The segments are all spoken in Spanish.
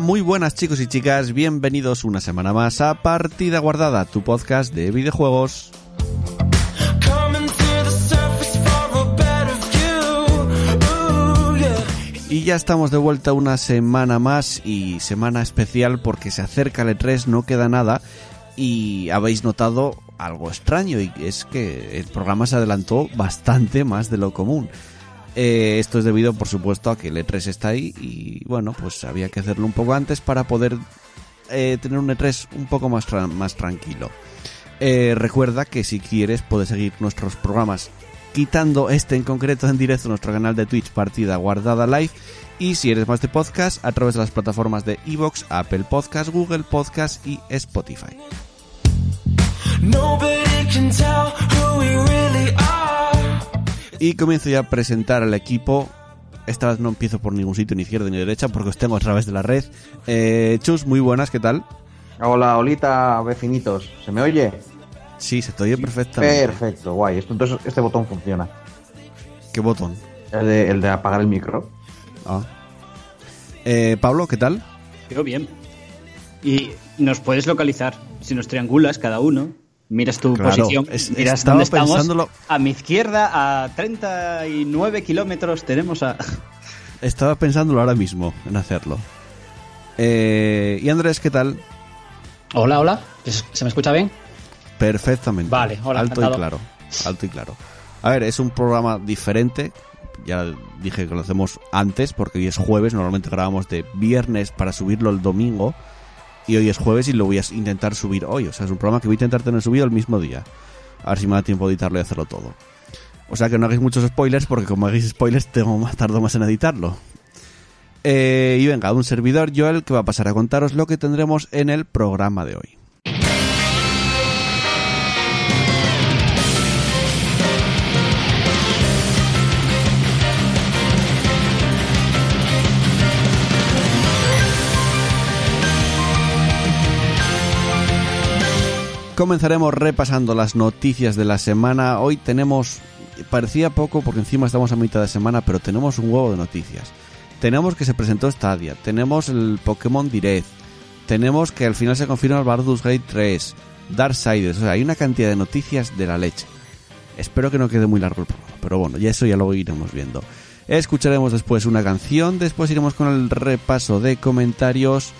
Hola, muy buenas chicos y chicas, bienvenidos una semana más a Partida Guardada, tu podcast de videojuegos. Y ya estamos de vuelta una semana más y semana especial porque se acerca el E3, no queda nada y habéis notado algo extraño y es que el programa se adelantó bastante más de lo común. Eh, esto es debido, por supuesto, a que el E3 está ahí y bueno, pues había que hacerlo un poco antes para poder eh, tener un E3 un poco más, más tranquilo. Eh, recuerda que si quieres puedes seguir nuestros programas quitando este en concreto en directo nuestro canal de Twitch Partida Guardada Live y si eres más de podcast a través de las plataformas de Evox, Apple Podcast, Google Podcast y Spotify. Y comienzo ya a presentar al equipo. Esta vez no empiezo por ningún sitio, ni izquierda ni derecha, porque os tengo a través de la red. Eh, Chus, muy buenas, ¿qué tal? Hola, Olita, vecinitos. ¿Se me oye? Sí, se te oye perfectamente. Perfecto, guay. Esto, entonces este botón funciona. ¿Qué botón? El de, el de apagar el micro. Ah. Eh, Pablo, ¿qué tal? Yo bien. Y nos puedes localizar. Si nos triangulas cada uno, miras tu Claro, posición, es- miras estaba dónde estamos. pensándolo. A mi izquierda, a 39 kilómetros, tenemos a... Estaba pensándolo ahora mismo en hacerlo. Eh, y Andrés, ¿qué tal? Hola, hola. ¿Se me escucha bien? Perfectamente. Vale, hola, Alto y claro. Alto y claro. A ver, es un programa diferente. Ya dije que lo hacemos antes porque hoy es jueves. Normalmente grabamos de viernes para subirlo el domingo. Y hoy es jueves y lo voy a intentar subir hoy. O sea, es un programa que voy a intentar tener subido el mismo día. A ver si me da tiempo de editarlo y hacerlo todo. O sea que no hagáis muchos spoilers porque como hagáis spoilers tengo más, tardo más en editarlo. Eh, y venga, un servidor Joel que va a pasar a contaros lo que tendremos en el programa de hoy. Comenzaremos repasando las noticias de la semana. Hoy tenemos, parecía poco porque encima estamos a mitad de semana, pero tenemos un huevo de noticias. Tenemos que se presentó Stadia, tenemos el Pokémon Direct, tenemos que al final se confirma el Baldur's Gate 3, Darksiders, o sea, hay una cantidad de noticias de la leche. Espero que no quede muy largo el programa, pero bueno, ya eso ya lo iremos viendo. Escucharemos después una canción, después iremos con el repaso de comentarios, os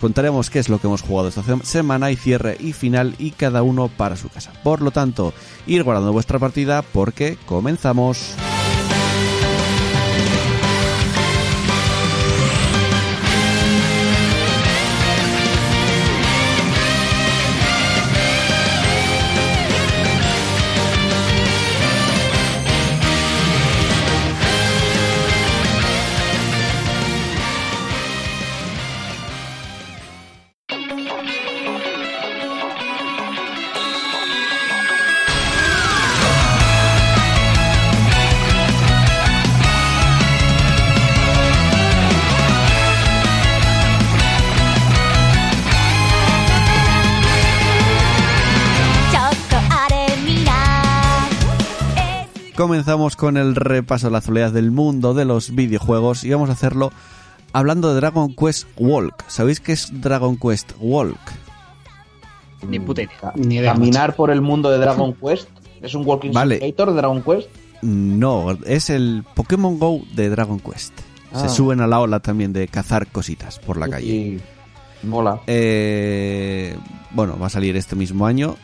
contaremos qué es lo que hemos jugado esta sem- semana y cierre y final y cada uno para su casa. Por lo tanto, ir guardando vuestra partida porque comenzamos. Comenzamos con el repaso de la actualidad del mundo de los videojuegos y vamos a hacerlo hablando de Dragon Quest Walk. ¿Sabéis qué es Dragon Quest Walk? Ni puta idea. Ca- Ni idea, Caminar por el mundo de Dragon Quest. ¿Es un walking Vale. simulator de Dragon Quest? No, es el Pokémon Go de Dragon Quest. Se Ah. suben a la ola también de cazar cositas por la calle. Y mola. Eh, bueno, va a salir este mismo año.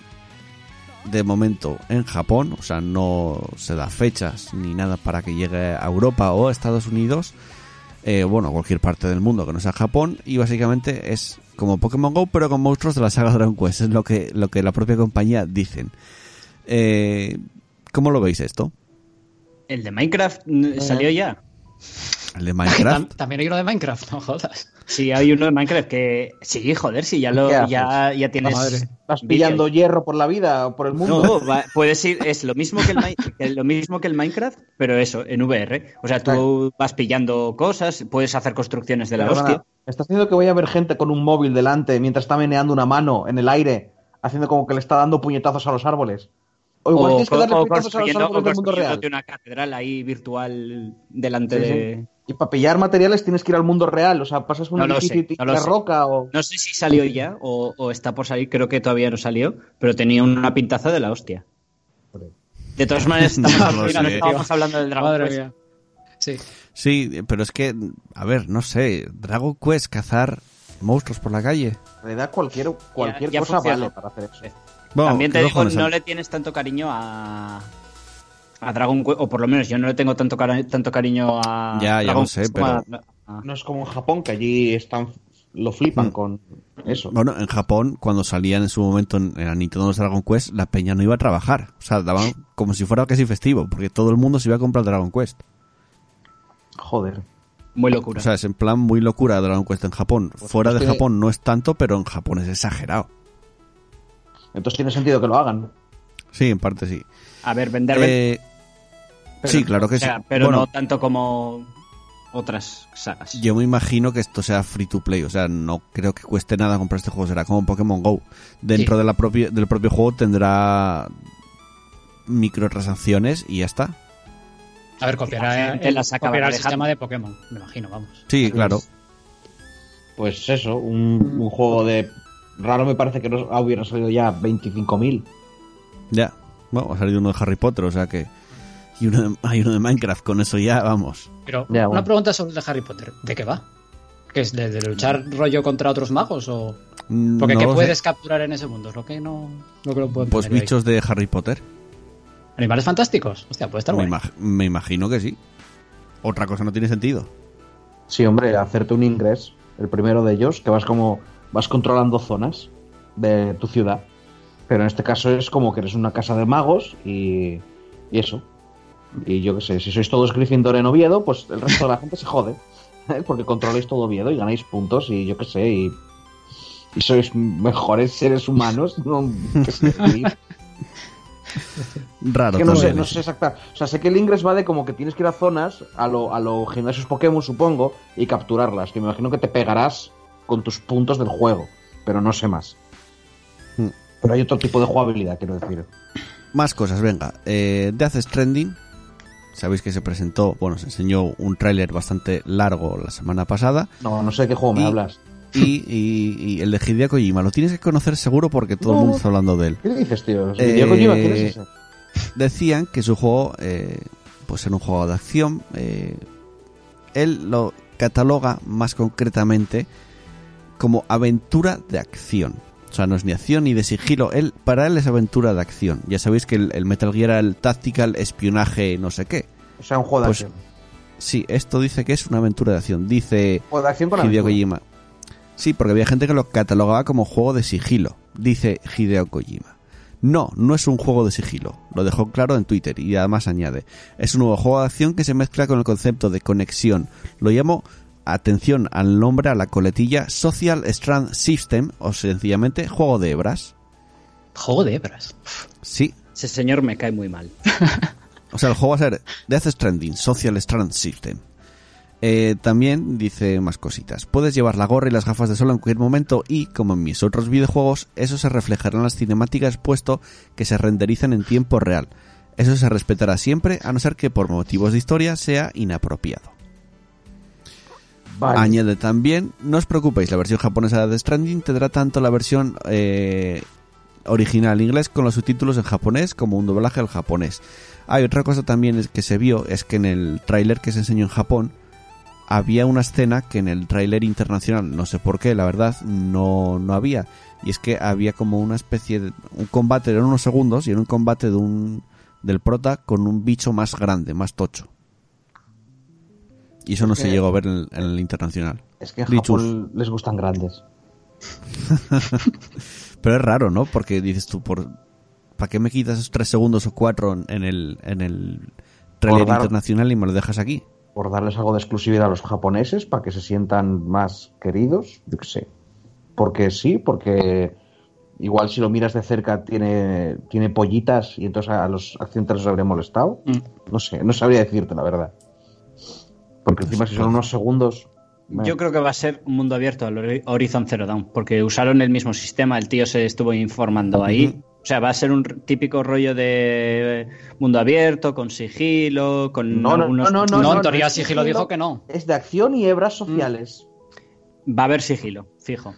De momento en Japón, o sea, no se da fechas ni nada para que llegue a Europa o a Estados Unidos. Eh, bueno, a cualquier parte del mundo que no sea Japón. Y básicamente es como Pokémon Go, pero con monstruos de la saga Dragon Quest. Es lo que, lo que la propia compañía dicen. Eh, ¿Cómo lo veis esto? El de Minecraft salió ya. El de Minecraft. También hay uno de Minecraft, no jodas. Sí, hay uno de Minecraft que. Sí, joder, sí, ya lo. Ya, ya tienes. ¿Vas pillando hierro por la vida o por el mundo? No, va- puedes ir, es lo mismo que, el, que lo mismo que el Minecraft, pero eso, en VR. O sea, tú vas pillando cosas, puedes hacer construcciones de la Perdona, hostia. ¿me ¿Estás diciendo que voy a ver gente con un móvil delante mientras está meneando una mano en el aire, haciendo como que le está dando puñetazos a los árboles? O igual tienes que darle o puñetazos a los árboles del mundo real. una catedral ahí virtual delante Sí, sí. Y para pillar materiales tienes que ir al mundo real. O sea, pasas un No sé, la sé. roca o. No sé si salió ya o, o está por salir, creo que todavía no salió, pero tenía una pintaza de la hostia. De todas maneras, estamos, No estábamos hablando del Dragon Madre Quest. mía. Sí. Sí, pero es que, a ver, no sé. Dragon Quest, cazar monstruos por la calle. En realidad, cualquier, cualquier ya cosa funciona. vale para hacer eso. Bueno, También te ¿qué digo, no le tienes tanto cariño a, a Dragon Quest, o por lo menos yo no le tengo tanto, tanto cariño a Ya, ya Dragon lo sé, Quest pero- a- a- No es como en Japón, que allí están lo flipan Mm. con eso. Bueno, en Japón, cuando salían en su momento en, en la Nintendo Dragon Quest, la peña no iba a trabajar. O sea, daban como si fuera casi festivo, porque todo el mundo se iba a comprar Dragon Quest. Joder. Muy locura. O sea, es en plan muy locura Dragon Quest en Japón. Pues Fuera de que- Japón no es tanto, pero en Japón es exagerado. Entonces tiene sentido que lo hagan. Sí, en parte sí. a ver, vender, Eh, sí, claro que o sea, sí. pero Bueno, no tanto como otras sagas. Yo me imagino que esto sea free to play, o sea, no creo que cueste nada comprar este juego, será como Pokémon Go. Dentro Sí. de la propia, del propio juego tendrá microtransacciones y ya está. A ver, La copiará, el, las acaba copiará el sistema de Pokémon, me imagino, vamos. Sí, claro. Pues eso, un, un juego de. Raro me parece que no hubiera salido ya 25.000. Ya. Bueno, ha salido uno de Harry Potter, o sea que... Y uno de- hay uno de Minecraft, con eso ya, vamos. Pero Ya, una pregunta sobre el de Harry Potter. ¿De qué va? ¿Que es de, de luchar rollo contra otros magos o...? Mm, Porque no ¿qué lo sé. puedes capturar en ese mundo? Es lo que no, lo que puedo Pues ahí. bichos de Harry Potter. ¿Animales fantásticos? Hostia, puede estar Me, imag- me imagino que sí. Otra cosa no tiene sentido. Sí, hombre, hacerte un ingres, el primero de ellos, que vas como. vas controlando zonas de tu ciudad. Pero en este caso es como que eres una casa de magos y. y eso. Y yo qué sé, si sois todos Gryffindor en Oviedo, pues el resto de la gente se jode. ¿eh? Porque controláis todo Oviedo y ganáis puntos y yo qué sé, y. y sois mejores seres humanos. No, qué sé, y- Raro Es que no sé, no sé exacta. O sea, sé que el ingres va de como que tienes que ir a zonas, a lo, a lo gimnasios Pokémon, supongo, y capturarlas. Que me imagino que te pegarás con tus puntos del juego. Pero no sé más. Hmm. Pero hay otro tipo de jugabilidad, quiero decir. Más cosas, venga. Eh, Death Stranding. Sabéis que se presentó, bueno, se enseñó un tráiler bastante largo la semana pasada. No, no sé de qué juego me hablas. Y, y- y el de Hideo Kojima. Lo tienes que conocer seguro porque todo el mundo está hablando de él. ¿Qué dices, tío? Eh, Hideo Kojima, ¿quién es ese? Decían que su juego, eh, pues era un juego de acción. eh, él lo cataloga más concretamente como aventura de acción. O sea, no es ni acción ni de sigilo. Él, para él es aventura de acción. Ya sabéis que el, el Metal Gear era el tactical, espionaje, no sé qué. O sea, un juego de pues, acción. Sí, esto dice que es una aventura de acción. Dice Juego de acción con Hideo. Kojima. Sí, porque había gente que lo catalogaba como juego de sigilo. Dice Hideo Kojima. No, no es un juego de sigilo. Lo dejó claro en Twitter y además añade. Es un nuevo juego de acción que se mezcla con el concepto de conexión. Lo llamo, atención al nombre, a la coletilla Social Strand System o sencillamente juego de hebras. Juego de hebras. Sí, Ese señor me cae muy mal. O sea, el juego va a ser Death Stranding, Social Strand System. Eh, también dice más cositas. Puedes llevar la gorra y las gafas de sol en cualquier momento y, como en mis otros videojuegos, eso se reflejará en las cinemáticas puesto que se renderizan en tiempo real. Eso se respetará siempre, a no ser que por motivos de historia sea inapropiado. Añade también, no os preocupéis, la versión japonesa de Death Stranding tendrá tanto la versión eh, original en inglés con los subtítulos en japonés como un doblaje al japonés. Hay otra cosa también que se vio, es que en el tráiler que se enseñó en Japón había una escena que en el tráiler internacional, no sé por qué, la verdad, no, no había. Y es que había como una especie de un combate de unos segundos y era un combate de un del prota con un bicho más grande, más tocho. Y eso no se llegó a ver en el, en el internacional. Es que en Dichus. Japón les gustan grandes. Pero es raro, ¿no? Porque dices tú, por ¿para qué me quitas esos tres segundos o cuatro en- el, en el trailer dar- internacional y me lo dejas aquí? por darles algo de exclusividad a los japoneses para que se sientan más queridos, yo qué sé. Porque sí, porque igual si lo miras de cerca tiene, tiene pollitas y entonces a los accidentes les habría molestado. Mm. No sé, no sabría decirte la verdad. Porque encima si son unos segundos... Yo creo que va a ser un mundo abierto al Hori- Horizon Zero Dawn, porque usaron el mismo sistema, el tío se estuvo informando ahí. O sea, va a ser un típico rollo de mundo abierto, con sigilo, con No, no, algunos- no, no, No, no, en teoría es Sigilo dijo que no. Es de acción y hebras sociales. Va a haber sigilo, fijo.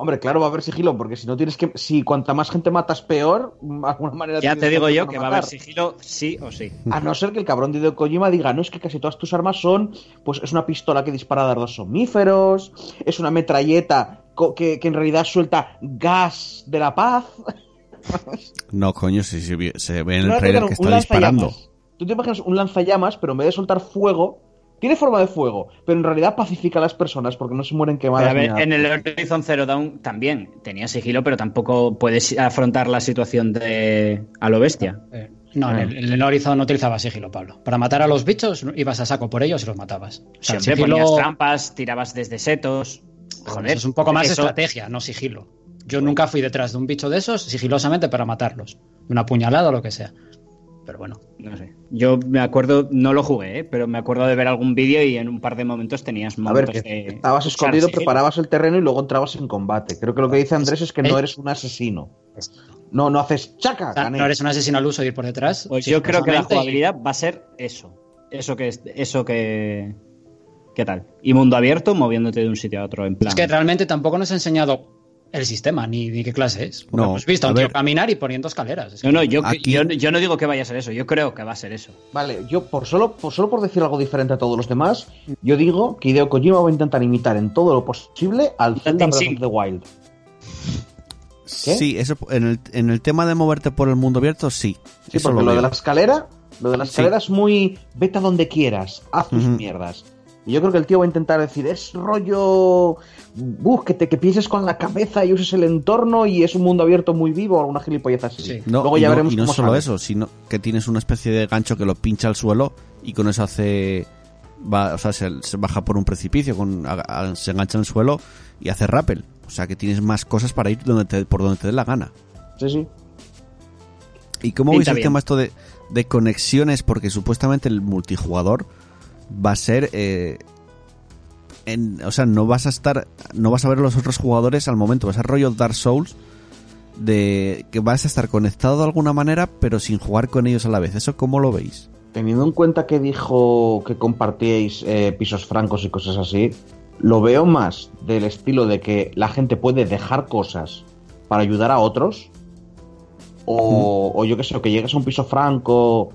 Hombre, claro, va a haber sigilo, porque si no tienes que. Si cuanta más gente matas, peor. De alguna manera. Ya te digo yo que va a haber sigilo sí o sí. A no ser que el cabrón de Kojima diga, no, es que casi todas tus armas son, pues es una pistola que dispara dardos somníferos, es una metralleta que, que en realidad suelta gas de la paz. No, coño, si se, ve- se ve en el trailer que está disparando. Tú te imaginas un lanzallamas, pero en vez de soltar fuego, tiene forma de fuego, pero en realidad pacifica a las personas porque no se mueren Pero quemadas. a ver, en el Horizon Zero Dawn también tenía sigilo, pero tampoco puedes afrontar la situación de a lo bestia. Eh, no, en el, en el Horizon no utilizaba sigilo, Pablo. Para matar a los bichos ibas a saco por ellos y los matabas. O sea, el Siempre sigilo- ponías trampas, tirabas desde setos. Joder, eso es un poco más eso- estrategia, no sigilo. Yo nunca fui detrás de un bicho de esos sigilosamente para matarlos. Una puñalada o lo que sea. Pero bueno. No sé. Yo me acuerdo, no lo jugué, ¿eh? pero me acuerdo de ver algún vídeo y en un par de momentos tenías A ver, momentos que de estabas escondido, preparabas el terreno y luego entrabas en combate. Creo que lo que dice Andrés es que no eres un asesino. No, no haces chaca, O sea, gané. no eres un asesino al uso de ir por detrás. Pues yo creo que la y- jugabilidad va a ser eso. Eso que es, eso que. ¿Qué tal? Y mundo abierto moviéndote de un sitio a otro en plan. Es que realmente tampoco nos ha enseñado el sistema ni, ni qué clase es. Porque No, hemos visto a un tío caminar y poniendo escaleras. Es que- No, no, yo, Aquí- yo, yo no digo que vaya a ser eso, yo creo que va a ser eso. Vale, yo por solo, por solo por decir algo diferente a todos los demás, yo digo que Hideo Kojima va a intentar imitar en todo lo posible al Zelda Breath of the Wild. ¿Qué? Sí, eso en el, en el tema de moverte por el mundo abierto, sí. Sí, eso porque lo, de la escalera, lo de la Sí. escalera es muy vete a donde quieras, haz tus mierdas. Y yo creo que el tío va a intentar decir, es rollo, uf, que te que pienses con la cabeza y uses el entorno y es un mundo abierto muy vivo o alguna gilipollez así. Sí. No, Luego ya no, veremos y no cómo solo sale. eso, sino que tienes una especie de gancho que lo pincha al suelo y con eso hace. Va, o sea, se, se baja por un precipicio, con, a- a- se engancha en el suelo y hace rappel. O sea que tienes más cosas para ir donde te, por donde te dé la gana. Sí, sí. ¿Y cómo Pinta veis el bien. tema esto de, de conexiones? Porque supuestamente el multijugador va a ser. eh, en- o sea, no vas a estar. No vas a ver a los otros jugadores al momento. Va a ser rollo Dark Souls. De que vas a estar conectado de alguna manera, pero sin jugar con ellos a la vez. ¿Eso cómo lo veis? Teniendo en cuenta que dijo que compartíais eh, pisos francos y cosas así, lo veo más del estilo de que la gente puede dejar cosas para ayudar a otros. O, o yo qué sé, o que llegues a un piso franco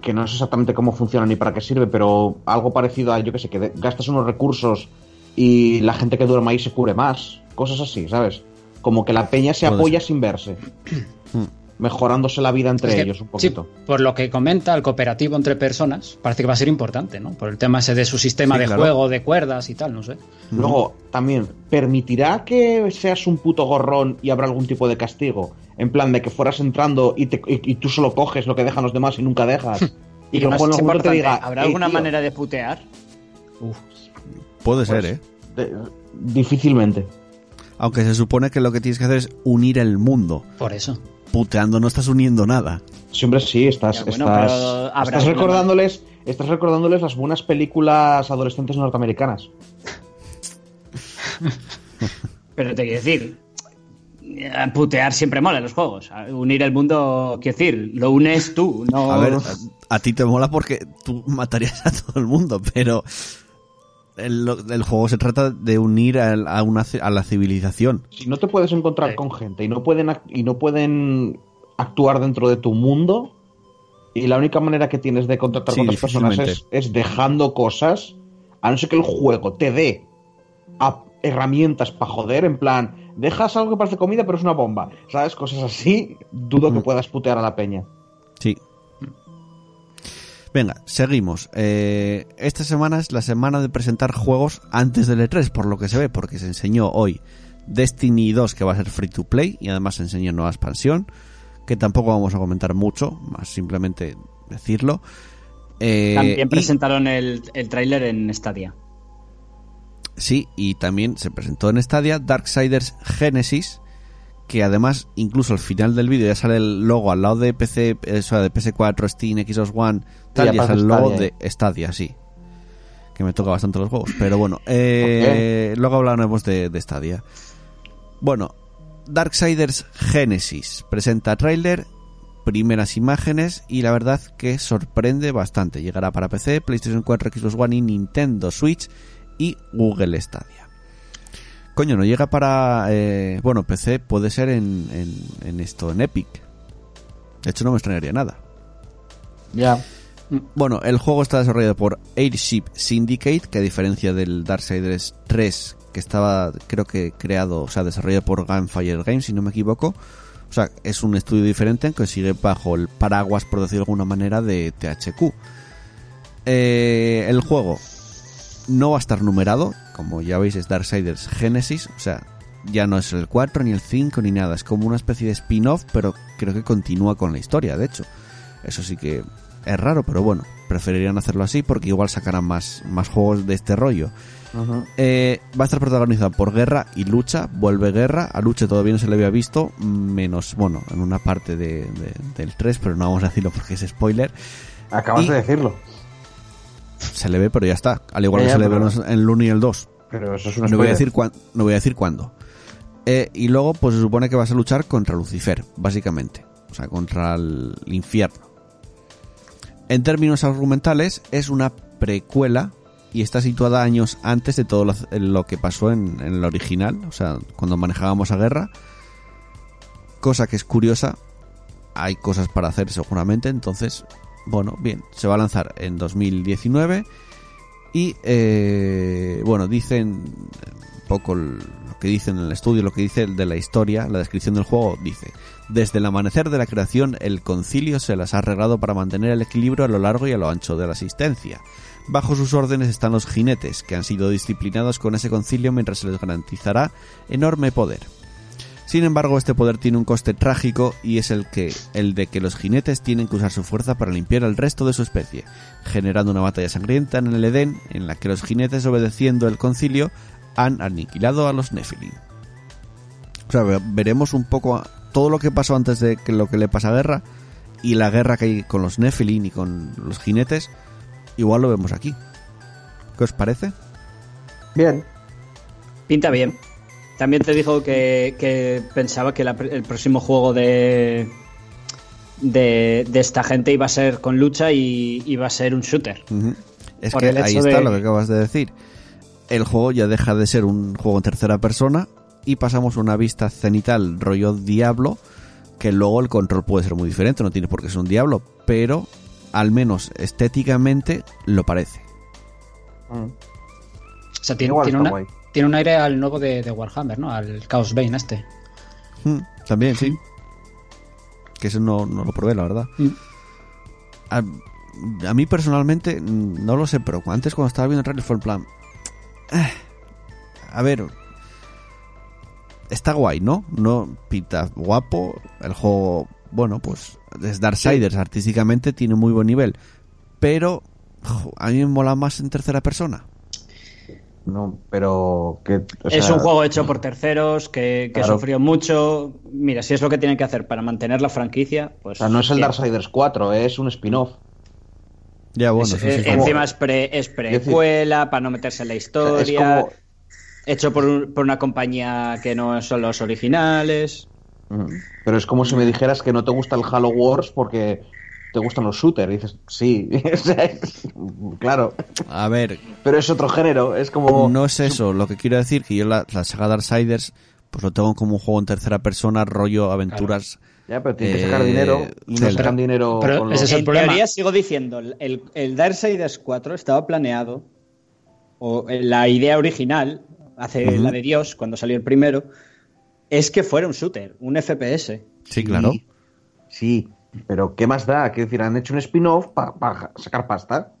que no sé exactamente cómo funciona ni para qué sirve, pero algo parecido a, yo qué sé, que gastas unos recursos y la gente que duerma ahí se cubre más. Cosas así, ¿sabes? Como que la peña se apoya sin verse. Mejorándose la vida entre Es que, ellos un sí, poquito. por lo que comenta, el cooperativo entre personas parece que va a ser importante, ¿no? Por el tema ese de su sistema Sí, de claro. juego, de cuerdas y tal, no sé. Luego, también, ¿permitirá que seas un puto gorrón y habrá algún tipo de castigo? En plan de que fueras entrando y, te- y- y tú solo coges lo que dejan los demás y nunca dejas. y que lo el juego te diga. ¿habrá "Ey, alguna tío, manera de putear? Puede Pues- ser, ¿eh? de- difícilmente. Aunque se supone que lo que tienes que hacer es unir el mundo. Por eso. Puteando no estás uniendo nada. Siempre sí, estás, Ya, bueno, estás, estás recordándoles, estás recordándoles las buenas películas adolescentes norteamericanas. Pero te quiero decir, eh, putear siempre mola en los juegos. A- Unir el mundo, quiero decir, lo unes tú, no. A ver, a, a ti te mola porque tú matarías a todo el mundo, pero el, el juego se trata de unir a, a una, a la civilización. Si no te puedes encontrar Sí. con gente y no pueden y no pueden actuar dentro de tu mundo y la única manera que tienes de contactar Sí, con otras personas es, dejando cosas, a no ser que el juego te dé a- herramientas para joder, en plan, dejas algo que parece comida pero es una bomba, ¿sabes? Cosas así, dudo que Mm. puedas putear a la peña. Sí. Venga, seguimos. Eh, esta semana es la semana de presentar juegos antes del E3, por lo que se ve, porque se enseñó hoy Destiny 2, que va a ser free to play, y además se enseñó nueva expansión, que tampoco vamos a comentar mucho, más simplemente decirlo. Eh, También y- presentaron el, el tráiler en Stadia. Sí, y también se presentó en Stadia Darksiders Genesis, que además, incluso al final del vídeo ya sale el logo al lado de PC, eh, o sea, de PS4, Steam, Xbox One, tal, y ya sale el logo Stadia. de Stadia, sí. Que me toca bastante los juegos, pero bueno, eh, luego hablaremos de, de Stadia. Bueno, Darksiders Genesis presenta tráiler, primeras imágenes y la verdad que sorprende bastante. Llegará para PC, PlayStation 4, Xbox One y Nintendo Switch y Google Stadia. Coño, no llega para... eh, bueno, PC puede ser en, en- en esto, en Epic. De hecho, no me extrañaría nada. Ya. Bueno, el juego está desarrollado por Airship Syndicate, que a diferencia del Darksiders 3, que estaba, creo que creado, o sea, desarrollado por Gunfire Games, si no me equivoco. O sea, es un estudio diferente, aunque sigue bajo el paraguas, por decirlo de alguna manera, de THQ. Eh, el juego no va a estar numerado, como ya veis es Darksiders Genesis, o sea, ya no es el 4 ni el 5 ni nada, es como una especie de spin-off, pero creo que continúa con la historia, de hecho. Eso sí que es raro, pero bueno, preferirían hacerlo así porque igual sacarán más, más juegos de este rollo. Eh, va a estar protagonizado por Guerra y Lucha. Vuelve Guerra. A Lucha todavía no se le había visto, menos, bueno, en una parte de, de- del 3, pero no vamos a decirlo porque es spoiler. Acabas Y- de decirlo. Se le ve, pero ya está. Al igual Ya, que se le ve en el 1 y el 2. Pero eso es una No voy a decir, no voy a decir cuándo. Eh, y luego, pues se supone que vas a luchar contra Lucifer, básicamente. O sea, contra el infierno. En términos argumentales, es una precuela y está situada años antes de todo lo, lo que pasó en, en el original. O sea, cuando manejábamos a guerra. Cosa que es curiosa. Hay cosas para hacer seguramente. Entonces, bueno, bien. Se va a lanzar en 2019. Y eh, bueno, dicen un poco lo que dicen en el estudio, lo que dice de la historia, la descripción del juego, dice, desde el amanecer de la creación, el concilio se las ha arreglado para mantener el equilibrio a lo largo y a lo ancho de la existencia. Bajo sus órdenes están los jinetes, que han sido disciplinados con ese concilio mientras se les garantizará enorme poder. Sin embargo, este poder tiene un coste trágico y es el que el de que los jinetes tienen que usar su fuerza para limpiar al resto de su especie, generando una batalla sangrienta en el Edén en la que los jinetes obedeciendo el concilio han aniquilado a los Nephilim. O sea, ve- veremos un poco todo lo que pasó antes de que lo que le pasa a Guerra y la guerra que hay con los Nephilim y con los jinetes, igual lo vemos aquí. ¿Qué os parece? Bien. Pinta bien. También te dijo que, que pensaba que la- el próximo juego de, de, de esta gente iba a ser con lucha y iba a ser un shooter. Es Por que ahí está de- lo que acabas de decir. El juego ya deja de ser un juego en tercera persona y pasamos a una vista cenital rollo Diablo, que luego el control puede ser muy diferente, no tiene por qué ser un Diablo, pero al menos estéticamente lo parece. Mm. O sea, tiene, tiene, una- guay. Tiene un aire al nuevo de, de Warhammer, ¿no? Al Chaos Bane este. Mm, También, sí. Que eso no, no lo probé, la verdad. Mm. A, a mí personalmente, mm, no lo sé, pero antes cuando estaba viendo el trailer fue en plan... "Eh, a ver... Está guay, ¿no? No pinta guapo. El juego, bueno, pues es Darksiders. Artísticamente tiene muy buen nivel. Pero a mí me mola más en tercera persona. No, pero que o es un juego hecho por terceros que, que Claro. sufrió mucho. Mira, si es lo que tienen que hacer para mantener la franquicia, O pues. sea, no es el. Darksiders 4, es un spin-off. Ya, bueno, Es- eso sí eh, encima es, pre- es precuela para no meterse en la historia. es como Hecho por, un- por una compañía que no son los originales. Pero es como si me dijeras que no te gusta el Halo Wars porque te gustan los shooters. Y dices, sí, claro. A ver, Pero es otro género, es como... No es eso, lo que quiero decir que yo la, la saga Darksiders pues lo tengo como un juego en tercera persona, rollo aventuras. Ya, pero tiene que sacar Eh, dinero y no sacan dinero Pero con ese los... es el en problema. teoría, sigo diciendo, el, el Darksiders 4 estaba planeado, o eh, la idea original, hace la de Dios, cuando salió el primero, es que fuera un shooter, un FPS. Sí, claro. Sí, pero ¿qué más da? Quiero decir, han hecho un spin-off para sacar pasta.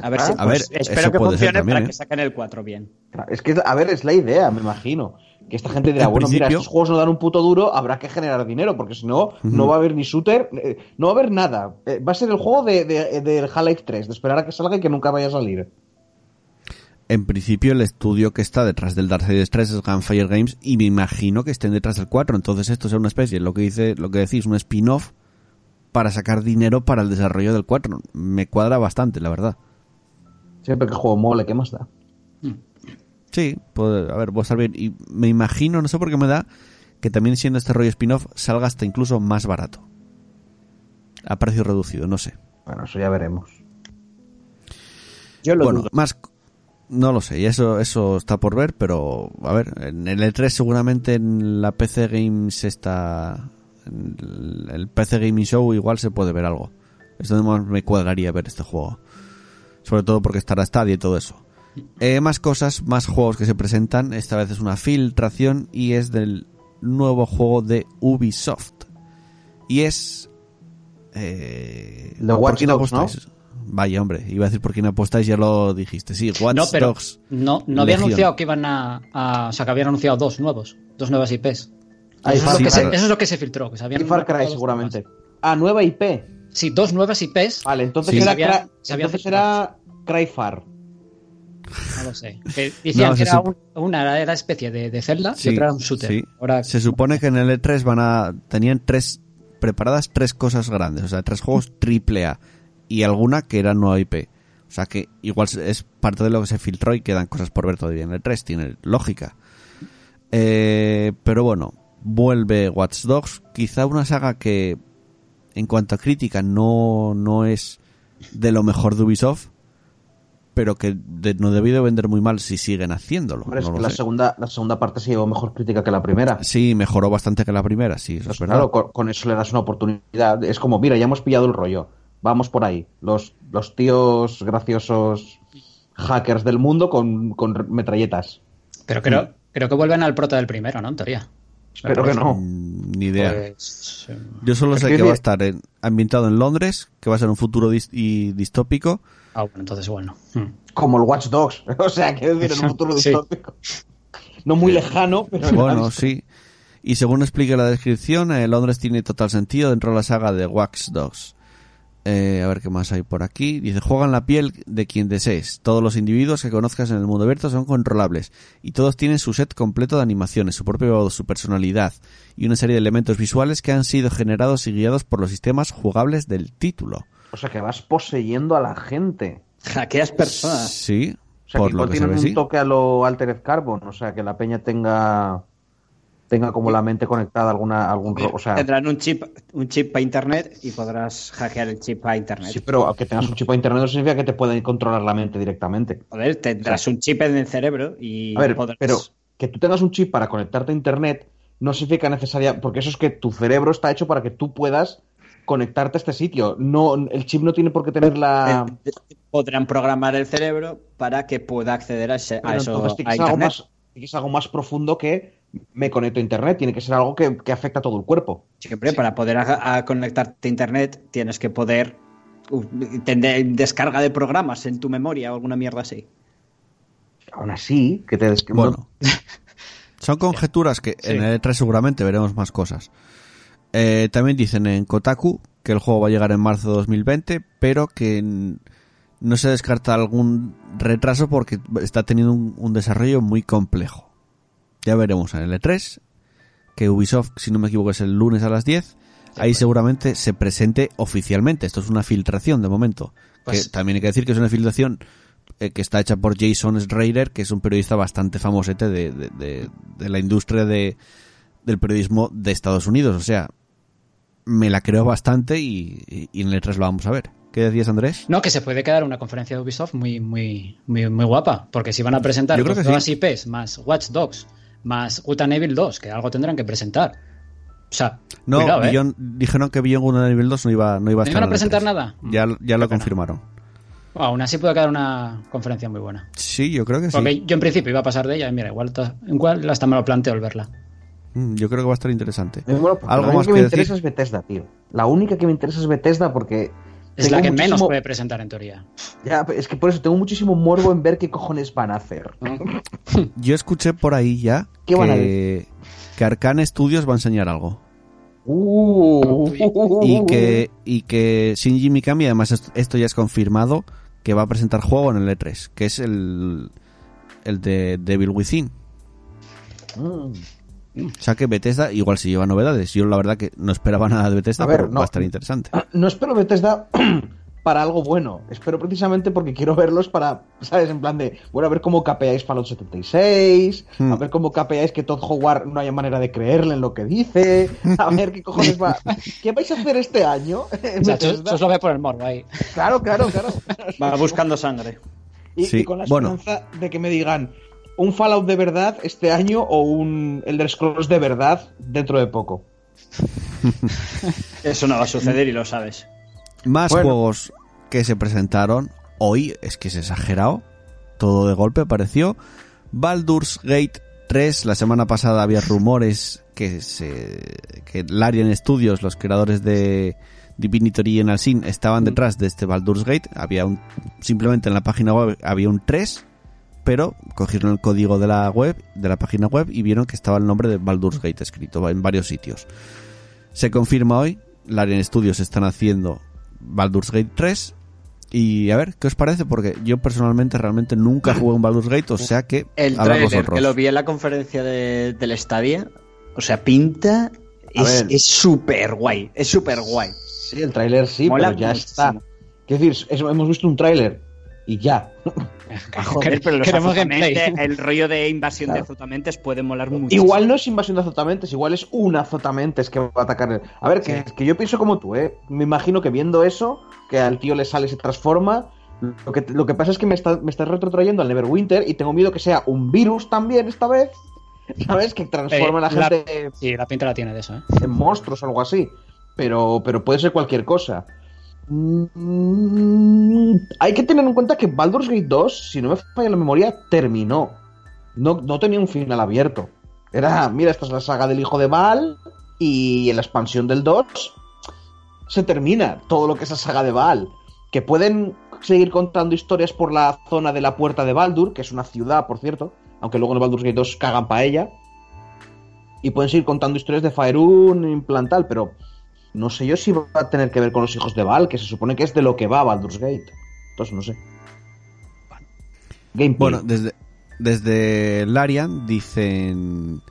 A ver Ah, si a ver, pues, espero que funcione también, para ¿eh? que saquen el 4 bien. Es que, a ver, es la idea, me imagino. Que esta gente dirá, En bueno, mira, estos juegos no dan un puto duro, habrá que generar dinero, porque si no, no va a haber ni shooter, eh, no va a haber nada. Eh, va a ser el juego de, de- Half-Life 3, de esperar a que salga y que nunca vaya a salir. En principio, el estudio que está detrás del Darksiders 3 es Gunfire Games y me imagino que estén detrás del 4. Entonces, esto es una especie, lo que dice, lo que decís, un spin-off para sacar dinero para el desarrollo del 4. Me cuadra bastante, la verdad. Siempre que el juego mole, ¿qué más da? Sí, puede, a ver, puede estar bien. Y me imagino, no sé por qué me da, que también siendo este rollo spin-off salga hasta incluso más barato. A precio reducido, no sé. Bueno, eso ya veremos. Yo lo bueno, dudo. más no lo sé, y eso eso está por ver, pero a ver, en el E3 seguramente en la PC Games está el, PC Gaming Show igual se puede ver algo. Es donde más me cuadraría ver este juego. Sobre todo porque estará Stadia y todo eso. Eh, más cosas, más juegos que se presentan. Esta vez es una filtración y es del nuevo juego de Ubisoft. Y es... Eh, The ¿por quién Dogs, apostáis? Vaya, hombre, iba a decir por quién apostáis, ya lo dijiste. Sí, Watch No, pero Dogs. no, no había Legion. anunciado que iban a, a- O sea, que habían anunciado dos nuevos. Dos nuevas IPs. Eso, Far es lo que Cry. se, eso es lo que se filtró. Que se habían Y Far Cry, seguramente. Ah, nueva IP. Sí, dos nuevas IPs. Vale, entonces Sí. era, había- entonces era Cryfar. No lo sé. Que decían No, que era un- una era especie de, de Zelda Sí, y otra era un shooter. sí. Ahora, Se supone que en el E3 van a tenían tres preparadas tres cosas grandes, o sea, tres juegos triple A y alguna que era nueva IP. O sea que igual es parte de lo que se filtró y quedan cosas por ver todavía en el E3, tiene lógica. Eh, pero bueno, vuelve Watch Dogs, quizá una saga que en cuanto a crítica no, no es de lo mejor de Ubisoft, pero que de- no debió de vender muy mal si siguen haciéndolo. Hombre, es que la sé. segunda, la segunda parte se llevó mejor crítica que la primera. Sí, mejoró bastante que la primera, sí, eso Pues es verdad. claro, con, con eso le das una oportunidad. Es como, mira, ya hemos pillado el rollo. Vamos por ahí. Los, los tíos graciosos hackers del mundo con, con metralletas. pero creo, creo que vuelven al prota del primero, ¿no? En teoría. Espero que no. Mm, Ni idea. Pues, Yo solo sé que va a estar en- ambientado en Londres, que va a ser un futuro dis- y distópico. ah, bueno, entonces bueno. Hmm. Como el Watch Dogs. O sea, quiero decir, en un futuro Sí. distópico. No muy lejano, pero. en Bueno, sí. Y según explica la descripción, eh, Londres tiene total sentido dentro de la saga de Wax Dogs. Eh, a ver qué más hay por aquí. Dice, juegan la piel de quien desees. Todos los individuos que conozcas en el mundo abierto son controlables. Y todos tienen su set completo de animaciones, su propia voz, su personalidad y una serie de elementos visuales que han sido generados y guiados por los sistemas jugables del título. O sea, que vas poseyendo a la gente. Hackeas personas. Sí, O sea, por que lo tienen ve, un sí. toque a lo Altered Carbon. O sea, que la peña tenga tenga como la mente conectada a alguna algún o sea Tendrán un chip, un chip para internet y podrás hackear el chip para internet. sí pero aunque tengas un chip a internet no significa que te pueden controlar la mente directamente. Joder, tendrás un chip en el cerebro y a ver podrás... pero que tú tengas un chip para conectarte a internet no significa necesaria porque eso es que tu cerebro está hecho para que tú puedas conectarte a este sitio. No el chip no tiene por qué tener la Eh, podrán programar el cerebro para que pueda acceder a, ese- a eso a que algo más que ser algo más profundo que me conecto a internet tiene que ser algo que, que afecta a todo el cuerpo Siempre para poder a- a conectarte a internet tienes que poder uh, tener descarga de programas en tu memoria o alguna mierda así. aún así que te Bueno, son conjeturas que en el E3 seguramente veremos más cosas. Eh, también dicen en Kotaku que el juego va a llegar en marzo de 2020, pero que no se descarta algún retraso porque está teniendo un, un desarrollo muy complejo. Ya veremos en el E3, que Ubisoft, si no me equivoco, es el lunes a las 10. Ahí seguramente se presente oficialmente. Esto es una filtración de momento. Pues- que también hay que decir que es una filtración eh, que está hecha por Jason Schreier, que es un periodista bastante famosete de, de, de- de la industria de, del periodismo de Estados Unidos. O sea, me la creo bastante y, y- y en el E3 lo vamos a ver. ¿Qué decías, Andrés? No, que se puede quedar una conferencia de Ubisoft muy, muy, muy, muy guapa. Porque si van a presentar sí. IPs, más Watch Dogs, más and Evil 2, que algo tendrán que presentar. O sea, No, cuidado, ¿eh? Beyond- dijeron que Beyond and Evil 2 no iba, no iba a ¿No estar. iban a presentar E3. nada? Ya, ya lo confirmaron. Bueno, aún así puede quedar una conferencia muy buena. Sí, yo creo que sí. Porque yo en principio iba a pasar de ella y mira, igual, igual hasta me lo planteo el verla. Mm, Yo creo que va a estar interesante. Bueno, Algo la más única que que me interesa es Bethesda, tío. La única que me interesa es Bethesda porque Es Tengo la que menos puede presentar en teoría. Ya, es que por eso tengo muchísimo morbo en ver qué cojones van a hacer. Yo escuché por ahí ya ¿Qué van a que, que Arcane Studios va a enseñar algo. Uh, Y que, y que Shinji Mikami, además esto, esto ya es confirmado, que va a presentar juego en el E3, que es el, el de Devil Within. Mm. O sea que Bethesda igual se lleva novedades. Yo la verdad que no esperaba nada de Bethesda, A ver, pero no. va a estar interesante. No espero Bethesda para algo bueno. Espero precisamente porque quiero verlos para, ¿sabes? En plan de, bueno, a ver cómo capeáis Fallout 76, Hmm. a ver cómo capeáis que Todd Howard no haya manera de creerle en lo que dice, a ver qué cojones va. ¿Qué vais a hacer este año? O sea, lo ve por el morbo ahí. Claro, claro, claro. Va buscando sangre. Y, Sí, y con la bueno. esperanza de que me digan un Fallout de verdad este año o un Elder Scrolls de verdad dentro de poco. Eso no va a suceder y lo sabes. Más Bueno. juegos que se presentaron hoy, es que es exagerado, todo de golpe apareció. Baldur's Gate 3, la semana pasada había rumores que se que Larian Studios, los creadores de Divinity Original Sin, estaban detrás de este Baldur's Gate. Había un simplemente en la página web había un 3, pero cogieron el código de la web, de la página web y vieron que estaba el nombre de Baldur's Gate escrito en varios sitios. Se confirma hoy, Larian Studios están haciendo Baldur's Gate 3 y a ver, ¿qué os parece? Porque yo personalmente realmente nunca jugué un Baldur's Gate, o sea que El trailer vosotros. que lo vi en la conferencia de, del Stadia, o sea, pinta. A Es es súper guay. Es súper guay. Sí, el tráiler sí, Mola pero ya muchísimo. está. Quiero decir, hemos visto un tráiler y ya. Joder, pero los Queremos el rollo de invasión de azotamentes puede molar mucho. Igual no es invasión de azotamentes, igual es un azotamentes que va a atacar. el- A ver, que, que yo pienso como tú, ¿eh? Me imagino que viendo eso, que al tío le sale y se transforma. Lo que, lo que pasa es que me está, me está retrotrayendo al Neverwinter y tengo miedo que sea un virus también esta vez. ¿Sabes? Que transforma a la Eh, la- gente Sí, la pinta la tiene de eso, ¿eh? en monstruos o algo así. Pero, pero puede ser cualquier cosa. Mm, hay que tener en cuenta que Baldur's Gate 2, si no me falla la memoria, terminó. No, no tenía un final abierto. Era, mira, esta es la saga del hijo de Baal y en la expansión del 2 se termina todo lo que es la saga de Baal. Que pueden seguir contando historias por la zona de la puerta de Baldur, que es una ciudad, por cierto, aunque luego en Baldur's Gate 2 cagan pa' ella. Y pueden seguir contando historias de Faerun implantal, pero no sé yo si va a tener que ver con los hijos de Val, que se supone que es de lo que va Baldur's Gate. Entonces no sé. Gameplay. Bueno, desde, desde Larian dicen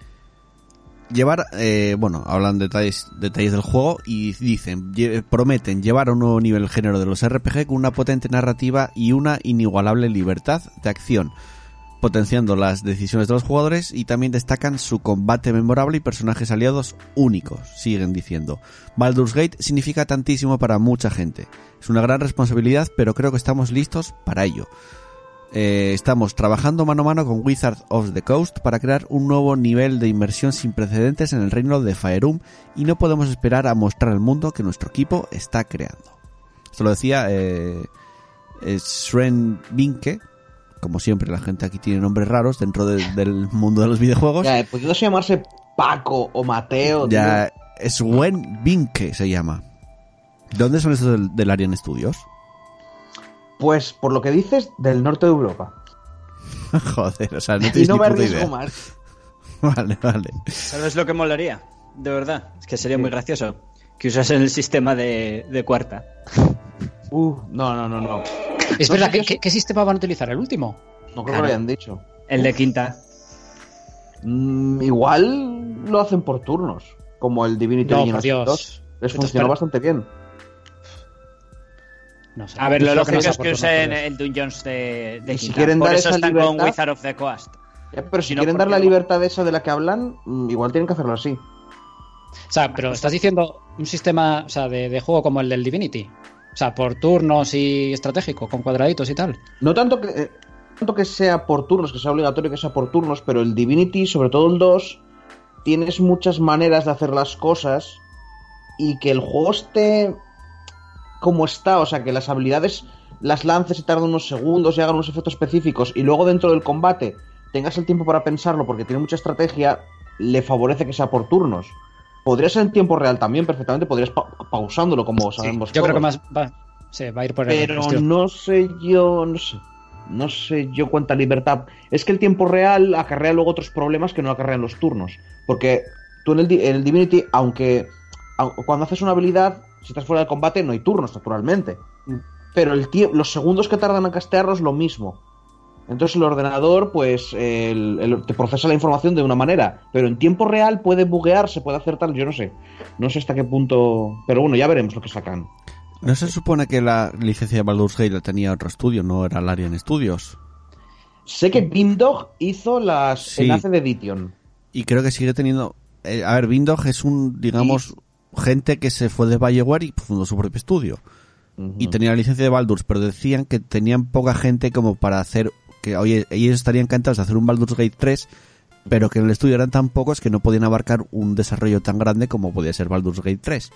llevar, eh, bueno, hablan detalles, detalles del juego y dicen, prometen llevar a un nuevo nivel el género de los RPG con una potente narrativa y una inigualable libertad de acción, potenciando las decisiones de los jugadores y también destacan su combate memorable y personajes aliados únicos, siguen diciendo. Baldur's Gate significa tantísimo para mucha gente. Es una gran responsabilidad, pero creo que estamos listos para ello. Eh, estamos trabajando mano a mano con Wizards of the Coast para crear un nuevo nivel de inmersión sin precedentes en el reino de Faerun y no podemos esperar a mostrar al mundo que nuestro equipo está creando. Esto lo decía eh, eh, Sven Vinke. Como siempre, la gente aquí tiene nombres raros dentro de- del mundo de los videojuegos. Ya, pudiendo llamarse Paco o Mateo. Ya, Sven Vinke se llama. ¿Dónde son estos del, del Arian Studios? tío. Pues por lo que dices, del norte de Europa. Joder, o sea, no y tienes no ni me puta idea. más. Vale, vale. ¿Sabes lo que molaría? De verdad. Es que sería muy gracioso. Que usasen el sistema de, de cuarta. Uh, no, no, no, no. Es No verdad, ¿qué, qué- sistema van a utilizar? ¿El último? No creo Claro. que lo hayan dicho. El de quinta. Mm, igual lo hacen por turnos. Como el Divinity No, Original por Dios. 2. Les funcionó pero- bastante bien. No sé. A ver, lo lógico es que usen el Dungeons de, de si quinta. quieren Por dar eso esa están con Wizard of the Coast. Ya, pero si quieren ¿por dar la libertad esa de la que hablan, mm, igual tienen que hacerlo así. O sea, pero estás diciendo un sistema o sea, de, de juego como el del Divinity. O sea, por turnos y estratégico, con cuadraditos y tal. No tanto que, eh, tanto que sea por turnos, que sea obligatorio que sea por turnos, pero el Divinity, sobre todo el 2, tienes muchas maneras de hacer las cosas y que el juego esté como está, o sea, que las habilidades las lances y tardan unos segundos y hagan unos efectos específicos y luego dentro del combate tengas el tiempo para pensarlo porque tiene mucha estrategia, le favorece que sea por turnos. Podría ser en tiempo real también, perfectamente, podrías pa- pausándolo como Sí, sabemos yo creo que más va, Sí, va a ir por el Pero no sé yo, no sé. No sé yo cuánta libertad. Es que el tiempo real acarrea luego otros problemas que no acarrean los turnos. Porque tú en el, en el Divinity, aunque au- cuando haces una habilidad, si estás fuera del combate, no hay turnos, naturalmente. Pero el los segundos que tardan en castearlos, lo mismo. Entonces el ordenador, pues, el- el- te procesa la información de una manera. Pero en tiempo real puede buguearse, puede hacer tal, yo no sé. No sé hasta qué punto. Pero bueno, ya veremos lo que sacan. ¿No se supone que la licencia de Baldur's Gate la tenía otro estudio, no era el Arian Studios? Sé que Beamdog hizo las Sí. enlace de Edition. Y creo que sigue teniendo... eh, a ver, Windog es un, digamos, gente que se fue de Bioware y fundó su propio estudio. Y tenía la licencia de Baldur's, pero decían que tenían poca gente como para hacer... que Oye, ellos estarían encantados de hacer un Baldur's Gate 3, pero que en el estudio eran tan pocos que no podían abarcar un desarrollo tan grande como podía ser Baldur's Gate 3.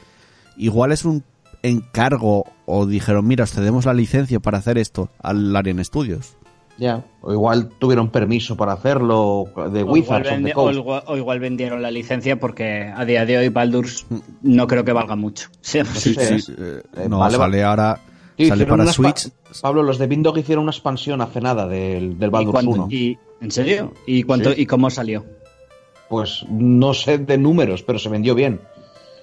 Igual es un encargo o dijeron, mira, os cedemos la licencia para hacer esto al Arian Studios. Ya. O igual tuvieron permiso para hacerlo de O igual, Wizards o igual- o igual vendieron la licencia porque a día de hoy Baldur's no creo que valga mucho. Sí, sinceros. eh, Eh, no, vale, sale ahora... Sí, sale para Switch. Pablo, los de Beamdog hicieron una expansión hace nada del, del ¿Y, Baldur's cuánto- 1. y- ¿En serio? ¿Y, cuánto, Sí. ¿Y cómo salió? Pues no sé de números, pero se vendió bien.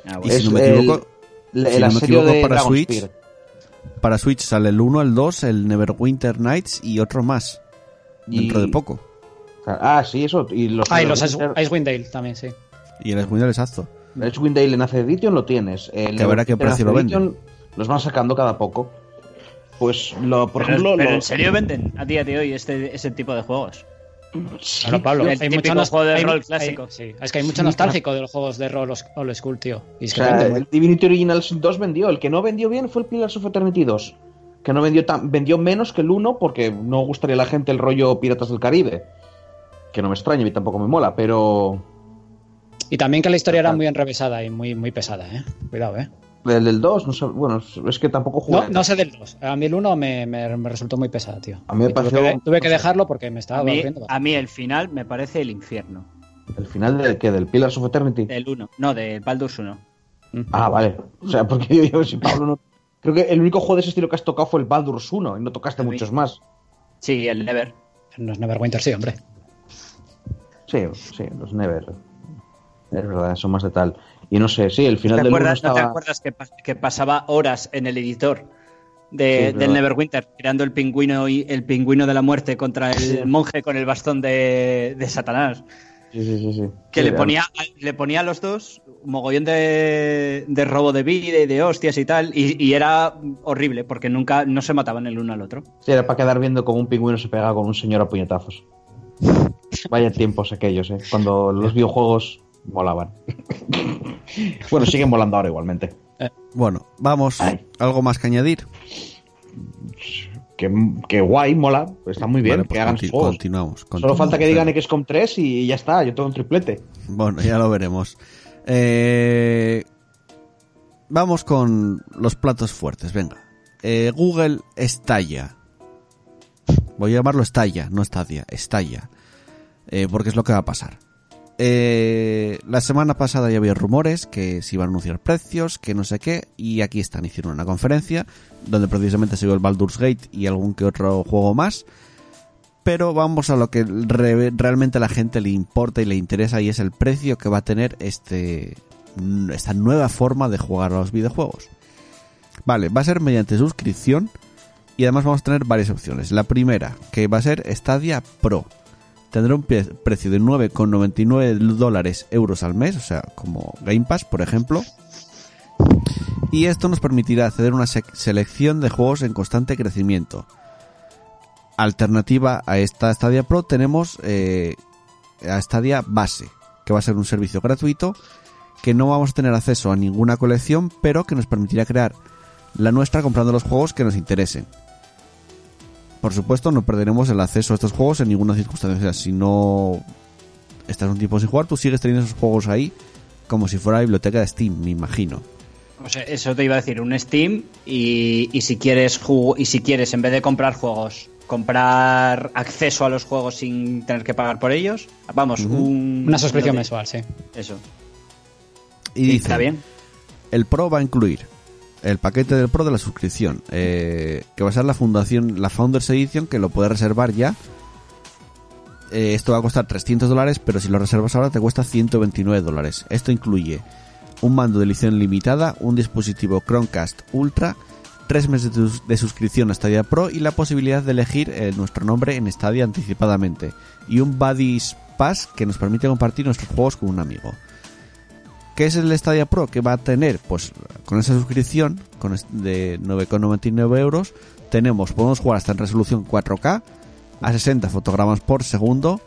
Ah, Y bueno. si no me el- equivoco, el, si el no me equivoco, de para. Switch, para Switch sale el 1, el 2, el Neverwinter Nights y otro más. Dentro Y- de poco. Ah, sí, eso. Y los, Ah, y los Ice, Icewind Dale también, sí. Y el Neverwinter exacto. El Edgewind Dale en Ace Edition lo tienes. El Que a ver a qué precio lo venden. Edition Los van sacando cada poco. Pues, lo, por pero, ejemplo. pero lo- ¿en serio venden a día de hoy este, ese tipo de juegos? Sí, Claro, Pablo, el hay mucho juego de hay- rol hay- clásico. sí, es que hay mucho nostálgico de los juegos de rol old school, tío. Y es O que sea, venden, el Divinity Original Sin 2 vendió. El que no vendió bien fue el Pillars of Eternity 2. Que no vendió tan, vendió menos que el 1 porque no gustaría a la gente el rollo Piratas del Caribe. Que no me extraña, a mí tampoco me mola, pero. Y también que la historia era muy enrevesada y muy, muy pesada, eh. Cuidado, eh. El del 2, no sé, bueno, es- que tampoco jugué. No, no sé del 2. A mí el 1 me, me- me resultó muy pesado, tío. A mí me tuve, pareció- que, tuve que dejarlo porque me estaba A mí, a mí el final me parece el infierno. El final del que del Pillars of Eternity. Del 1. No, de Baldur's 1. Ah, vale. O sea, porque yo, yo si Pablo no. Creo que el único juego de ese estilo que has tocado fue el Baldur's 1 y no tocaste muchos más. Sí, el Never. No es Neverwinter, sí, hombre. Sí, sí, los Never. Es verdad, son más de tal. Y no sé, sí, el final ¿Te del 1 acuerdas, ¿No te acuerdas que, pa- que pasaba horas en el editor de, del. Neverwinter, tirando el pingüino y el pingüino de la muerte contra el monje con el bastón de, de Satanás? Sí, sí, sí. sí. Que le ponía, le ponía a los dos un mogollón de, de robo de vida y de hostias y tal, y, y era horrible porque nunca no se mataban el uno al otro. Sí, era para quedar viendo como un pingüino se pega con un señor a puñetazos. Vaya tiempos aquellos, ¿eh? Cuando los videojuegos molaban. bueno, siguen volando ahora igualmente. Bueno, vamos. Ay. ¿Algo más que añadir? Que, que guay, mola. Está muy bien Vale, pues que hagan juegos. continuamos, Solo falta que digan XCOM 3 y ya está, yo tengo un triplete. Bueno, ya lo veremos. Eh, vamos con los platos fuertes, venga. Eh, Google estalla. Voy a llamarlo estalla, no estadia, estalla. Eh, porque es lo que va a pasar. Eh, la semana pasada ya había rumores que se iban a anunciar precios, que no sé qué, y aquí están, hicieron una conferencia donde precisamente se vio el Baldur's Gate y algún que otro juego más. Pero vamos a lo que re- realmente a la gente le importa y le interesa y es el precio que va a tener este esta nueva forma de jugar a los videojuegos. Vale, va a ser mediante suscripción y además vamos a tener varias opciones. La primera, que va a ser Stadia Pro. Tendrá un pre- precio de 9,99 dólares euros al mes, o sea, como Game Pass, por ejemplo. Y esto nos permitirá acceder a una selección de juegos en constante crecimiento. Alternativa a esta Stadia Pro tenemos eh, a Stadia Base, que va a ser un servicio gratuito que no vamos a tener acceso a ninguna colección, pero que nos permitirá crear la nuestra comprando los juegos que nos interesen. Por supuesto, no perderemos el acceso a estos juegos en ninguna circunstancia. O sea, si no estás un tiempo sin jugar, tú sigues teniendo esos juegos ahí como si fuera la biblioteca de Steam, me imagino. O sea, eso te iba a decir, un Steam y, y si quieres jugo- y si quieres en vez de comprar juegos, comprar acceso a los juegos sin tener que pagar por ellos, vamos, un, Una suscripción mensual, sí. Eso. Y dice, está bien. El Pro va a incluir el paquete del Pro de la suscripción, eh, que va a ser la fundación, la Founders Edition, que lo puedes reservar ya. Eh, esto va a costar 300 dólares, pero si lo reservas ahora te cuesta 129 dólares. Esto incluye un mando de edición limitada, un dispositivo Chromecast Ultra, tres meses de, sus- de suscripción a Stadia Pro y la posibilidad de elegir eh, nuestro nombre en Stadia anticipadamente. Y un Buddies Pass que nos permite compartir nuestros juegos con un amigo. ¿Qué es el Stadia Pro? que va a tener? Pues con esa suscripción con de 9,99 euros tenemos, podemos jugar hasta en resolución 4K a 60 fotogramas por segundo.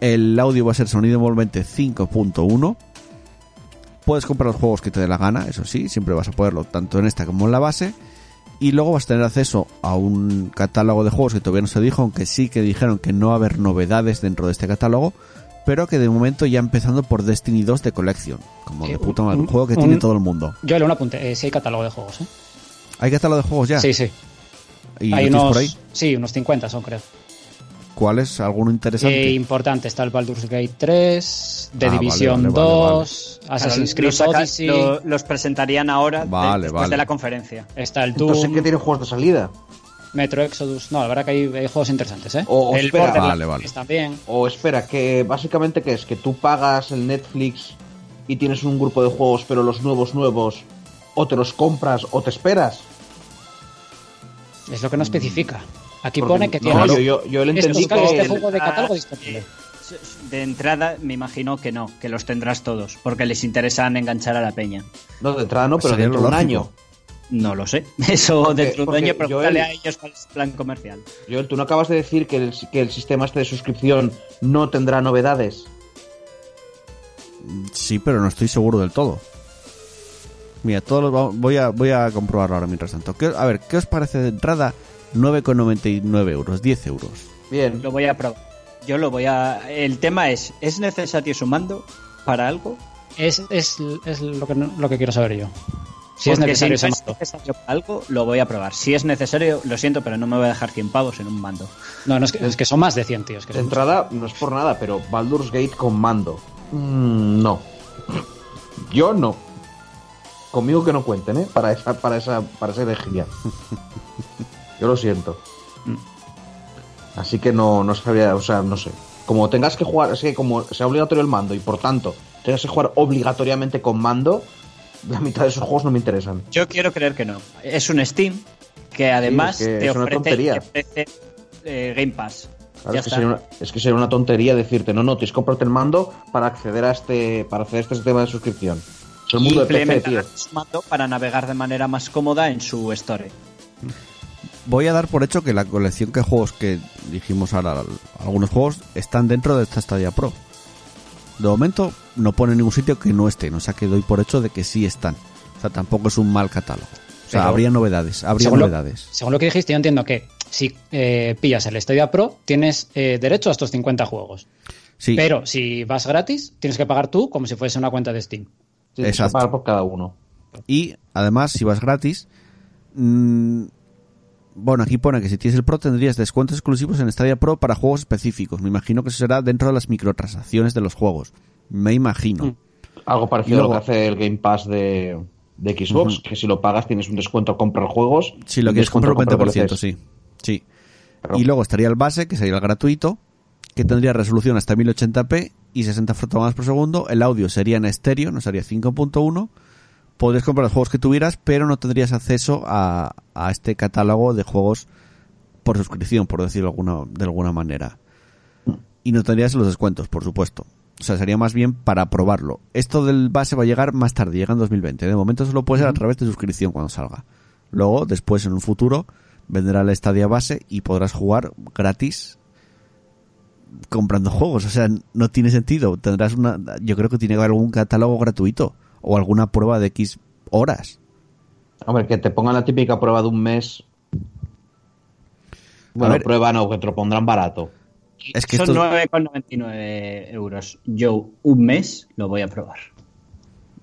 El audio va a ser sonido envolvente 5.1. Puedes comprar los juegos que te dé la gana, eso sí, siempre vas a poderlo tanto en esta como en la base. Y luego vas a tener acceso a un catálogo de juegos que todavía no se dijo, aunque sí que dijeron que no va a haber novedades dentro de este catálogo, pero que de momento ya empezando por Destiny 2 de Collection, como de puta madre, un un- juego que un- tiene todo el mundo. Yo le un apunte. Eh, sí hay catálogo de juegos, ¿eh? ¿Hay catálogo de juegos ya? Sí, sí. ¿Y hay unos, por ahí? Sí, unos 50 son, creo. ¿Cuál es? ¿Alguno interesante? Eh, importante, está el Baldur's Gate 3, The Ah, vale, Division vale, vale, 2, Assassin's Claro, Creed los Odyssey, lo- los presentarían ahora de- Vale, después vale. de la conferencia. está el Doom, Entonces, ¿qué tienen juegos de salida? Metro Exodus. No, la verdad que hay, hay juegos interesantes, ¿eh? O- o el espera. Vale, vale. también. O espera, que básicamente que es que tú pagas el Netflix y tienes un grupo de juegos, pero los nuevos nuevos o te los compras o te esperas. Es lo que no especifica. Aquí Porque- pone que no, tiene yo, yo, yo le entendí este que el- juego de catálogo disponible. De entrada, me imagino que no, que los tendrás todos, porque les interesan enganchar a la peña. no de entrada no, pero Sería dentro de un lógico. año. No lo sé. Eso Porque- dentro de un año, pregúntale a ellos cuál es el plan comercial. Joel, tú no acabas de decir que el, que el sistema este de suscripción no tendrá novedades. Sí, pero no estoy seguro del todo. Mira, todos los voy a voy a comprobarlo ahora mientras tanto. ¿Qué- a ver, ¿qué os parece de entrada? 9,99 euros, 10 euros. Bien. Lo voy a probar. Yo lo voy a. El tema es: ¿es necesario su mando para algo? Es, es, es lo, que, no- lo que quiero saber yo. Si es necesario si ese no es mando. necesario para algo, lo voy a probar. Si es necesario, lo siento, pero no me voy a dejar 100 pavos en un mando. No, no es que, es que son más de 100, tíos. Que De entrada, no es por nada, pero Baldur's Gate con mando. Mm, no. Yo no. Conmigo que no cuenten, ¿eh? Para esa, para esa, para esa herejía. Yo lo siento. Así que no, no sabría, o sea, no sé. Como tengas que jugar, es que como sea obligatorio el mando y por tanto tengas que jugar obligatoriamente con mando, la mitad de esos juegos no me interesan. Yo quiero creer que no. Es un Steam que además Sí, es que te es una ofrece, tontería. te ofrece, eh, Game Pass. Claro, Ya es, que está. sería una, es que sería una tontería decirte, no, no, tienes que comprarte el mando para acceder a este, para acceder a este sistema de suscripción. Es el mundo de PC, tío. Mando para navegar de manera más cómoda en su store. Voy a dar por hecho que la colección de juegos que dijimos ahora, algunos juegos, están dentro de esta Stadia Pro. De momento no pone en ningún sitio que no estén, o sea que doy por hecho de que sí están. O sea, tampoco es un mal catálogo. O sea, Pero- habría novedades, habría según, lo, novedades. según lo que dijiste, yo entiendo que si eh, pillas el Stadia Pro, tienes eh, derecho a estos 50 juegos. Sí, Pero si vas gratis, tienes que pagar tú como si fuese una cuenta de Steam. Tienes que pagar por cada uno. Y además, si vas gratis, mm, bueno, aquí pone que si tienes el Pro tendrías descuentos exclusivos en Stadia Pro para juegos específicos. Me imagino que eso será dentro de las microtransacciones de los juegos. Me imagino. Mm. Algo parecido a lo que hace el Game Pass de, de Xbox, que si lo pagas tienes un descuento al comprar juegos. Si lo quieres comprar un al 20%, DLCs. sí. Sí. Y luego estaría el base, que sería el gratuito, que tendría resolución hasta 1080p y 60 fotogramas por segundo. El audio sería en estéreo, no sería 5.1. Podrías comprar los juegos que tuvieras, pero no tendrías acceso a, a este catálogo de juegos por suscripción, por decirlo alguna, de alguna manera. Y no tendrías los descuentos, por supuesto. O sea, sería más bien para probarlo. Esto del base va a llegar más tarde, llega en 2020. De momento solo puede ser a través de suscripción cuando salga. Luego, después, en un futuro, vendrá la estadia base y podrás jugar gratis comprando juegos. O sea, no tiene sentido. Tendrás una. Yo creo que tiene que haber algún catálogo gratuito o alguna prueba de X horas. Hombre, que te pongan la típica prueba de un mes. Bueno, ver. prueba no, que te lo pondrán barato. Es que Son esto- 9,99 euros. Yo un mes lo voy a probar.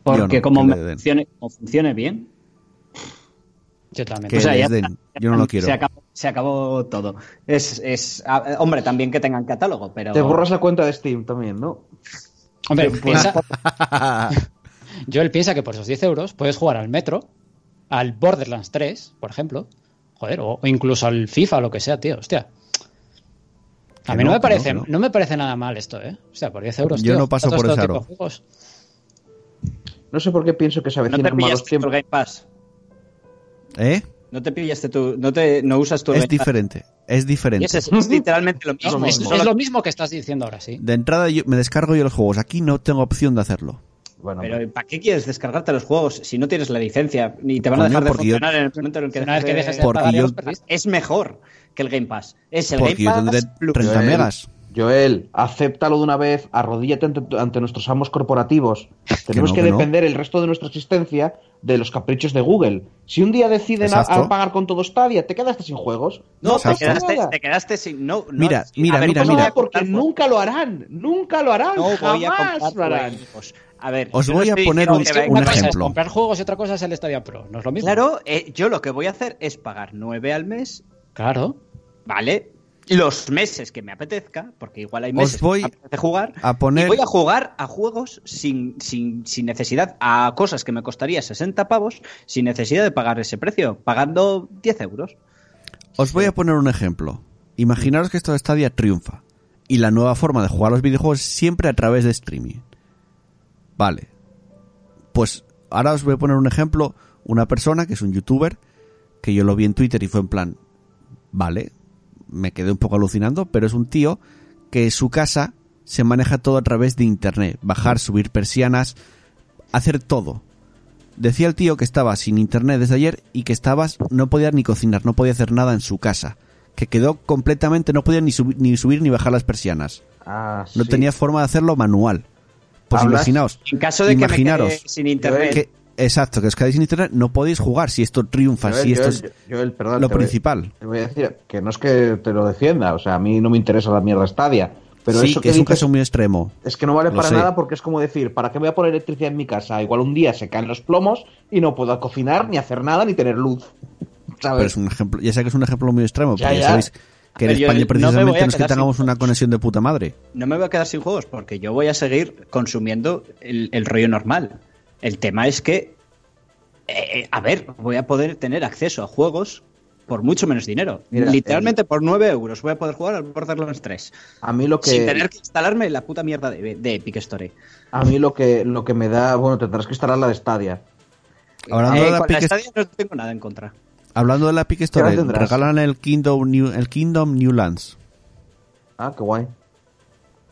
Porque no, como, me funcione, como funcione bien, Yo también. Que o sea, les ya den. está. Yo no lo quiero. Se acabó, se acabó todo. Es, es, a- hombre, también que tengan catálogo, pero. Te borras la cuenta de Steam también, ¿no? Hombre, pues- piensa, Joel piensa que por esos 10 euros puedes jugar al Metro, al Borderlands 3, por ejemplo. Joder, o, o incluso al FIFA o lo que sea, tío. Hostia. A Que mí no, no, me parece, no, no, que no. me parece nada mal esto, ¿eh? O sea, por 10 euros. Yo tío, no paso por ese aro. No sé por qué pienso que se No te avecinan malos tiempos. Game Pass. ¿Eh? No te pillaste tu. No, te, no usas tu Es Game Pass. diferente. Es diferente. es, es literalmente lo No, mismo. es lo mismo que estás diciendo ahora, sí. De entrada yo, me descargo yo los juegos. Aquí no tengo opción de hacerlo. Bueno, Pero ¿para qué quieres descargarte los juegos si no tienes la licencia? Ni te van a dejar de yo- funcionar en el momento en el que Una vez que dejes dejes de- pagar, yo-. Es mejor que el Game Pass. Es el Porque yo Game tendré Pass Plus. 30 Joel, megas. Joel, acéptalo de una vez, arrodíllate ante, ante nuestros amos corporativos. Tenemos no, que, que no. depender el resto de nuestra existencia de los caprichos de Google. Si un día deciden a, a pagar con todo Stadia, te quedaste sin juegos. No, te quedaste, te quedaste sin. No, no, Mira, mira, ver, mira, mira. porque nunca lo harán, nunca lo harán, No voy a jamás comprar lo harán. juegos. A ver, Os yo no voy a poner un- que un una cosa es ejemplo. comprar juegos y otra cosa es el Stadia Pro. No es lo mismo. Claro, eh, yo lo que voy a hacer es pagar 9 al mes, Claro. ¿vale? Los meses que me apetezca, porque igual hay Os meses voy que me apetece jugar. a poner- Y voy a jugar a juegos sin, sin, sin necesidad, a cosas que me costaría 60 pavos, sin necesidad de pagar ese precio, pagando 10 euros. Os voy a poner un ejemplo. Imaginaros que esto de Stadia triunfa. Y la nueva forma de jugar a los videojuegos es siempre a través de streaming. Vale. Pues ahora os voy a poner un ejemplo. Una persona que es un youtuber, que yo lo vi en Twitter y fue en plan, vale, me quedé un poco alucinando, pero es un tío que su casa se maneja todo a través de internet. Bajar, subir persianas, hacer todo. Decía el tío que estaba sin internet desde ayer y que estabas, no podía ni cocinar, no podía hacer nada en su casa. Que quedó completamente, no podía ni, subi- ni subir ni bajar las persianas. Ah, No sí. tenía forma de hacerlo manual. Pues Hablas- imaginaos. En caso de que imaginaros me quede sin internet, que- exacto, que os quedáis sin internet, no podéis jugar si esto triunfa, Joel, si esto Joel, es Joel, perdón, lo te voy- principal. Te voy a decir que no es que te lo defienda, o sea, a mí no me interesa la mierda Stadia. Pero sí, eso que es un dices caso muy extremo. es que no vale lo para sé. nada porque es como decir, ¿para qué voy a poner electricidad en mi casa? Igual un día se caen los plomos y no puedo cocinar, ni hacer nada, ni tener luz. ¿Sabes? Pero es un ejemplo, ya sé que es un ejemplo muy extremo, Ya, pero ya, ya. sabéis que en ver, España no me voy precisamente a no es que quedar sin tengamos una juegos. conexión de puta madre. no me voy a quedar sin juegos porque yo voy a seguir consumiendo el, el rollo normal. El tema es que, eh, a ver, voy a poder tener acceso a juegos por mucho menos dinero. Mira, Literalmente por 9 euros voy a poder jugar al Borderlands 3. a mí lo que Sin tener que instalarme la puta mierda de, de Epic Store. a mí lo que lo que me da, bueno, tendrás que instalar la de Stadia. Hablando, Eh, de la con la Stadia no tengo nada en contra. Hablando de la Epic Store, regalan el Kingdom, New, el Kingdom Newlands, Ah, qué guay.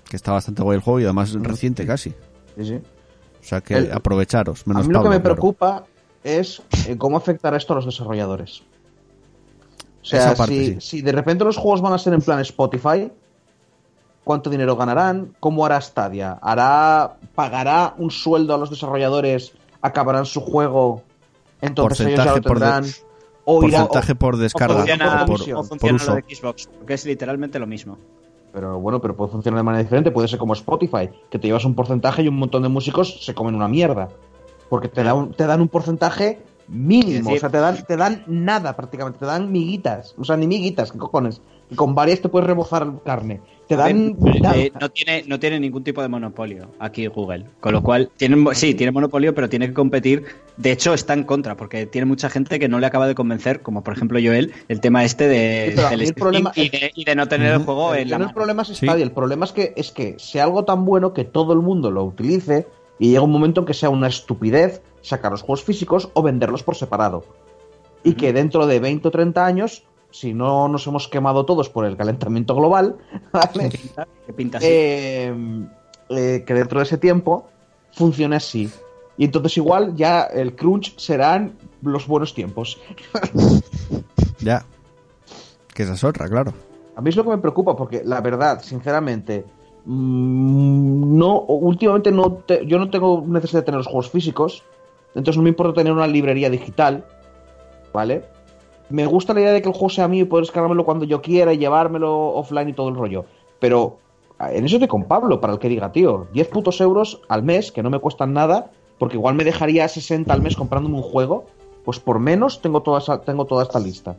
que está bastante guay el juego y además es reciente casi. Sí, sí. O sea que El- aprovecharos. Menos a mí lo que me claro. preocupa es eh, cómo afectará esto a los desarrolladores. O sea, parte, si, sí. si de repente los juegos van a ser en plan Spotify, ¿cuánto dinero ganarán? ¿Cómo hará Stadia? ¿Hará, ¿Pagará un sueldo a los desarrolladores? ¿Acabarán su juego? Entonces ellos ya lo por o Porcentaje por descarga, o funciona, por, o por uso. lo de Xbox, porque es literalmente lo mismo. Pero bueno, pero puede funcionar de manera diferente. Puede ser como Spotify, que te llevas un porcentaje y un montón de músicos se comen una mierda. Porque te, da un- te dan un porcentaje mínimo. Decir- o sea, te dan, te dan nada prácticamente. Te dan miguitas. O sea, ni miguitas, ¿qué cojones? Y con varias te puedes rebozar carne. Te ver, dan eh, no, tiene, no tiene ningún tipo de monopolio aquí Google. Con lo cual, tienen, sí, tiene monopolio, pero tiene que competir. De hecho, está en contra, porque tiene mucha gente que no le acaba de convencer, como por ejemplo Joel, el tema este de, Sí, del el problema- y, de, y de no tener el juego El, en la no el problema es Sí. Stadia, el problema es que, es que sea algo tan bueno que todo el mundo lo utilice y llega un momento en que sea una estupidez sacar los juegos físicos o venderlos por separado. Y que dentro de 20 o 30 años, si no nos hemos quemado todos por el calentamiento global, ¿vale? Que pinta así. Eh, eh, que dentro de ese tiempo funcione así. Y entonces igual ya el crunch serán los buenos tiempos. Ya. Que esa es otra, claro. A mí es lo que me preocupa, porque la verdad, sinceramente, mm, no, últimamente no te- yo no tengo necesidad de tener los juegos físicos, entonces no me importa tener una librería digital, ¿vale? Me gusta la idea de que el juego sea mío y poder descargármelo cuando yo quiera y llevármelo offline y todo el rollo, pero en eso estoy con Pablo, para el que diga, tío, 10 putos euros al mes, que no me cuestan nada, porque igual me dejaría 60 al mes comprándome un juego, pues por menos tengo toda, esa- tengo toda esta lista.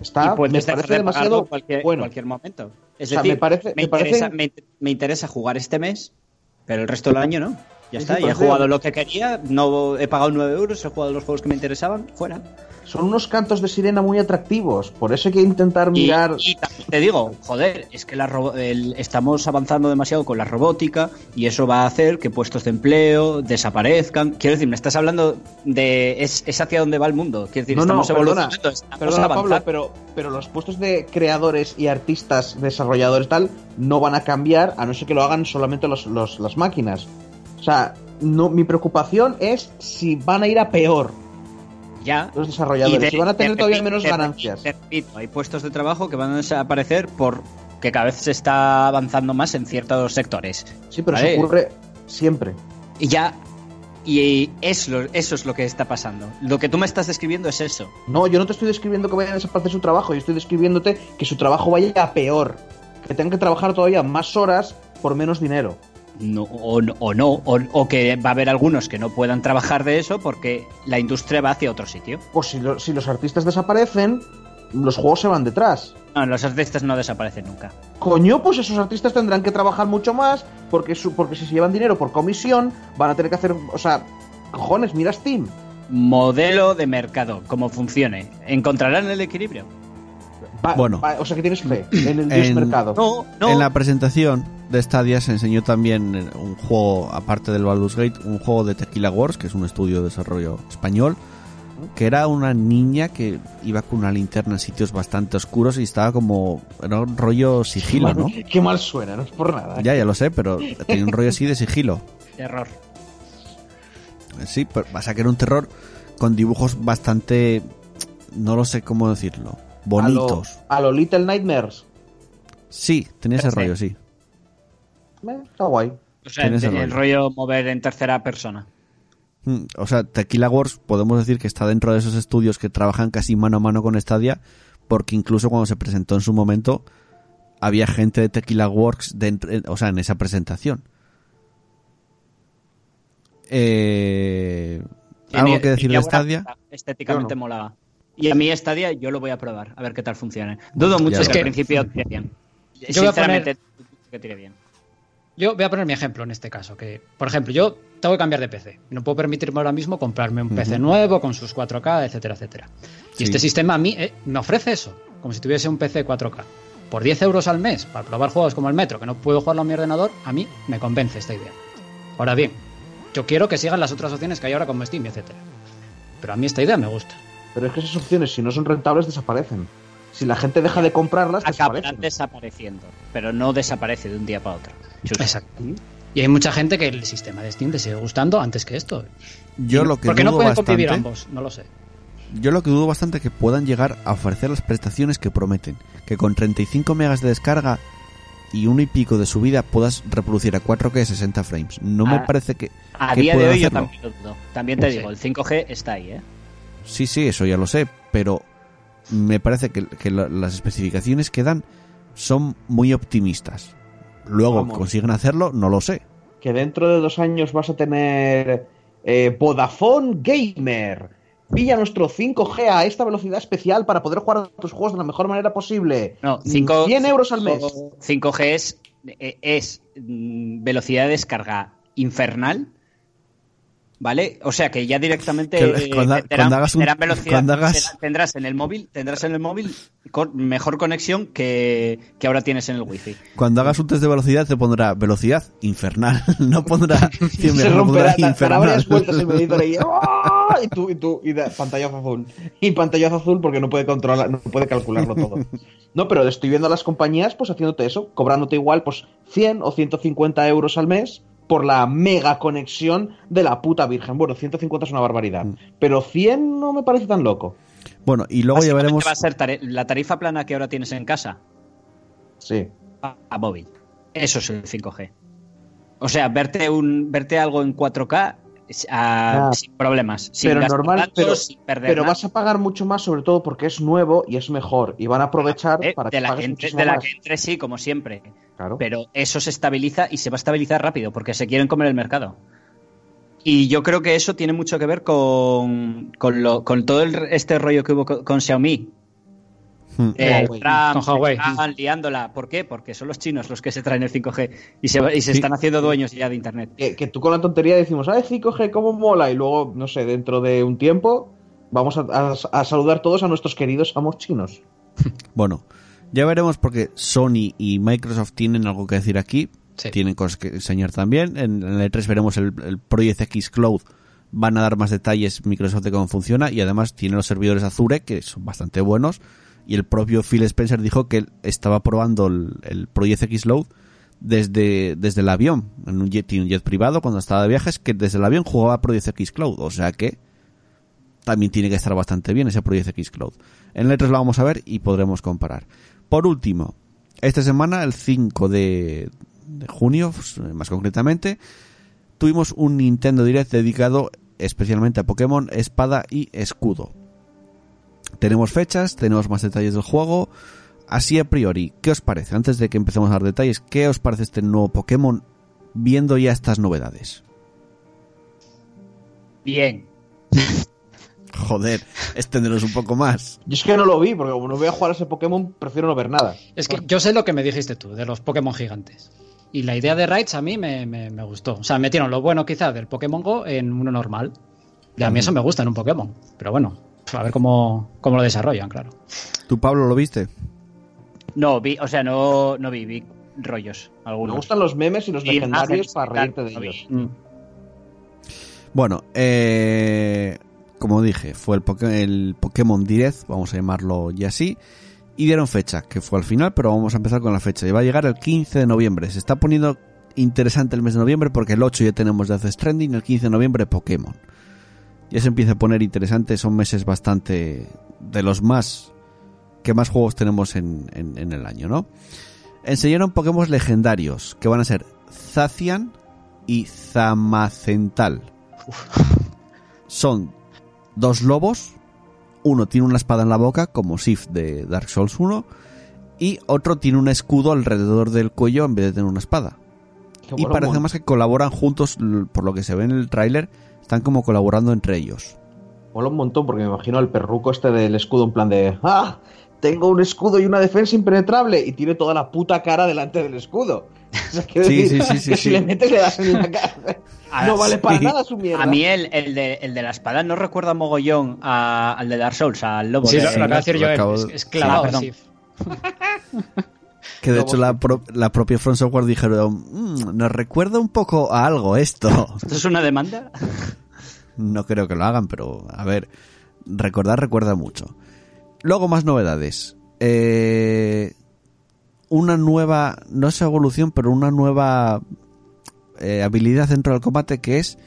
Está, y me parece de demasiado en cualquier, bueno. cualquier momento. Es O sea, decir, me parece- me, interesa, me, me interesa jugar este mes, pero el resto del año no. Ya Sí, está, sí, y he pues jugado lo que quería, no he pagado 9 euros, he jugado los juegos que me interesaban, fuera. Son unos cantos de sirena muy atractivos. Por eso hay que intentar Y, mirar. y te digo, joder, es que la el- estamos avanzando demasiado con la robótica y eso va a hacer que puestos de empleo desaparezcan. Quiero decir, me estás hablando de. Es, es hacia dónde va el mundo. Quiero decir, No, no, estamos perdona, evolucionando, estamos Perdona, Pablo, pero, pero los puestos de creadores y artistas, desarrolladores tal, no van a cambiar a no ser que lo hagan solamente los, los- las máquinas. O sea, no, mi preocupación es si van a ir a peor Ya. los desarrolladores, de- si van a tener te todavía menos ganancias. repito, hay puestos de trabajo que van a desaparecer por que cada vez se está avanzando más en ciertos sectores. Sí, pero Vale. eso ocurre siempre. Y ya. Y es lo- eso es lo que está pasando. Lo que tú me estás describiendo es eso. No, yo no te estoy describiendo que vaya a desaparecer su trabajo, yo estoy describiéndote que su trabajo vaya a peor. Que tengan que trabajar todavía más horas por menos dinero. No, o, no- o no, o, o que va a haber algunos que no puedan trabajar de eso porque la industria va hacia otro sitio. Pues si, lo- si los artistas desaparecen, los juegos se van detrás. No, los artistas no desaparecen nunca. Coño, pues esos artistas tendrán que trabajar mucho más porque, su- porque si se llevan dinero por comisión van a tener que hacer, o sea, cojones, mira Steam. Modelo de mercado, como funcione. ¿Encontrarán el equilibrio? Va- Bueno. va- o sea que tienes fe en el En- mercado. No, no. En la presentación de Stadia se enseñó también un juego, aparte del Baldur's Gate, un juego de Tequila Wars, que es un estudio de desarrollo español, que era una niña que iba con una linterna en sitios bastante oscuros y estaba como... Era un rollo sigilo, ¿no? Qué mal suena, no es por nada. ¿eh? Ya, ya lo sé, pero tenía un rollo así de sigilo. Error. Sí, pero pasa que era un terror con dibujos bastante... No lo sé cómo decirlo. Bonitos. A lo, a lo Little Nightmares. Sí, tenía ese Sí. rollo, sí. Eh, está guay. O sea, el, rollo mover en tercera persona. Mm, O sea, Tequila Wars podemos decir que está dentro de esos estudios que trabajan casi mano a mano con Stadia, porque incluso cuando se presentó en su momento había gente de Tequila Works dentro, eh, o sea, en esa presentación. Eh, ¿Algo que decir de Stadia? Estéticamente no. molaba. Y a mí Stadia yo lo voy a probar, a ver qué tal funciona. Dudo mucho Ya que lo al principio tire bien. Yo voy a Sinceramente, dudo que tire bien. Yo voy a poner mi ejemplo en este caso, que, por ejemplo, yo tengo que cambiar de PC. No puedo permitirme ahora mismo comprarme un PC nuevo con sus 4K, etcétera, etcétera. Y Sí. este sistema a mí eh, me ofrece eso, como si tuviese un PC 4K. Por 10 euros al mes, para probar juegos como el Metro, que no puedo jugarlo en mi ordenador, a mí me convence esta idea. Ahora bien, yo quiero que sigan las otras opciones que hay ahora como Steam, etcétera. Pero a mí esta idea me gusta. Pero es que esas opciones, si no son rentables, desaparecen. Si la gente deja de comprarlas, Acabarán desaparecen. desapareciendo, pero no desaparece de un día para otro. Chus. Exacto. Y hay mucha gente que el sistema de Steam le sigue gustando antes que esto. Yo lo que Porque no dudo pueden bastante, convivir ambos, no lo sé. yo lo que dudo bastante es que puedan llegar a ofrecer las prestaciones que prometen, que con 35 megas de descarga y uno y pico de subida puedas reproducir a 4K 60 frames. No me parece que A que día de hoy yo también lo dudo. También te digo, el 5G está ahí, ¿eh? Sí, sí, eso ya lo sé, pero me parece que, que la- las especificaciones que dan son muy optimistas. Luego, Vamos. ¿consiguen hacerlo? No lo sé. Que dentro de dos años vas a tener eh, Vodafone Gamer. Pilla nuestro 5G a esta velocidad especial para poder jugar a tus juegos de la mejor manera posible. No, 5, 100 euros al mes. 5G es, eh, es mm, velocidad de descarga infernal. ¿Vale? O sea que ya directamente Que eh, cuando- tendrán- cuando hagas un- tendrán velocidad, cuando hagas- tendrás- en el móvil, tendrás en el móvil con mejor conexión que, que ahora tienes en el wifi. Cuando hagas un test de velocidad te pondrá velocidad infernal, no pondrá 100 Se romperá, pondrá dará varias infernal. vueltas el medidor ahí. ¡ah! Y tú, y tú, y da- pantallazo azul. Y pantallazo azul porque no puede controlar, no puede calcularlo todo. No, pero estoy viendo a las compañías pues haciéndote eso, cobrándote igual pues 100 o 150 euros al mes por la mega conexión de la puta virgen. Bueno, 150 es una barbaridad, Mm. pero 100 no me parece tan loco. Bueno, y luego veremos... va a ser la tarifa plana que ahora tienes en casa Sí. a, a móvil. Eso es el 5G. O sea, verte un verte algo en 4K es- a- Ah. sin problemas. Sin pero normal, datos, pero, sin perder pero vas a pagar mucho más, sobre todo porque es nuevo y es mejor. Y van a aprovechar Eh, para de que la, pagues que entre, de la más. que entre sí, como siempre. Claro. Pero eso se estabiliza y se va a estabilizar rápido porque se quieren comer el mercado. Y yo creo que eso tiene mucho que ver con, con, lo- con todo el- este rollo que hubo con, con Xiaomi. Hmm. Eh, Huawei. Trump, Con Huawei. están liándola. ¿Por qué? Porque son los chinos los que se traen el 5G y se, y se Sí. están haciendo dueños ya de Internet. Que, que tú con la tontería decimos, ay, 5G, cómo mola. Y luego, no sé, dentro de un tiempo, vamos a, a- a saludar todos a nuestros queridos amos chinos. Bueno, ya veremos porque Sony y Microsoft tienen algo que decir aquí. Sí. Tienen cosas que enseñar también. En el E3 veremos el, el Project X Cloud. Van a dar más detalles Microsoft de cómo funciona y además tiene los servidores Azure que son bastante buenos. Y el propio Phil Spencer dijo que él estaba probando el, el Project X Cloud desde, desde el avión, en un jet, un jet privado cuando estaba de viajes, que desde el avión jugaba Project X Cloud. O sea que también tiene que estar bastante bien ese Project X Cloud. En el E3 lo vamos a ver y podremos comparar. Por último, esta semana, el 5 de, de junio, más concretamente, tuvimos un Nintendo Direct dedicado especialmente a Pokémon Espada y Escudo. Tenemos fechas, tenemos más detalles del juego. Así a priori, ¿qué os parece? Antes de que empecemos a dar detalles, ¿qué os parece este nuevo Pokémon viendo ya estas novedades? Bien. Joder, extenderos un poco más. Yo es que no lo vi, porque como no voy a jugar a ese Pokémon, prefiero no ver nada. Es que yo sé lo que me dijiste tú, de los Pokémon gigantes. Y la idea de Raids a mí me, me- me gustó. O sea, metieron lo bueno quizás del Pokémon Go en uno normal. Y a mí eso me gusta en un Pokémon. Pero bueno, a ver cómo, cómo lo desarrollan, claro. ¿Tú, Pablo, lo viste? No, vi, o sea, no, no vi, vi rollos Me algunos. gustan los memes y los Y legendarios para reírte de ellos. Mm. Bueno, eh, como dije, fue el, Poké- el Pokémon Direct, vamos a llamarlo ya así, y dieron fecha, que fue al final, pero vamos a empezar con la fecha. Y va a llegar el 15 de noviembre. Se está poniendo interesante el mes de noviembre porque el 8 ya tenemos Death Stranding, el 15 de noviembre Pokémon. Ya se empieza a poner interesante, son meses bastante de los más que más juegos tenemos en, en- en el año, ¿no? Enseñaron Pokémon legendarios, que van a ser Zacian y Zamacental. Son dos lobos, uno tiene una espada en la boca, como Sif de Dark Souls 1, y otro tiene un escudo alrededor del cuello en vez de tener una espada. Y parece más que colaboran juntos, por lo que se ve en el tráiler, están como colaborando entre ellos. Mola un montón porque me imagino al perruco este del escudo en plan de ¡Ah! Tengo un escudo y una defensa impenetrable y tiene toda la puta cara delante del escudo. O sea, quiero Sí, decir sí, sí, sí, que sí. si le metes le das en la cara. Ah, No vale para sí. nada su mierda. A mí el, el, de, el de la espada no recuerda mogollón a- al de Dark Souls, al lobo. Sí, de- lo, lo de decir lo yo, acabo es, es clavado, Ah. Que de hecho la, pro- la propia Front Software dijeron, "Mm, nos recuerda un poco a algo esto. ¿Esto es una demanda? No creo que lo hagan, pero a ver, recordar recuerda mucho. Luego más novedades. Eh, una nueva, no es evolución, pero una nueva eh, habilidad dentro del combate que es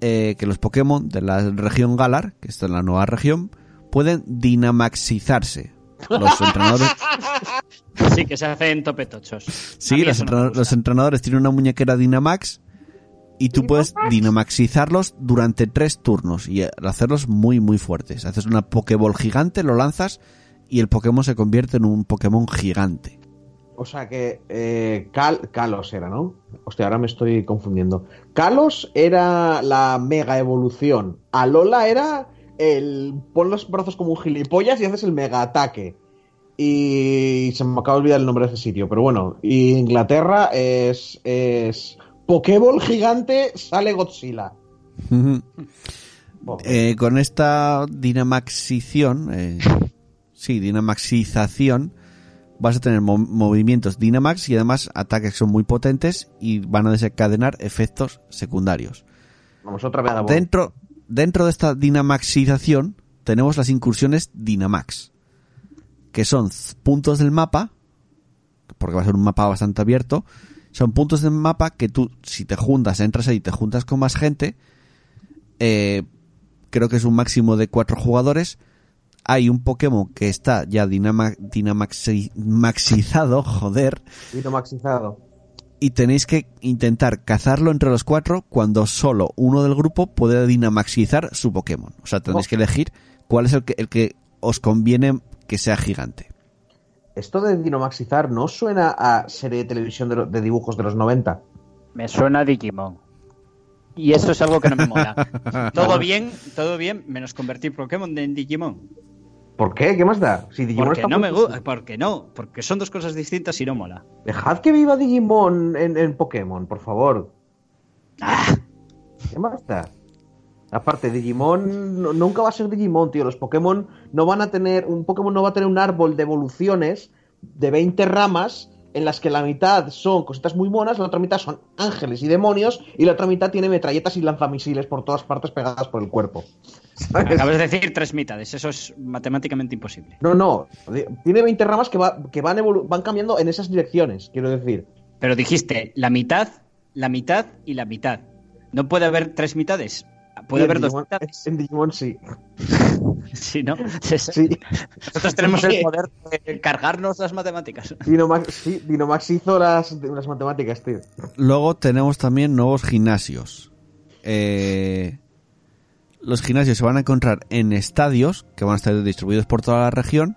eh, que los Pokémon de la región Galar, que está en la nueva región, pueden dinamaxizarse. Los entrenadores, Sí, que se hacen topetochos. Sí, los, los entrenadores tienen una muñequera Dynamax y tú puedes dinamaxizarlos durante tres turnos y hacerlos muy muy fuertes. Haces una Pokéball gigante, lo lanzas y el Pokémon se convierte en un Pokémon gigante. O sea que eh, Cal- Kalos era, ¿no? Hostia, ahora me estoy confundiendo. Kalos era la mega evolución. Alola era el. Pon los brazos como un gilipollas y haces el mega ataque. Y se me acaba de olvidar el nombre de ese sitio, pero bueno. Y Inglaterra es. es Pokéball gigante, sale Godzilla. Eh, con esta dinamaxición, eh, sí, dinamaxización, vas a tener mo- movimientos Dynamax y además ataques que son muy potentes y van a desencadenar efectos secundarios. Vamos otra vez a Dentro, dentro de esta dinamaxización tenemos las incursiones Dynamax, que son puntos del mapa, porque va a ser un mapa bastante abierto, son puntos del mapa que tú, si te juntas, entras ahí y te juntas con más gente, eh, creo que es un máximo de cuatro jugadores, hay un Pokémon que está ya dinama, dinamaxi- maxizado, joder, Poquito maxizado. y tenéis que intentar cazarlo entre los cuatro cuando solo uno del grupo puede dinamaxizar su Pokémon. O sea, tenéis que elegir cuál es el que, el que os conviene que sea gigante. Esto de dinomaxizar no suena a serie de televisión de, dibujos de los 90. Me suena a Digimon. Y eso es algo que no me mola. todo bien, todo bien, menos convertir Pokémon en Digimon. ¿Por qué? ¿Qué más da? Si Digimon Porque está no me gusta. Porque no. Porque son dos cosas distintas y no mola. Dejad que viva Digimon en, en Pokémon, por favor. Ah. ¿Qué más da? Aparte, Digimon no- nunca va a ser Digimon, tío. Los Pokémon no van a tener. Un Pokémon no va a tener un árbol de evoluciones de 20 ramas en las que la mitad son cositas muy monas, la otra mitad son ángeles y demonios, y la otra mitad tiene metralletas y lanzamisiles por todas partes pegadas por el cuerpo. ¿Sabes? Acabas de decir tres mitades. Eso es matemáticamente imposible. No, no. Tiene 20 ramas que, va- que van, evolu- van cambiando en esas direcciones, quiero decir. Pero dijiste la mitad, la mitad y la mitad. No puede haber tres mitades. Puede haber dos. En Digimon sí. Sí, ¿no? Sí. Nosotros tenemos el poder de cargarnos las matemáticas. Dinomax, sí, Dinomax hizo las, las matemáticas, tío. Luego tenemos también nuevos gimnasios. Eh, los gimnasios se van a encontrar en estadios que van a estar distribuidos por toda la región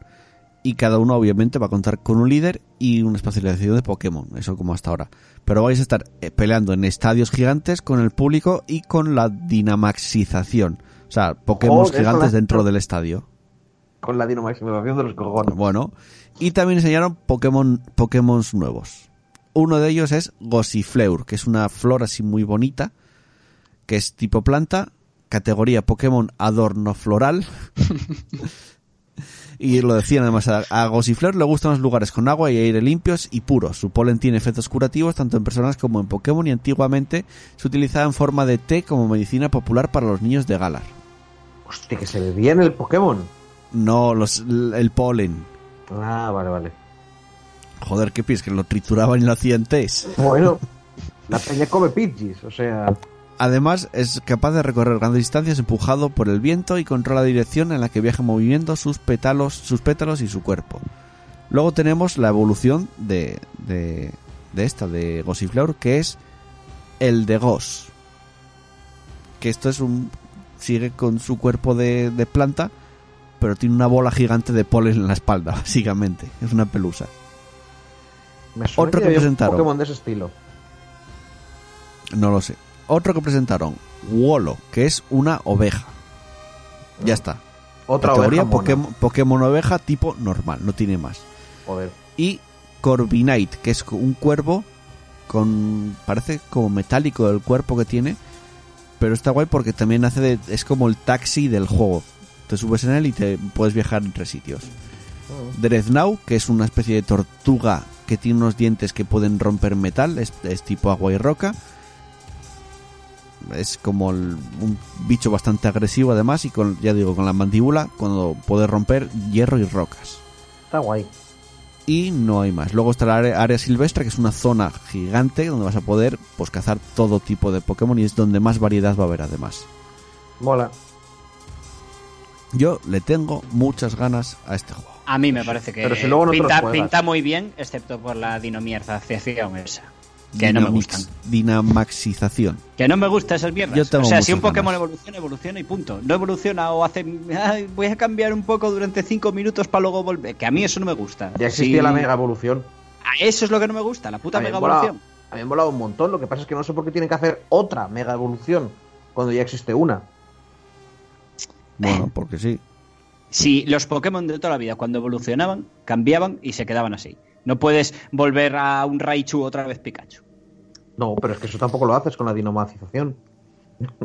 y cada uno obviamente va a contar con un líder y una especialización de Pokémon, eso como hasta ahora. Pero vais a estar eh, peleando en estadios gigantes con el público y con la dinamaxización. O sea, Pokémon Joder, gigantes la- dentro del estadio. Con la dinomaxización de los cojones. Bueno, y también enseñaron Pokémon Pokémon nuevos. Uno de ellos es Gossifleur, que es una flor así muy bonita, que es tipo planta, categoría Pokémon adorno floral. y lo decían además, a, a Gossifleur le gustan los lugares con agua y aire limpios y puros. Su polen tiene efectos curativos tanto en personas como en Pokémon y antiguamente se utilizaba en forma de té como medicina popular para los niños de Galar. Hostia, que se ve bien el Pokémon. No, los, el polen. Ah, vale, vale. Joder, ¿qué piensas? Que lo trituraban y lo hacían tés. Bueno, la peña come Pidgeys, o sea. Además, es capaz de recorrer grandes distancias empujado por el viento y controla la dirección en la que viaja moviendo sus pétalos, sus pétalos y su cuerpo. Luego tenemos la evolución de, de, de esta, de Gossifleur, que es el de Goss. Que esto es un. sigue con su cuerpo de, de planta, pero tiene una bola gigante de polen en la espalda, básicamente. Es una pelusa. Me suena Otro que un presentaron. Pokémon de ese estilo. No lo sé. Otro que presentaron, Wolo, que es una oveja. Ya está. Otra Categoría oveja. Pokémon, Pokémon oveja tipo normal, no tiene más. Joder. Y Corviknight, que es un cuervo con parece como metálico el cuerpo que tiene, pero está guay porque también hace de, es como el taxi del juego. Te subes en él y te puedes viajar entre sitios. Dreadnought, que es una especie de tortuga que tiene unos dientes que pueden romper metal, es, es tipo agua y roca. Es como el- un bicho bastante agresivo además y con, ya digo, con la mandíbula cuando puede romper hierro y rocas Está guay. y no hay más. Luego está la área, área silvestre, que es una zona gigante donde vas a poder pues cazar todo tipo de Pokémon y es donde más variedad va a haber además. Mola. Yo le tengo muchas ganas a este juego. A mí me parece que Pero si luego no te los pinta, juegas. pinta muy bien, excepto por la dinomierzación esa. Que no me gustan. Dinamaxización. Que no me gusta esas mierdas. Yo tengo o sea, si un Pokémon ganas. evoluciona, evoluciona y punto. No evoluciona o hace. "Ay, voy a cambiar un poco durante cinco minutos para luego volver. Que a mí eso no me gusta. Ya existía Sí. la mega evolución. Ah, Eso es lo que no me gusta, la puta mega evolución. A mí me molaba un montón. Lo que pasa es que no sé por qué tienen que hacer otra mega evolución cuando ya existe una. Bueno, porque sí. Si los Pokémon de toda la vida, cuando evolucionaban, cambiaban y se quedaban así. No puedes volver a un Raichu otra vez Pikachu. No, pero es que eso tampoco lo haces con la dinomacización.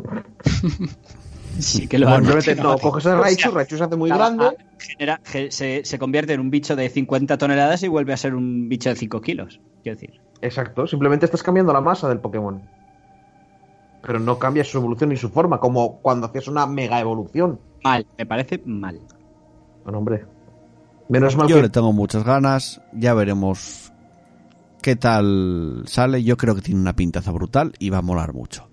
Sí, que lo Bueno, haces. no, coges el Raichu, Raichu se hace muy grande. genera- se, se convierte en un bicho de 50 toneladas y vuelve a ser un bicho de 5 kilos. Quiero decir. Exacto, simplemente estás cambiando la masa del Pokémon. Pero no cambias su evolución ni su forma, como cuando hacías una mega evolución. Mal, me parece mal. Bueno, hombre. Menos mal Yo que le tengo muchas ganas. Ya veremos qué tal sale. Yo creo que tiene una pintaza brutal y va a molar mucho.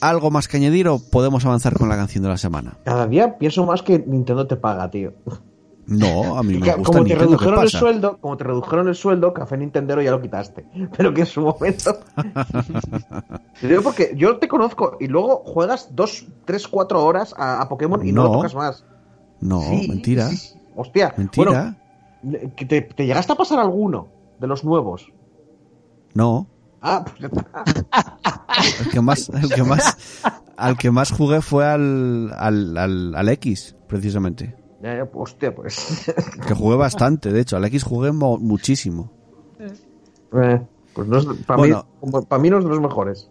¿Algo más que añadir o podemos avanzar con la canción de la semana? cada día pienso más que Nintendo te paga, tío. No, a mí me gusta como te Nintendo. ¿Qué redujeron el sueldo, como te redujeron el sueldo, Café Nintendero ya lo quitaste. Pero que en su momento. Te digo porque yo te conozco y luego juegas dos, tres, cuatro horas a, a Pokémon y no, No. lo tocas más. No, Sí, mentira. sí. Hostia. Mentira. Bueno, que te, te llegaste a pasar alguno de los nuevos. No. Ah, pues. El que más, el que más, al que más jugué fue al, al, al, al X, precisamente. Ya, ya, hostia, pues. Que jugué bastante, de hecho. Al X jugué mo- muchísimo. Eh, pues no es, para, Bueno. mí, para mí no es de los mejores.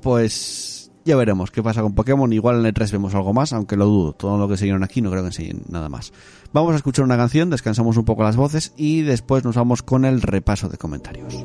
Pues ya veremos qué pasa con Pokémon. Igual en el 3 vemos algo más, aunque lo dudo. Todo lo que enseñaron aquí no creo que enseñen nada más. Vamos a escuchar una canción, descansamos un poco las voces y después nos vamos con el repaso de comentarios.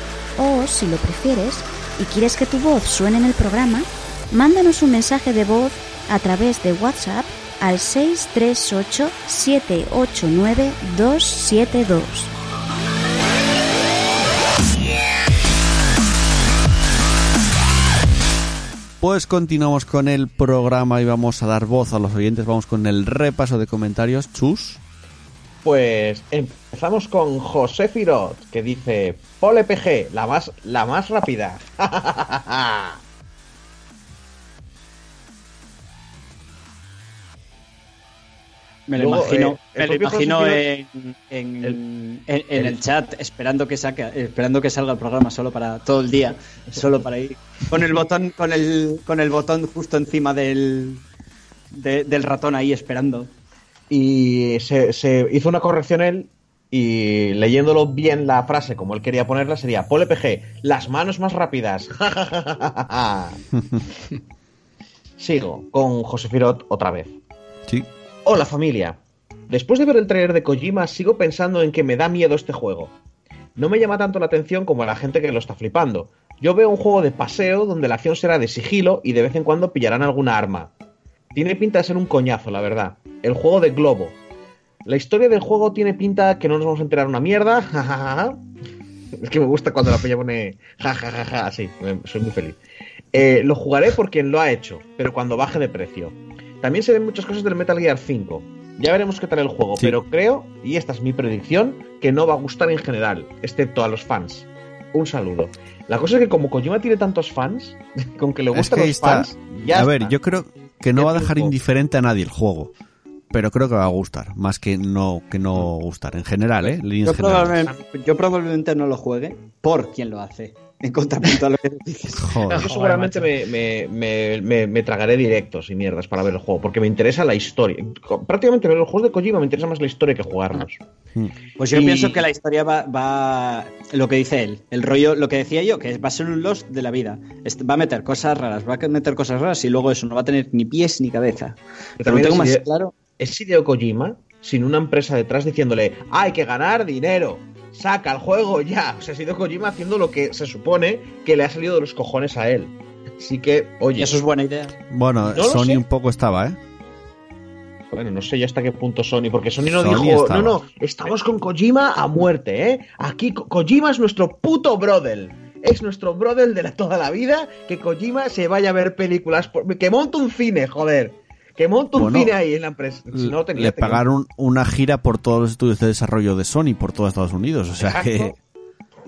o, si lo prefieres y quieres que tu voz suene en el programa, mándanos un mensaje de voz a través de WhatsApp al 638 789 272. Pues continuamos con el programa y vamos a dar voz a los oyentes. Vamos con el repaso de comentarios. Chus. Pues empezamos con José Firot, que dice: Pole PG, la más, la más rápida. Me lo Luego, imagino, eh, me lo imagino en, en- El- en- en el- el chat esperando que saque, esperando que salga el programa solo para todo el día, solo para ir con el botón, con el, con el botón justo encima del, de- del ratón ahí esperando. Y se, se hizo una corrección él Y leyéndolo bien la frase como él quería ponerla sería Paul PG, las manos más rápidas. Sigo con José Firot otra vez. Sí. Hola familia. Después de ver el trailer de Kojima sigo pensando en que me da miedo este juego. No me llama tanto la atención como a la gente que lo está flipando. Yo veo un juego de paseo donde la acción será de sigilo y de vez en cuando pillarán alguna arma. Tiene pinta de ser un coñazo, la verdad. El juego de Globo. La historia del juego tiene pinta que no nos vamos a enterar una mierda. es que me gusta cuando la peña pone jajajaja, así, soy muy feliz. Eh, lo jugaré por quien lo ha hecho, pero cuando baje de precio. También se ven muchas cosas del Metal Gear 5. Ya veremos qué tal el juego, Sí. pero creo, y esta es mi predicción, que no va a gustar en general, excepto a los fans. Un saludo. La cosa es que como Kojima tiene tantos fans, con que le Es gustan que ahí los está. fans, ya a ver, está. yo creo que no va a dejar indiferente a nadie el juego. Pero creo que va a gustar, más que no que no gustar. En general, ¿eh? Líneas Yo probablemente, yo probablemente no lo juegue por quien lo hace. En contrapunto a lo que dices. Joder. Yo seguramente me, me- me- me- me tragaré directos y mierdas para ver el juego, porque me interesa la historia. Prácticamente ver los juegos de Kojima me interesa más la historia que jugarlos. Pues yo Y- pienso que la historia va, va. Lo que dice él, el rollo, lo que decía yo, que va a ser un Lost de la vida. Va a meter cosas raras, va a meter cosas raras y luego eso no va a tener ni pies ni cabeza. Pero lo tengo más idea- claro. Es Hideo Kojima sin una empresa detrás diciéndole hay que ganar dinero, saca el juego ya. O sea, es Hideo Kojima haciendo lo que se supone que le ha salido de los cojones a él. Así que, oye, eso es buena idea. Bueno, No Sony un poco estaba, ¿eh? Bueno, no sé ya hasta qué punto Sony, porque Sony no Sony dijo, estaba. no, no, estamos con Kojima a muerte, ¿eh? Aquí Ko- Kojima es nuestro puto brother. Es nuestro brother de la, toda la vida, que Kojima se vaya a ver películas, por- que monte un cine, joder. Que un Bueno, cine ahí en la empresa. Si no lo tenía, Le tenía- pagaron una gira por todos los estudios de desarrollo de Sony por todo Estados Unidos. O sea que.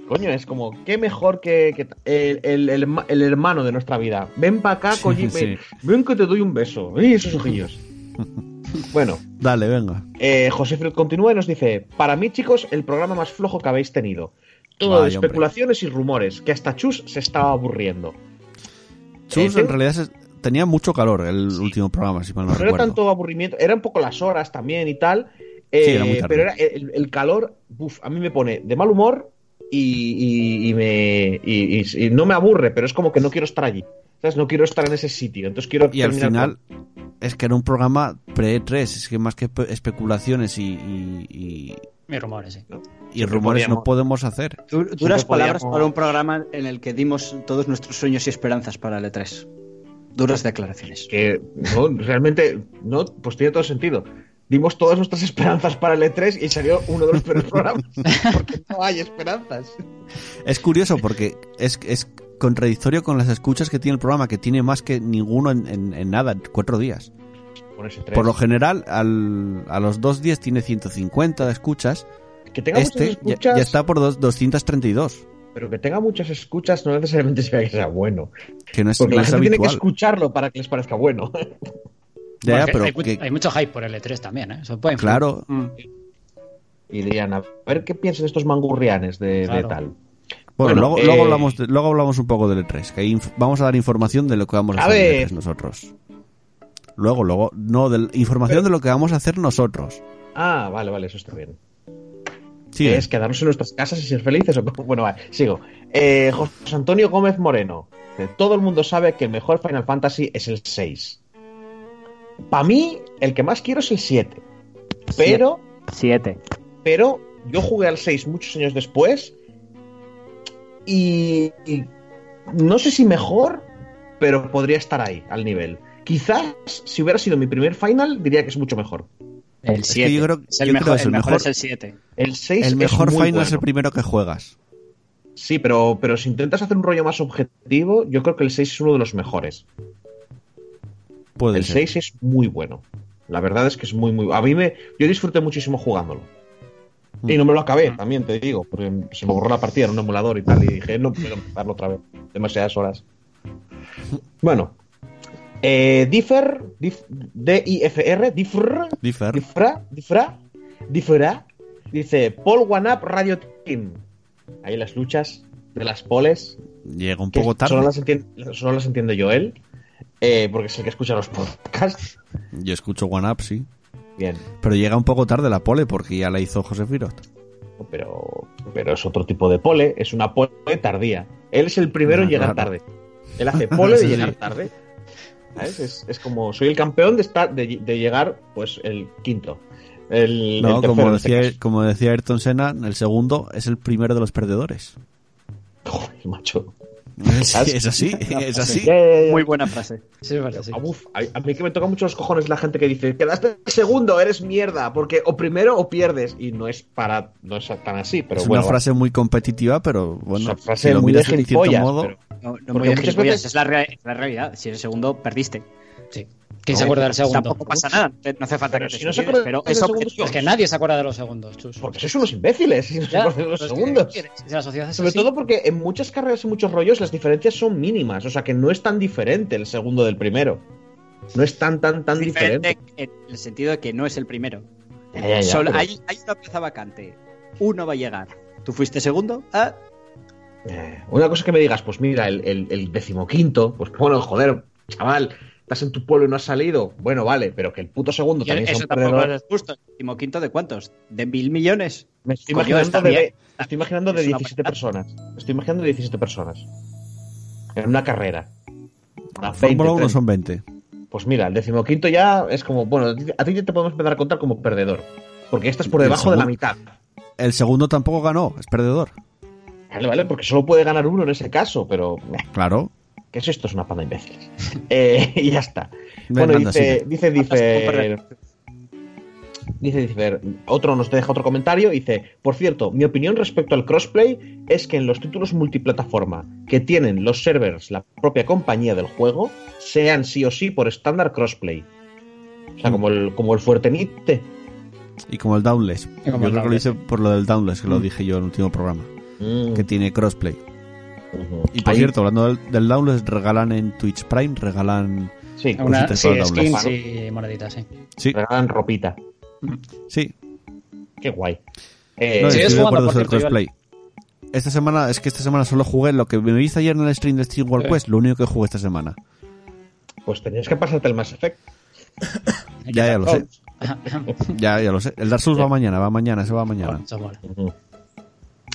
Coño, es como, qué mejor que, que el, el- el ma- el hermano de nuestra vida. Ven para acá, Sí, Kojima. sí. Ven que te doy un beso. ¡Ay, esos ojillos! bueno, Dale, venga. Eh, José Fred continúa y nos dice: Para mí, chicos, el programa más flojo que habéis tenido. Todo de hombre. especulaciones y rumores, que hasta Chus se estaba aburriendo. Chus Eh, en realidad se- tenía mucho calor el último programa, si mal no, No era tanto aburrimiento, era un poco las horas también y tal. eh, Sí, era muy tarde. pero era el, el calor, uf, a mí me pone de mal humor y, y- y me y, y- y no me aburre, pero es como que no quiero estar allí. ¿Sabes? No quiero estar en ese sitio. Entonces quiero Y al final es que era un programa pre-3, es que más que pe- especulaciones y, y, rumores, sí. y Siempre rumores podíamos- no podemos hacer. Du- Duras palabras podíamos- para un programa en el que dimos todos nuestros sueños y esperanzas para el E3. Duras declaraciones. que no, realmente no, pues tiene todo sentido. Dimos todas nuestras esperanzas para el E3 y salió uno de los peores programas. Porque no hay esperanzas. Es curioso porque es, es contradictorio con las escuchas que tiene el programa, que tiene más que ninguno en, en- en nada, en cuatro días. Con ese 3. Por lo general, al- a los dos días tiene 150 de escuchas. que tenga Este muchas ya, escuchas, ya está por dos- 232, pero que tenga muchas escuchas no necesariamente significa que sea bueno. que no es, Porque no la es gente tiene que escucharlo para que les parezca bueno. Ya, Bueno, que pero hay, que- hay mucho hype por el E3 también, ¿eh? Eso puede claro, Mm. Y dirían, a ver qué piensan estos mangurrianes de, tal. Bueno, Bueno, luego, eh, luego hablamos de- luego hablamos un poco del E3, que vamos a dar información de lo que vamos a, A hacer ver. el E3 nosotros. Luego, luego, no, de, información de lo que vamos a hacer nosotros. Ah, vale, vale, eso está bien. Sí, ¿Qué es quedarnos en nuestras casas y ser felices? Bueno, vale, sigo. Eh, José Antonio Gómez Moreno. Todo el mundo sabe que el mejor Final Fantasy es el 6. Para mí, el que más quiero es el 7. Pero, Siete. pero yo jugué al 6 muchos años después. Y, y no sé si mejor, pero podría estar ahí, al nivel. Quizás, si hubiera sido mi primer final, diría que es mucho mejor. El que 7. yo creo- es el yo creo mejor, que es el mejor mejor- es el 7. El 6 el mejor es muy final es el bueno. primero que juegas. Sí, pero, pero si intentas hacer un rollo más objetivo, yo creo que el 6 es uno de los mejores. Puede el ser. 6 es muy bueno. La verdad es que es muy, muy A mí me. Yo disfruté muchísimo jugándolo. Y no me lo acabé, también te digo, porque se me borró la partida en un emulador y tal, y dije, no puedo empezarlo otra vez. Demasiadas horas. Bueno. Eh, Differ, Dif- D-I-F-R, Differ, Differ. Difra, Difra, Difra, dice Paul One Up Radio Team. Ahí las luchas de las poles. Llega un poco tarde. Solo las entiende, solo las entiende Joel, eh, porque es el que escucha los podcasts. Yo escucho One Up, sí. Bien. Pero llega un poco tarde la pole porque ya la hizo José Firot. pero, pero es otro tipo de pole, es una pole tardía. Él es el primero en Ah, llegar claro. tarde. Él hace pole de llegar tarde. ¿Sabes? Es, es como, soy el campeón de, estar, de, de llegar, pues, el quinto. El, No, el tercero como este decía, como decía Ayrton Senna, el segundo es el primero de los perdedores. Joder, macho. Sí, es así, es así. Muy buena frase. Sí, es verdad, sí. Uf, a, a mí que me toca mucho los cojones la gente que dice, quedaste segundo, eres mierda, porque o primero o pierdes. Y no es para, no es tan así, pero es bueno. una frase muy competitiva, pero bueno, una frase si muy de miras de cierto gilipollas, modo, pero- No, no Porque muchas veces- es la, la realidad. Si eres segundo, perdiste. Sí. ¿Quién se acuerda del segundo? Tampoco pasa nada. No hace falta Pero que te si no se pero es segundo, objetivo. Es que nadie se acuerda de los segundos, chus. Porque sois unos imbéciles, no se Ya, acuerdan de los pero es que, segundos. ¿qué quieres? Si la sociedad es Sobre así. todo porque en muchas carreras y muchos rollos las diferencias son mínimas, o sea que no es tan diferente el segundo del primero. No es tan, tan, tan diferente. diferente en el sentido de que no es el primero. Ya, ya, ya, Solo- pero- hay, hay una plaza vacante. Uno va a llegar. ¿Tú fuiste segundo? Ah, Eh, Una cosa que me digas, pues mira, el, el, el decimoquinto, pues bueno, joder, chaval, estás en tu pueblo y no has salido. Bueno, vale, pero que el puto segundo y también eso un tampoco perdedor. es justo. ¿El quinto de cuántos? ¿De mil millones? Me estoy imaginando, de, bien. estoy imaginando de Es una 17 buena- personas. Estoy imaginando de 17 personas. En una carrera. Una Fórmula 1 30. son 20. Pues mira, el decimoquinto ya es como, bueno, a ti ya te podemos empezar a contar como perdedor. Porque estás por debajo de la mitad. El segundo tampoco ganó, es perdedor. Vale, vale, porque solo puede ganar uno en ese caso, pero. Claro. ¿Qué es esto? Es una panda de imbéciles. Eh, y ya está. Bueno, anda, dice, dice, dice, dice, dice, otro nos deja otro comentario, dice, por cierto, mi opinión respecto al crossplay es que en los títulos multiplataforma que tienen los servers, la propia compañía del juego, sean sí o sí por estándar crossplay. O sea, como el, como el Fuertenite. Y como el Downless. Como yo el creo que lo hice por lo del Downless, que lo Mm. dije yo en el último programa. Mm, Que tiene crossplay. Y por Ahí- cierto, hablando del, del Downless, regalan en Twitch Prime, regalan. sí, Una, sí, skins download. y moneditas, sí. Sí, regalan ropita. sí. Qué guay. Eh, No, ¿Sigues estoy de acuerdo por sobre crossplay. Esta semana, es que esta semana solo jugué lo que me viste ayer en el stream de Steam World. Quest, lo único que jugué esta semana. Pues tenías que pasarte el Mass Effect. Ya, ya lo sé. Ya, ya lo sé. El Dark Souls va mañana, va mañana, se va mañana. Ujú.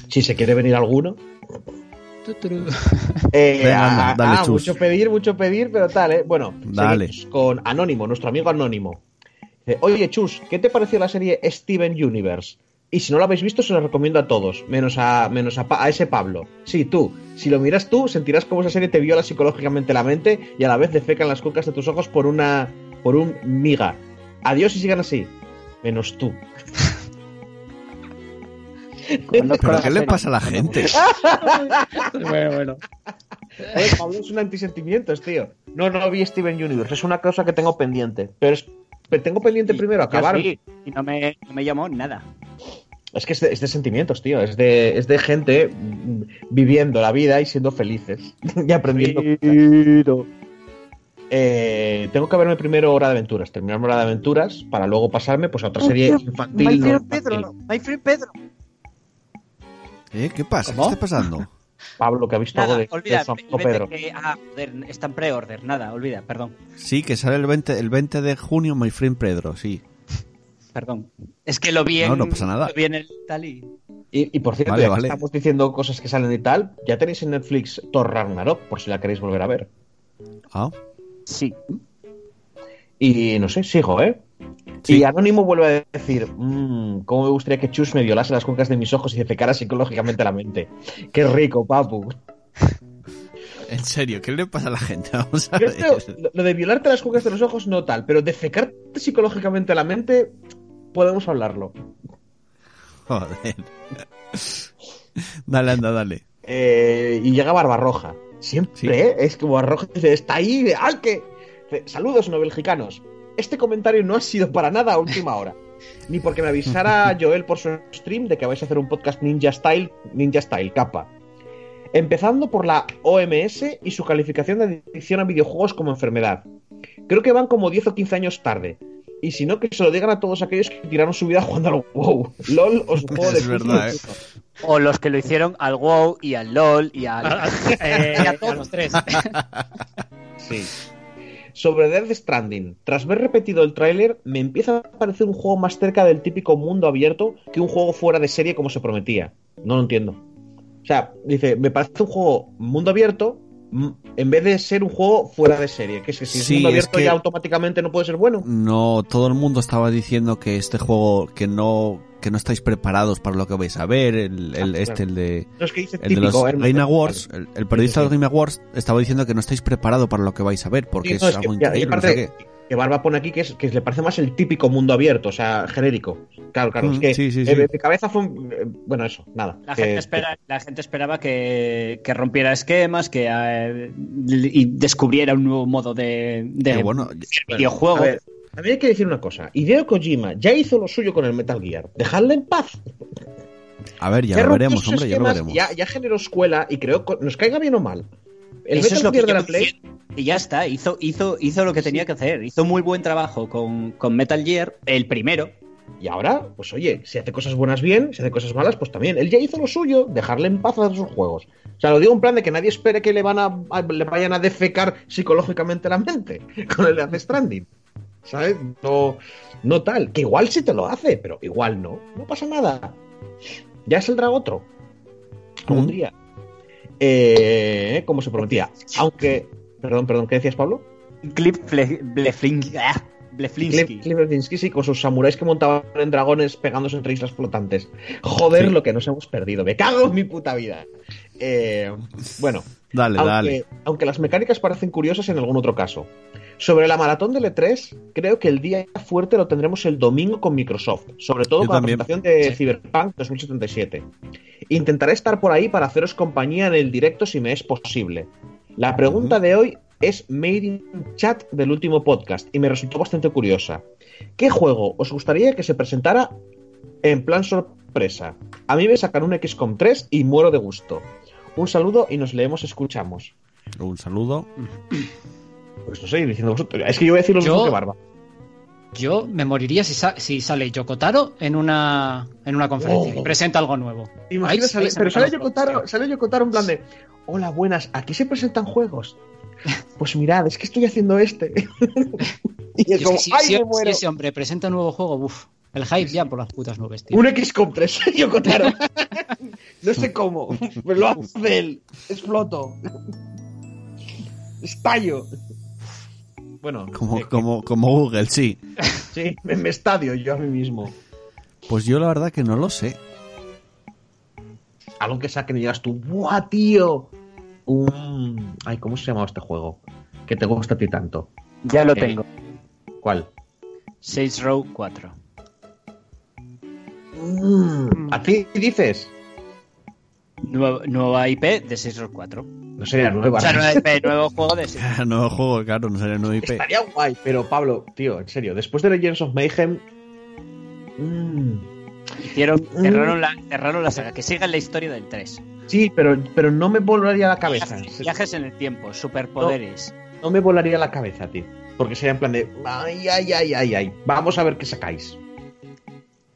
Si se quiere venir alguno. Eh, Venga, anda, ah, dale, ah, chus. mucho pedir, mucho pedir, pero tal, ¿eh? Bueno, Dale. con Anónimo, nuestro amigo Anónimo. Dice, Oye, Chus, ¿qué te pareció la serie Steven Universe? Y si no la habéis visto, se la recomiendo a todos, menos a, menos a, ese Pablo. Sí, tú. Si lo miras tú, sentirás como esa serie te viola psicológicamente la mente y a la vez defecan las cucas de tus ojos por una. por un miga. Adiós y sigan así. Menos tú. ¿Pero qué le pasa a la gente? bueno, bueno. Joder, Pablo es un antisentimientos, tío. No, no vi Steven Universe, es una cosa que tengo pendiente. Pero es, pero tengo pendiente primero acabar. sí, y no me, no me llamó nada. Es que es de, es de sentimientos, tío. Es de, es de gente viviendo la vida y siendo felices. y aprendiendo. Eh, tengo que verme primero Hora de Aventuras, terminarme Hora de Aventuras para luego pasarme pues, a otra serie infantil. no infantil. My Free Pedro. ¿Eh? ¿Qué pasa? ¿Cómo? ¿Qué está pasando? Pablo, que ha visto algo Nada, de, olvida. de amigo vete Pedro. que- ah, joder, está en pre-order. Nada, olvida, perdón. Sí, que sale el 20, el 20 de junio, My Friend Pedro, sí. Perdón. Es que lo vi en. No, no pasa nada. Lo vi en el tal y. Y, y por cierto, Vale, ya vale. estamos diciendo cosas que salen y tal, ya tenéis en Netflix Thor Ragnarok, por si la queréis volver a ver. Ah, Sí. Y no sé, sigo, ¿eh? Sí. Y Anónimo vuelve a decir, mmm, cómo me gustaría que Chus me violase las cuencas de mis ojos y defecara psicológicamente la mente. Qué rico, papu. en serio, ¿qué le pasa a la gente? Vamos a ver. lo- lo de violarte las cuencas de los ojos no tal, pero defecarte psicológicamente la mente, podemos hablarlo. Joder. Dale, anda, dale. Eh, y llega Barbarroja. Siempre, Sí. ¿eh? Es que Barbarroja dice, está ahí, al que. Saludos, no belgicanos. Este comentario no ha sido para nada a última hora. Ni porque me avisara Joel por su stream de que vais a hacer un podcast Ninja Style, Ninja Style, capa. Empezando por la OMS y su calificación de adicción a videojuegos como enfermedad. Creo que van como 10 o 15 años tarde. Y si no, que se lo digan a todos aquellos que tiraron su vida jugando al WoW. LOL o su juego de Es verdad, puzzle. O los que lo hicieron al WoW y al LOL y al. Eh, y a a todos. los tres. Sí. Sobre Death Stranding, tras ver repetido el tráiler, me empieza a parecer un juego más cerca del típico mundo abierto que un juego fuera de serie como se prometía. No lo entiendo. O sea, dice, me parece un juego mundo abierto en vez de ser un juego fuera de serie. Que es que si es Sí, mundo es abierto que- ya automáticamente no puede ser bueno. No, todo el mundo estaba diciendo que este juego, que no, que no estáis preparados para lo que vais a ver, el, el- Ah, este, el de, No es que dice el de típico. los eh, Game Awards, el, el periodista Sí, de los Game Awards estaba diciendo que no estáis preparados para lo que vais a ver, porque Sí, es, no, es algo que- ya, y increíble, no aparte, sé qué. que Barba pone aquí que, es, que le parece más el típico mundo abierto, o sea, genérico. Claro, claro. es Mm, que sí, sí, eh, sí. mi cabeza fue. un- eh, bueno, eso, nada. La que- gente, espera, la gente esperaba que, que rompiera esquemas, que eh, y descubriera un nuevo modo de, de Que bueno, videojuego. A ver, a mí hay que decir una cosa. Hideo Kojima ya hizo lo suyo con el Metal Gear. Dejadle en paz. a ver, ya Ya lo veremos, hombre, ya lo veremos. Ya, ya generó escuela y creó. co- Nos caiga bien o mal. El Eso Metal es lo que de la Play. Y ya está, hizo, hizo, hizo lo que tenía que hacer. Hizo muy buen trabajo con, con Metal Gear, el primero. Y ahora, pues oye, si hace cosas buenas bien, si hace cosas malas, pues también. Él ya hizo lo suyo, dejarle en paz a sus juegos. O sea, lo digo en plan de que nadie espere que le van a, a- le vayan a defecar psicológicamente la mente con el Death Stranding. ¿Sabes? No, no tal. Que igual sí te lo hace, pero igual no. No pasa nada. Ya saldrá otro. Algún Mm. día. Eh, como se prometía. Aunque. Perdón, perdón, ¿qué decías, Pablo? Ah, Bleflinsky. Cliff Cliff Bleszinski, sí, con sus samuráis que montaban en dragones pegándose entre islas flotantes. Joder, Sí. lo que nos hemos perdido. Me cago en mi puta vida. Eh, bueno, Dale, aunque, dale. aunque las mecánicas parecen curiosas en algún otro caso. Sobre la maratón del E3, creo que el día fuerte lo tendremos el domingo con Microsoft, sobre todo Yo con también. la presentación de Sí. Cyberpunk 2077. Intentaré estar por ahí para haceros compañía en el directo si me es posible. La pregunta de hoy es Made in Chat del último podcast y me resultó bastante curiosa. ¿Qué juego os gustaría que se presentara en plan sorpresa? A mí me sacan un XCOM 3 y muero de gusto. Un saludo y nos leemos, escuchamos. Un saludo. Pues no sé, diciendo vosotros. Es que yo voy a decir lo Yo- mismo que Barba. Yo me moriría si, sa- si sale Yokotaro en una, en una conferencia Oh. y presenta algo nuevo. Ahí- Sale- ahí pero sale Yokotaro, sale Yokotaro en plan de Hola, buenas, aquí se presentan juegos. Pues mirad, es que estoy haciendo este. y es Y es como, que si, ¡ay, si- me si muero! ese hombre presenta un nuevo juego, uff, el hype ya por las putas nubes, tío. Un XCOM 3, Yokotaro. no sé cómo, pero lo hace él. Exploto. Estallo. Bueno, Como, eh, como, como Google, sí. sí, me, estadio yo a mí mismo. Pues yo la verdad que no lo sé. Algo que saquen y digas tú, ¡buah, tío! Un... Ay, ¿cómo se llamaba este juego? Que te gusta a ti tanto. Ya lo Eh, tengo. ¿Cuál? Saints Row 4. Mm, ¿A ti dices? Nueva, nueva IP de Saints Row 4. No sería nueva. O sea, nueva IP, nuevo juego de nuevo juego, claro, no sería nuevo IP. Estaría guay, pero Pablo, tío, en serio, después de Legends of Mayhem. mm, Hicieron, Mm. cerraron, la, cerraron la saga. Que siga la historia del 3. sí, pero, pero no me volaría la cabeza. Viajes, viajes en el tiempo, superpoderes. No me volaría la cabeza, tío. Porque sería en plan de. Ay, ay, ay, ay, ay. Vamos a ver qué sacáis.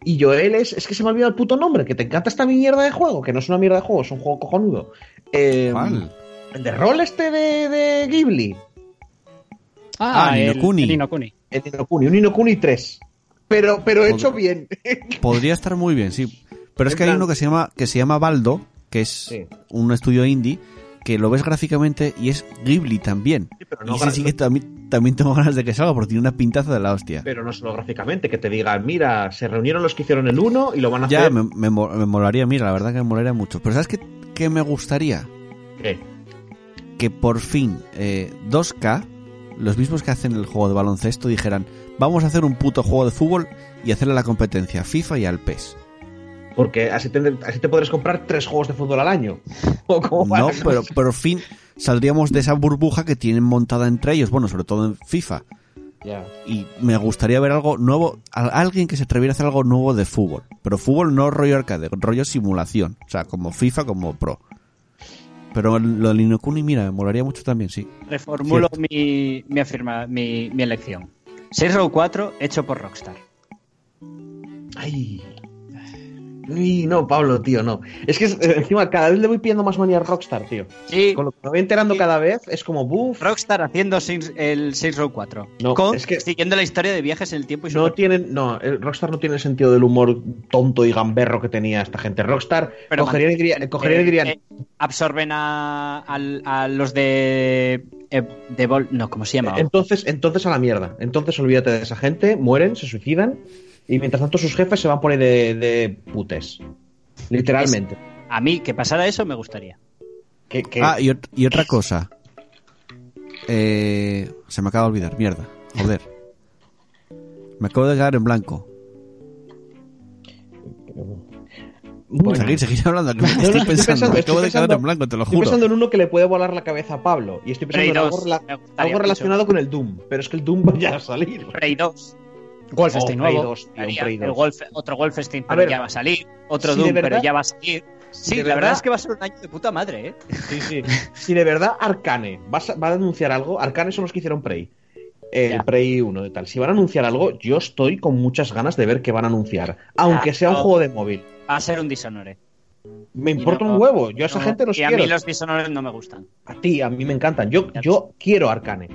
Y Joel es. Es que se me ha olvidado el puto nombre. Que te encanta esta mierda de juego. Que no es una mierda de juego, es un juego cojonudo. Eh, ¿Cuál? El de rol este de, de Ghibli. Ah, no el, Kuni. el Ni no Kuni. El Ninokuni. Un Ninokuni 3. Pero, pero hecho bien. Podría estar muy bien, sí. Pero es En que hay uno que se llama que se llama Baldo, que es Sí. un estudio indie, que lo ves gráficamente y es Ghibli también. pero y no ese sí que también, también tengo ganas de que salga porque tiene una pintaza de la hostia. Pero no solo gráficamente, que te digan, mira, se reunieron los que hicieron el 1 y lo van a Ya, hacer. me, me mo- me molaría, mira, la verdad que me molaría mucho. Pero ¿sabes qué, qué me gustaría? ¿Qué? Que por fin eh, 2K, los mismos que hacen el juego de baloncesto, dijeran, vamos a hacer un puto juego de fútbol y hacerle la competencia a FIFA y al PES. Porque así te, así te podrás comprar tres juegos de fútbol al año. O No, pero por fin saldríamos de esa burbuja que tienen montada entre ellos, bueno, sobre todo en FIFA. Y me gustaría ver algo nuevo, alguien que se atreviera a hacer algo nuevo de fútbol. Pero fútbol no rollo arcade, rollo simulación. O sea, como FIFA, como Pro. Pero lo de Linokuni, mira, me molaría mucho también, sí. Reformulo mi, mi, afirma, mi, mi elección. Saints Row 4 hecho por Rockstar. Ay. Y no, Pablo, tío, no. Es que eh, encima cada vez le voy pidiendo más manía a Rockstar, tío. Sí, Con lo que me voy enterando Sí. cada vez es como, buf, Rockstar haciendo el Saints Row 4. No, con- es que- siguiendo la historia de viajes en el tiempo y no super- tienen, no, Rockstar no tiene el sentido del humor tonto y gamberro que tenía esta gente. Rockstar Pero cogerían y dirían, cogerían y eh, dirían, eh, absorben a, los de. de Vol- no, ¿cómo se llama? entonces, entonces a la mierda. Entonces olvídate de esa gente, mueren, se suicidan y mientras tanto sus jefes se van por ahí de, de putes. Literalmente. A mí, que pasara eso, me gustaría. Que, que- Ah, y, ot- y otra cosa. Eh, se me acaba de olvidar, mierda. Joder. Me acabo de quedar en blanco. Bueno. Seguir, seguir hablando. No, no, estoy estoy pensando, pensando- estoy acabo de quedar pensando- en blanco, te lo Estoy juro. pensando en uno que le puede volar la cabeza a Pablo. Y estoy pensando Prey en algo, 2, rela- me gustaría algo mucho. relacionado con el Doom. Pero es que el Doom vaya a salir. Prey 2. Wolfenstein Oh, nuevo. 2, tío, un Haría Prey el 2. Wolf- otro Wolfenstein, A pero ver, ya va a salir. Otro si Doom, verdad- pero ya va a salir. Sí, la verdad verdad- es que va a ser un año de puta madre, ¿eh? Sí, sí. Si de verdad Arcane va a, va a anunciar algo, Arcane son los que hicieron Prey. El Ya. Prey 1 de tal. Si van a anunciar algo, yo estoy con muchas ganas de ver qué van a anunciar. Aunque Ah, sea un no. juego de móvil. Va a ser un Dishonored. Me Y importa no- un huevo. Yo a esa no, gente los y a quiero. mí los Dishonored no me gustan. A ti, a mí me encantan. Yo, yo quiero Arcane.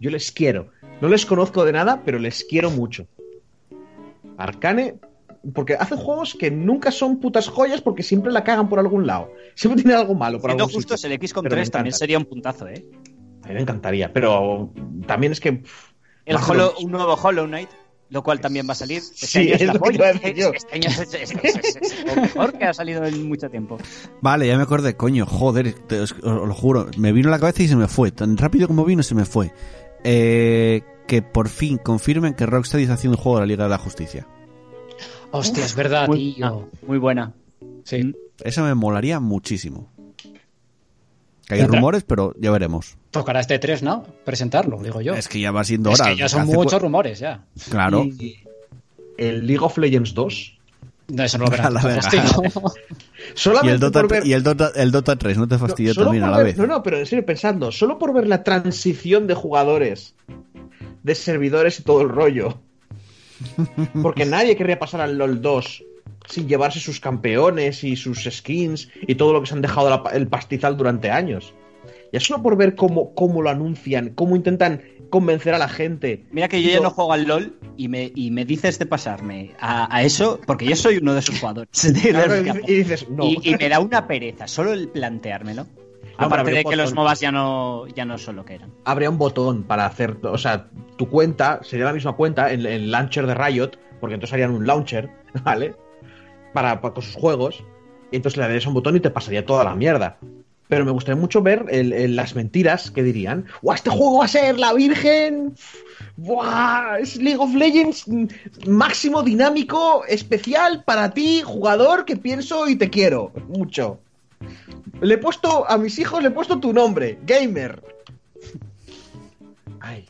Yo les quiero. No les conozco de nada, pero les quiero mucho. Arcane, porque hacen juegos que nunca son putas joyas porque siempre la cagan por algún lado. Siempre tienen algo malo por Siendo algún justos, sitio. el X con Pero me 3 también sería un puntazo, ¿eh? A mí me encantaría, pero también es que. pff, El Hollow- un nuevo Hollow Knight, lo cual también va a salir. Este Sí, año es, la lo que polla. iba a decir yo. Este año es, es- es- es- es lo mejor que ha salido en mucho tiempo. Vale, ya me acordé, coño, joder, te- os, os lo juro. Me vino a la cabeza y se me fue. Tan rápido como vino, se me fue. Eh, que por fin confirmen que Rocksteady está haciendo un juego de la Liga de la Justicia. Hostia, es verdad, Muy, tío. muy buena. Sí. Eso me molaría muchísimo. Que hay Tendrá- rumores, pero ya veremos. Tocará este 3, ¿no? Presentarlo, digo yo. Es que ya va siendo Es hora. que ya son Hace muchos rumores, ya. Claro. Y el League of Legends 2. No, eso no lo. Hostia. Y el, Dota, ver. y el Dota, el Dota 3, no te no, solo también a la ver- vez. No, no, pero en serio, pensando, solo por ver la transición de jugadores, de servidores y todo el rollo. Porque nadie querría pasar al LOL 2 sin llevarse sus campeones y sus skins y todo lo que se han dejado la- el pastizal durante años. Ya solo por ver cómo, cómo lo anuncian, cómo intentan convencer a la gente. Mira que yo ya No. juego al LOL y me, y me dices de pasarme a, a eso, porque yo soy uno de sus jugadores. Claro, dices, no. y, y me da una pereza, solo el planteármelo. Aparte de que los. MOBAs ya no, ya no son lo que eran. habría un botón para hacer, o sea, tu cuenta sería la misma cuenta en el launcher de Riot, porque entonces harían un launcher, ¿vale? Para, para- con sus juegos, y entonces le darías un botón y te pasaría toda la mierda. Pero me gustaría mucho ver el- el- las mentiras que dirían. ¡Buah, este juego va a ser la Virgen! ¡Buah! Es League of Legends mm, máximo dinámico, especial para ti, jugador que pienso y te quiero mucho. Le he puesto a mis hijos, le he puesto tu nombre, Gamer. Ay.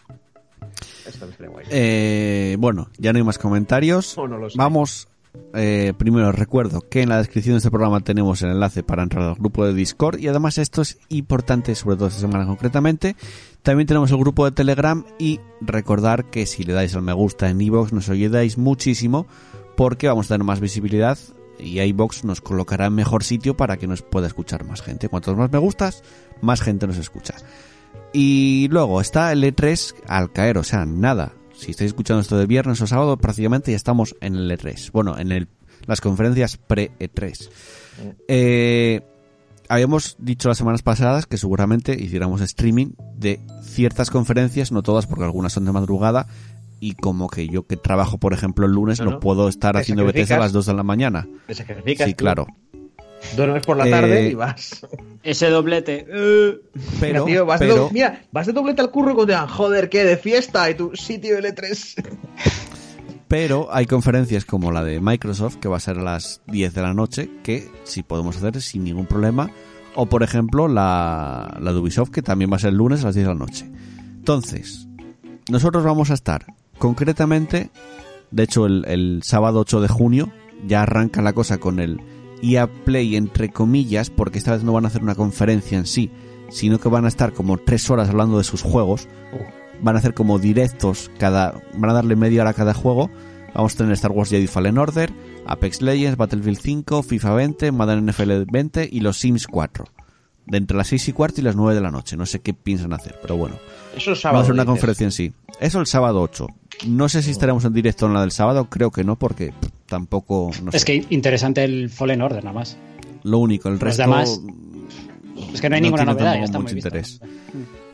Esto me guay. Eh, bueno, ya no hay más comentarios. Oh, no lo sé. Vamos. eh, primero os recuerdo que en la descripción de este programa tenemos el enlace para entrar al grupo de Discord y además esto es importante, sobre todo esta semana concretamente. También tenemos el grupo de Telegram y recordar que si le dais al me gusta en iVoox nos ayudáis muchísimo porque vamos a tener más visibilidad y iVoox nos colocará en mejor sitio para que nos pueda escuchar más gente. Cuantos más me gustas, más gente nos escucha. Y luego está el E3 al caer, o sea, nada. Si estáis escuchando esto de viernes o sábado, prácticamente ya estamos en el E3. Bueno, en el, las conferencias pre-E3. Eh, habíamos dicho las semanas pasadas que seguramente hiciéramos streaming de ciertas conferencias, no todas, porque algunas son de madrugada. Y como que yo que trabajo, por ejemplo, el lunes, No, no, no. puedo estar haciendo BTS a las 2 de la mañana. Te sacrificas. Sí, tú, claro. Duermes por la Eh, tarde y vas. Ese doblete. eh, Pero, mira, tío, vas de pero, do- mira, vas de doblete al curro cuando te digan, joder, ¿qué? ¿De fiesta? Y tú, sí, tío, L3. Pero hay conferencias como la de Microsoft, que va a ser a las 10 de la noche, que sí podemos hacer sin ningún problema. O por ejemplo la, la de Ubisoft, que también va a ser el lunes a las 10 de la noche. Entonces, nosotros vamos a estar concretamente, de hecho el, el sábado 8 de junio, ya arranca la cosa con el EA Play entre comillas, porque esta vez no van a hacer una conferencia en sí, sino que van a estar como tres horas hablando de sus juegos. Van a hacer como directos, cada van a darle media hora a cada juego. Vamos a tener Star Wars Jedi Fallen Order, Apex Legends, Battlefield 5, FIFA 20, Madden NFL 20 y los Sims 4. De entre las 6 y cuarto y las 9 de la noche. No sé qué piensan hacer, pero bueno. Eso es Va a ser una dices. conferencia en sí. Eso el sábado 8. No sé si estaremos en directo en la del sábado, creo que no, porque tampoco. No Es sé. que interesante el Fallen Order, nada más. Lo único, el Los resto. demás, Es que no hay No ninguna novedad, ya está mucho muy visto. interés.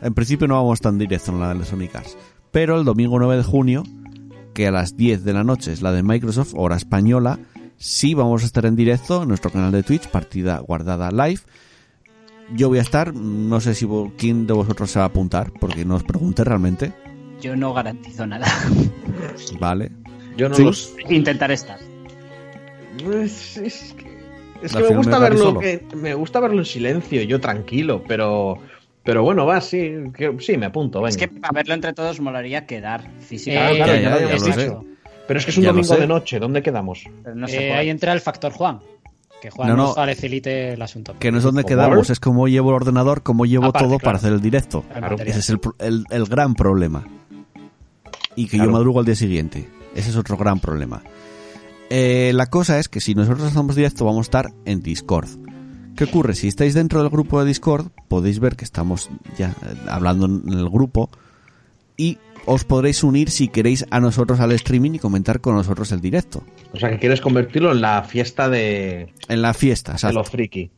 En principio no vamos tan directo en la de los Sonic Arts. Pero el domingo 9 de junio, que a las 10 de la noche es la de Microsoft, hora española, sí vamos a estar en directo en nuestro canal de Twitch, partida guardada live. Yo voy a estar, no sé si quién de vosotros se va a apuntar, porque no os pregunté realmente, Yo no garantizo nada. ¿vale? Yo no Sí. los. Intentar estar. Es, es que, es La que me gusta verlo que- me gusta verlo en silencio, yo tranquilo, pero pero bueno, va, sí, que- sí, me apunto, venga. Es que para verlo entre todos molaría quedar Eh, físicamente. claro, ya, ya lo ya, sé. dicho. Pero es que es un ya domingo sé. de noche, ¿dónde quedamos? No Eh, puede. ahí entra el factor Juan. Que Juan No, no. nos facilite el asunto. Que no es donde quedamos, es como llevo el ordenador, como llevo Aparte, todo claro. para hacer el directo. Ese es el- el gran problema. Y que Claro. yo madrugo al día siguiente. Ese es otro gran problema. Eh, la cosa es que si nosotros hacemos directo vamos a estar en Discord. ¿Qué ocurre? Si estáis dentro del grupo de Discord, podéis ver que estamos ya eh, hablando en el grupo y os podréis unir si queréis a nosotros al streaming y comentar con nosotros el directo. O sea, que quieres convertirlo en la fiesta de, En la fiesta, de exacto. lo friki.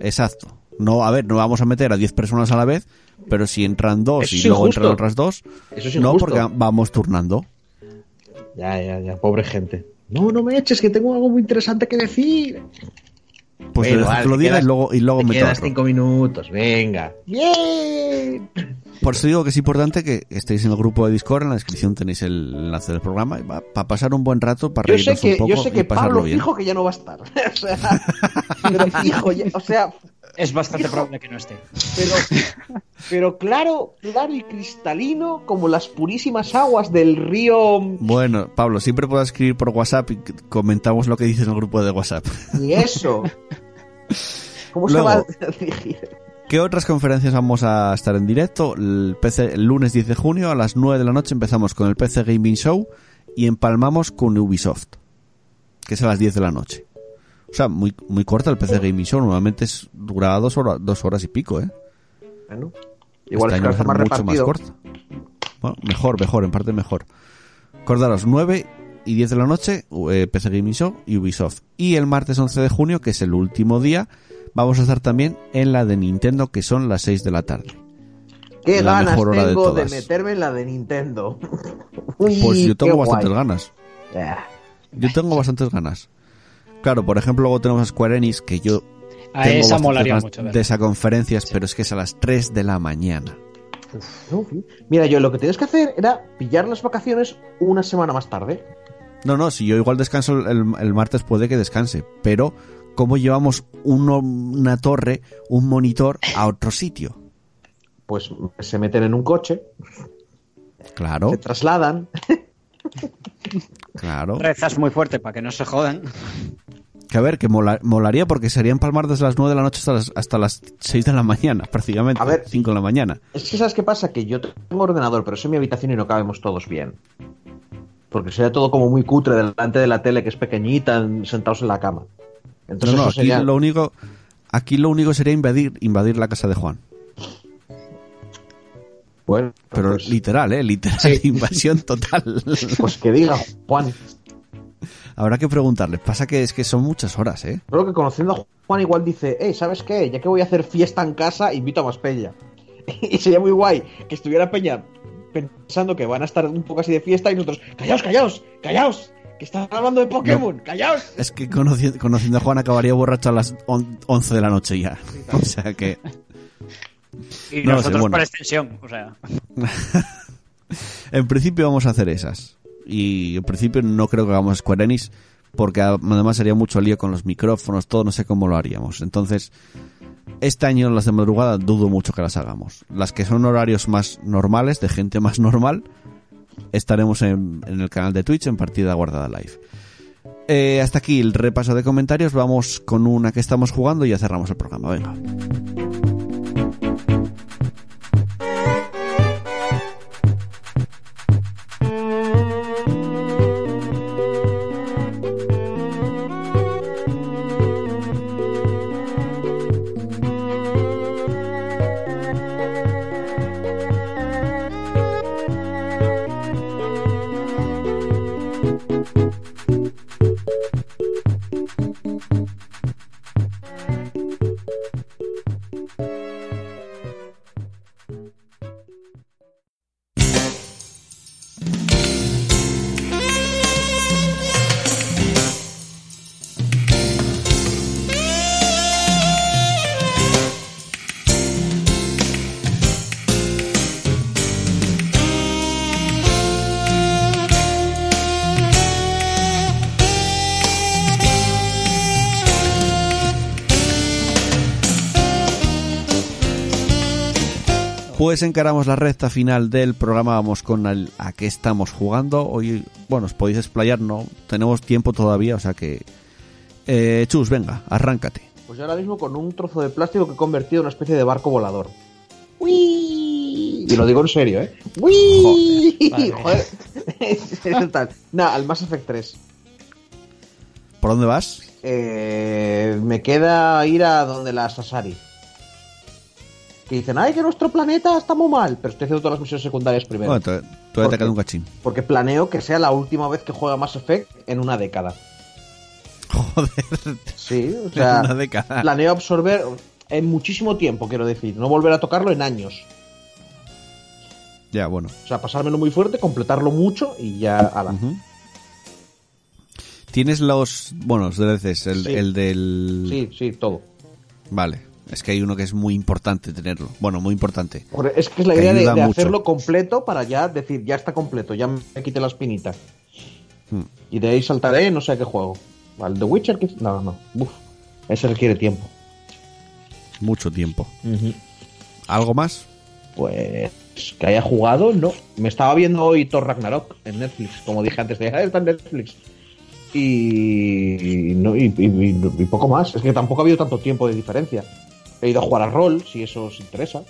Exacto. No, a ver, no vamos a meter a 10 personas a la vez, pero si entran dos Eso y luego injusto. entran otras dos, Eso es no, porque vamos turnando. Ya, ya, ya, pobre gente. No, no me eches, que tengo algo muy interesante que decir. Pues Bueno, vale, lo diga quedas- y luego, y luego Te meto quedas otro. cinco minutos, venga. Bien. Por eso digo que es importante que estéis en el grupo de Discord, en la descripción tenéis el enlace del programa, para pasar un buen rato, para Yo sé reírnos un que, poco yo sé y que pasarlo Pablo bien. fijo que ya no va a estar. o sea, pero fijo, ya- o sea, Es bastante Hijo. probable que no esté. pero, pero claro, claro y cristalino como las purísimas aguas del río Bueno, Pablo, siempre puedes escribir por WhatsApp y comentamos lo que dices en el grupo de WhatsApp. y eso. ¿Cómo Luego. se va a dirigir? ¿Qué otras conferencias vamos a estar en directo? El, PC, el lunes 10 de junio a las 9 de la noche empezamos con el PC Gaming Show y empalmamos con Ubisoft, que es a las 10 de la noche. O sea, muy, muy corta el PC Gaming Show, normalmente es, dura dos horas, dos horas y pico, ¿eh? Bueno, igual Este es que más mucho repartido. más corta. Bueno, mejor, mejor, en parte mejor. Acordaros, 9 y 10 de la noche, eh, PC Gaming Show y Ubisoft. Y el martes 11 de junio, que es el último día, vamos a estar también en la de Nintendo, que son las 6 de la tarde. Qué la ganas mejor hora tengo de, meterme en la de Nintendo. Uy, Pues yo qué tengo guay. bastantes ganas. Ah, Yo tengo bastantes ganas. Claro, por ejemplo, luego tenemos a Square Enix, que yo A tengo esa molaría mucho. de esa conferencias, pero es que es a las 3 de la mañana. Mira, yo lo que tienes que hacer era pillar las vacaciones una semana más tarde. No, no, si yo igual descanso el, el martes puede que descanse, pero ¿cómo llevamos uno- una torre, un monitor a otro sitio? Pues se meten en un coche, Claro, se trasladan. Claro. Rezas muy fuerte para que no se jodan. Que a ver, que mola- molaría porque sería empalmar desde las 9 de la noche hasta las, hasta las 6 de la mañana, prácticamente. A ver. 5 de la mañana. Es que ¿sabes qué pasa? Que yo tengo ordenador, pero es en mi habitación y no cabemos todos bien. Porque sería todo como muy cutre delante de la tele, que es pequeñita, en- sentados en la cama. Entonces no, eso aquí sería... lo único, aquí lo único sería invadir, invadir la casa de Juan. Bueno, Pero pues, literal, eh, literal, invasión total. pues que diga, Juan. Habrá que preguntarle. Pasa que es que son muchas horas, eh. Creo que conociendo a Juan igual dice, hey, ¿sabes qué? Ya que voy a hacer fiesta en casa, invito a más peña. y sería muy guay que estuviera peña pensando que van a estar un poco así de fiesta y nosotros, callaos, callaos, callaos, que están hablando de Pokémon, callaos. Es que conoci- conociendo a Juan acabaría borracho a las on- 11 de la noche ya. O sea que... Y No lo sé, nosotros bueno. por extensión. O sea, En principio vamos a hacer esas. Y en principio no creo que hagamos Square Enix porque además sería mucho lío con los micrófonos, todo, no sé cómo lo haríamos. Entonces, este año las de madrugada dudo mucho que las hagamos. Las que son horarios más normales, de gente más normal, estaremos en, en el canal de Twitch en partida guardada live. Eh, hasta aquí el repaso de comentarios. Vamos con una que estamos jugando y ya cerramos el programa. Venga. Pues encaramos la recta final del programa, vamos con el a qué estamos jugando. Hoy, bueno, os podéis explayar, no tenemos tiempo todavía, o sea que... Eh, Chus, venga, arráncate. Pues yo ahora mismo con un trozo de plástico que he convertido en una especie de barco volador. ¡Uy! Y lo digo en serio, ¿eh? ¡Uy! Vale. Joder. Es tal. Nah, al Mass Effect 3. ¿Por dónde vas? Eh, me queda ir a donde la Sasari. Que dicen, ay, que nuestro planeta está muy mal. Pero estoy haciendo todas las misiones secundarias primero. Bueno, todavía ¿Por te qué? queda un cachín. Porque planeo que sea la última vez que juega Mass Effect en una década. Joder, Sí, o sea, una década. planeo absorber en muchísimo tiempo, quiero decir. No volver a tocarlo en años. Ya, bueno. O sea, pasármelo muy fuerte, completarlo mucho y ya ala. Ujú. Tienes los... Bueno, los DLCs, el, Sí. el del... Sí, sí, todo. Vale, es que hay uno que es muy importante tenerlo. Bueno, muy importante. Es que es la Que idea de, hacerlo completo para ya decir, ya está completo, ya me quité la espinita. Hmm. Y de ahí saltaré, no sé a qué juego. ¿Al The Witcher? No, no. Uf, ese requiere tiempo. Mucho tiempo. ¿Algo más? Pues que haya jugado, no. Me estaba viendo hoy Thor Ragnarok en Netflix, como dije antes, de "Ah, está en Netflix. Y, no, y poco más. Es que tampoco ha habido tanto tiempo de diferencia. He ido a jugar al rol, si eso os interesa.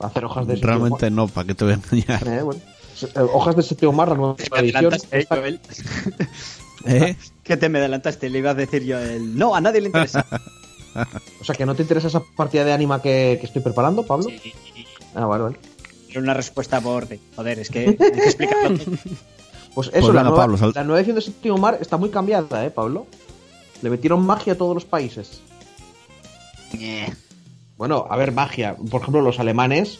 A hacer hojas de Realmente no, ¿para qué te voy a engañar? Eh, bueno. Eh, Hojas de Seteo Mar, la nueva Te edición. ¿Eh? Que te me adelantaste, le iba a decir yo el... No, a nadie le interesa. O sea, que no te interesa esa partida de anima que, que estoy preparando, Pablo. Ah, vale, vale. Era una respuesta por orden. Joder, es que hay que explicarlo. todo. Pues eso, Pues la, nueva, Pablo, sal- la nueva edición de Séptimo Mar está muy cambiada, ¿eh, Pablo? Le metieron magia a todos los países. Bueno, a ver, magia. Por ejemplo, los alemanes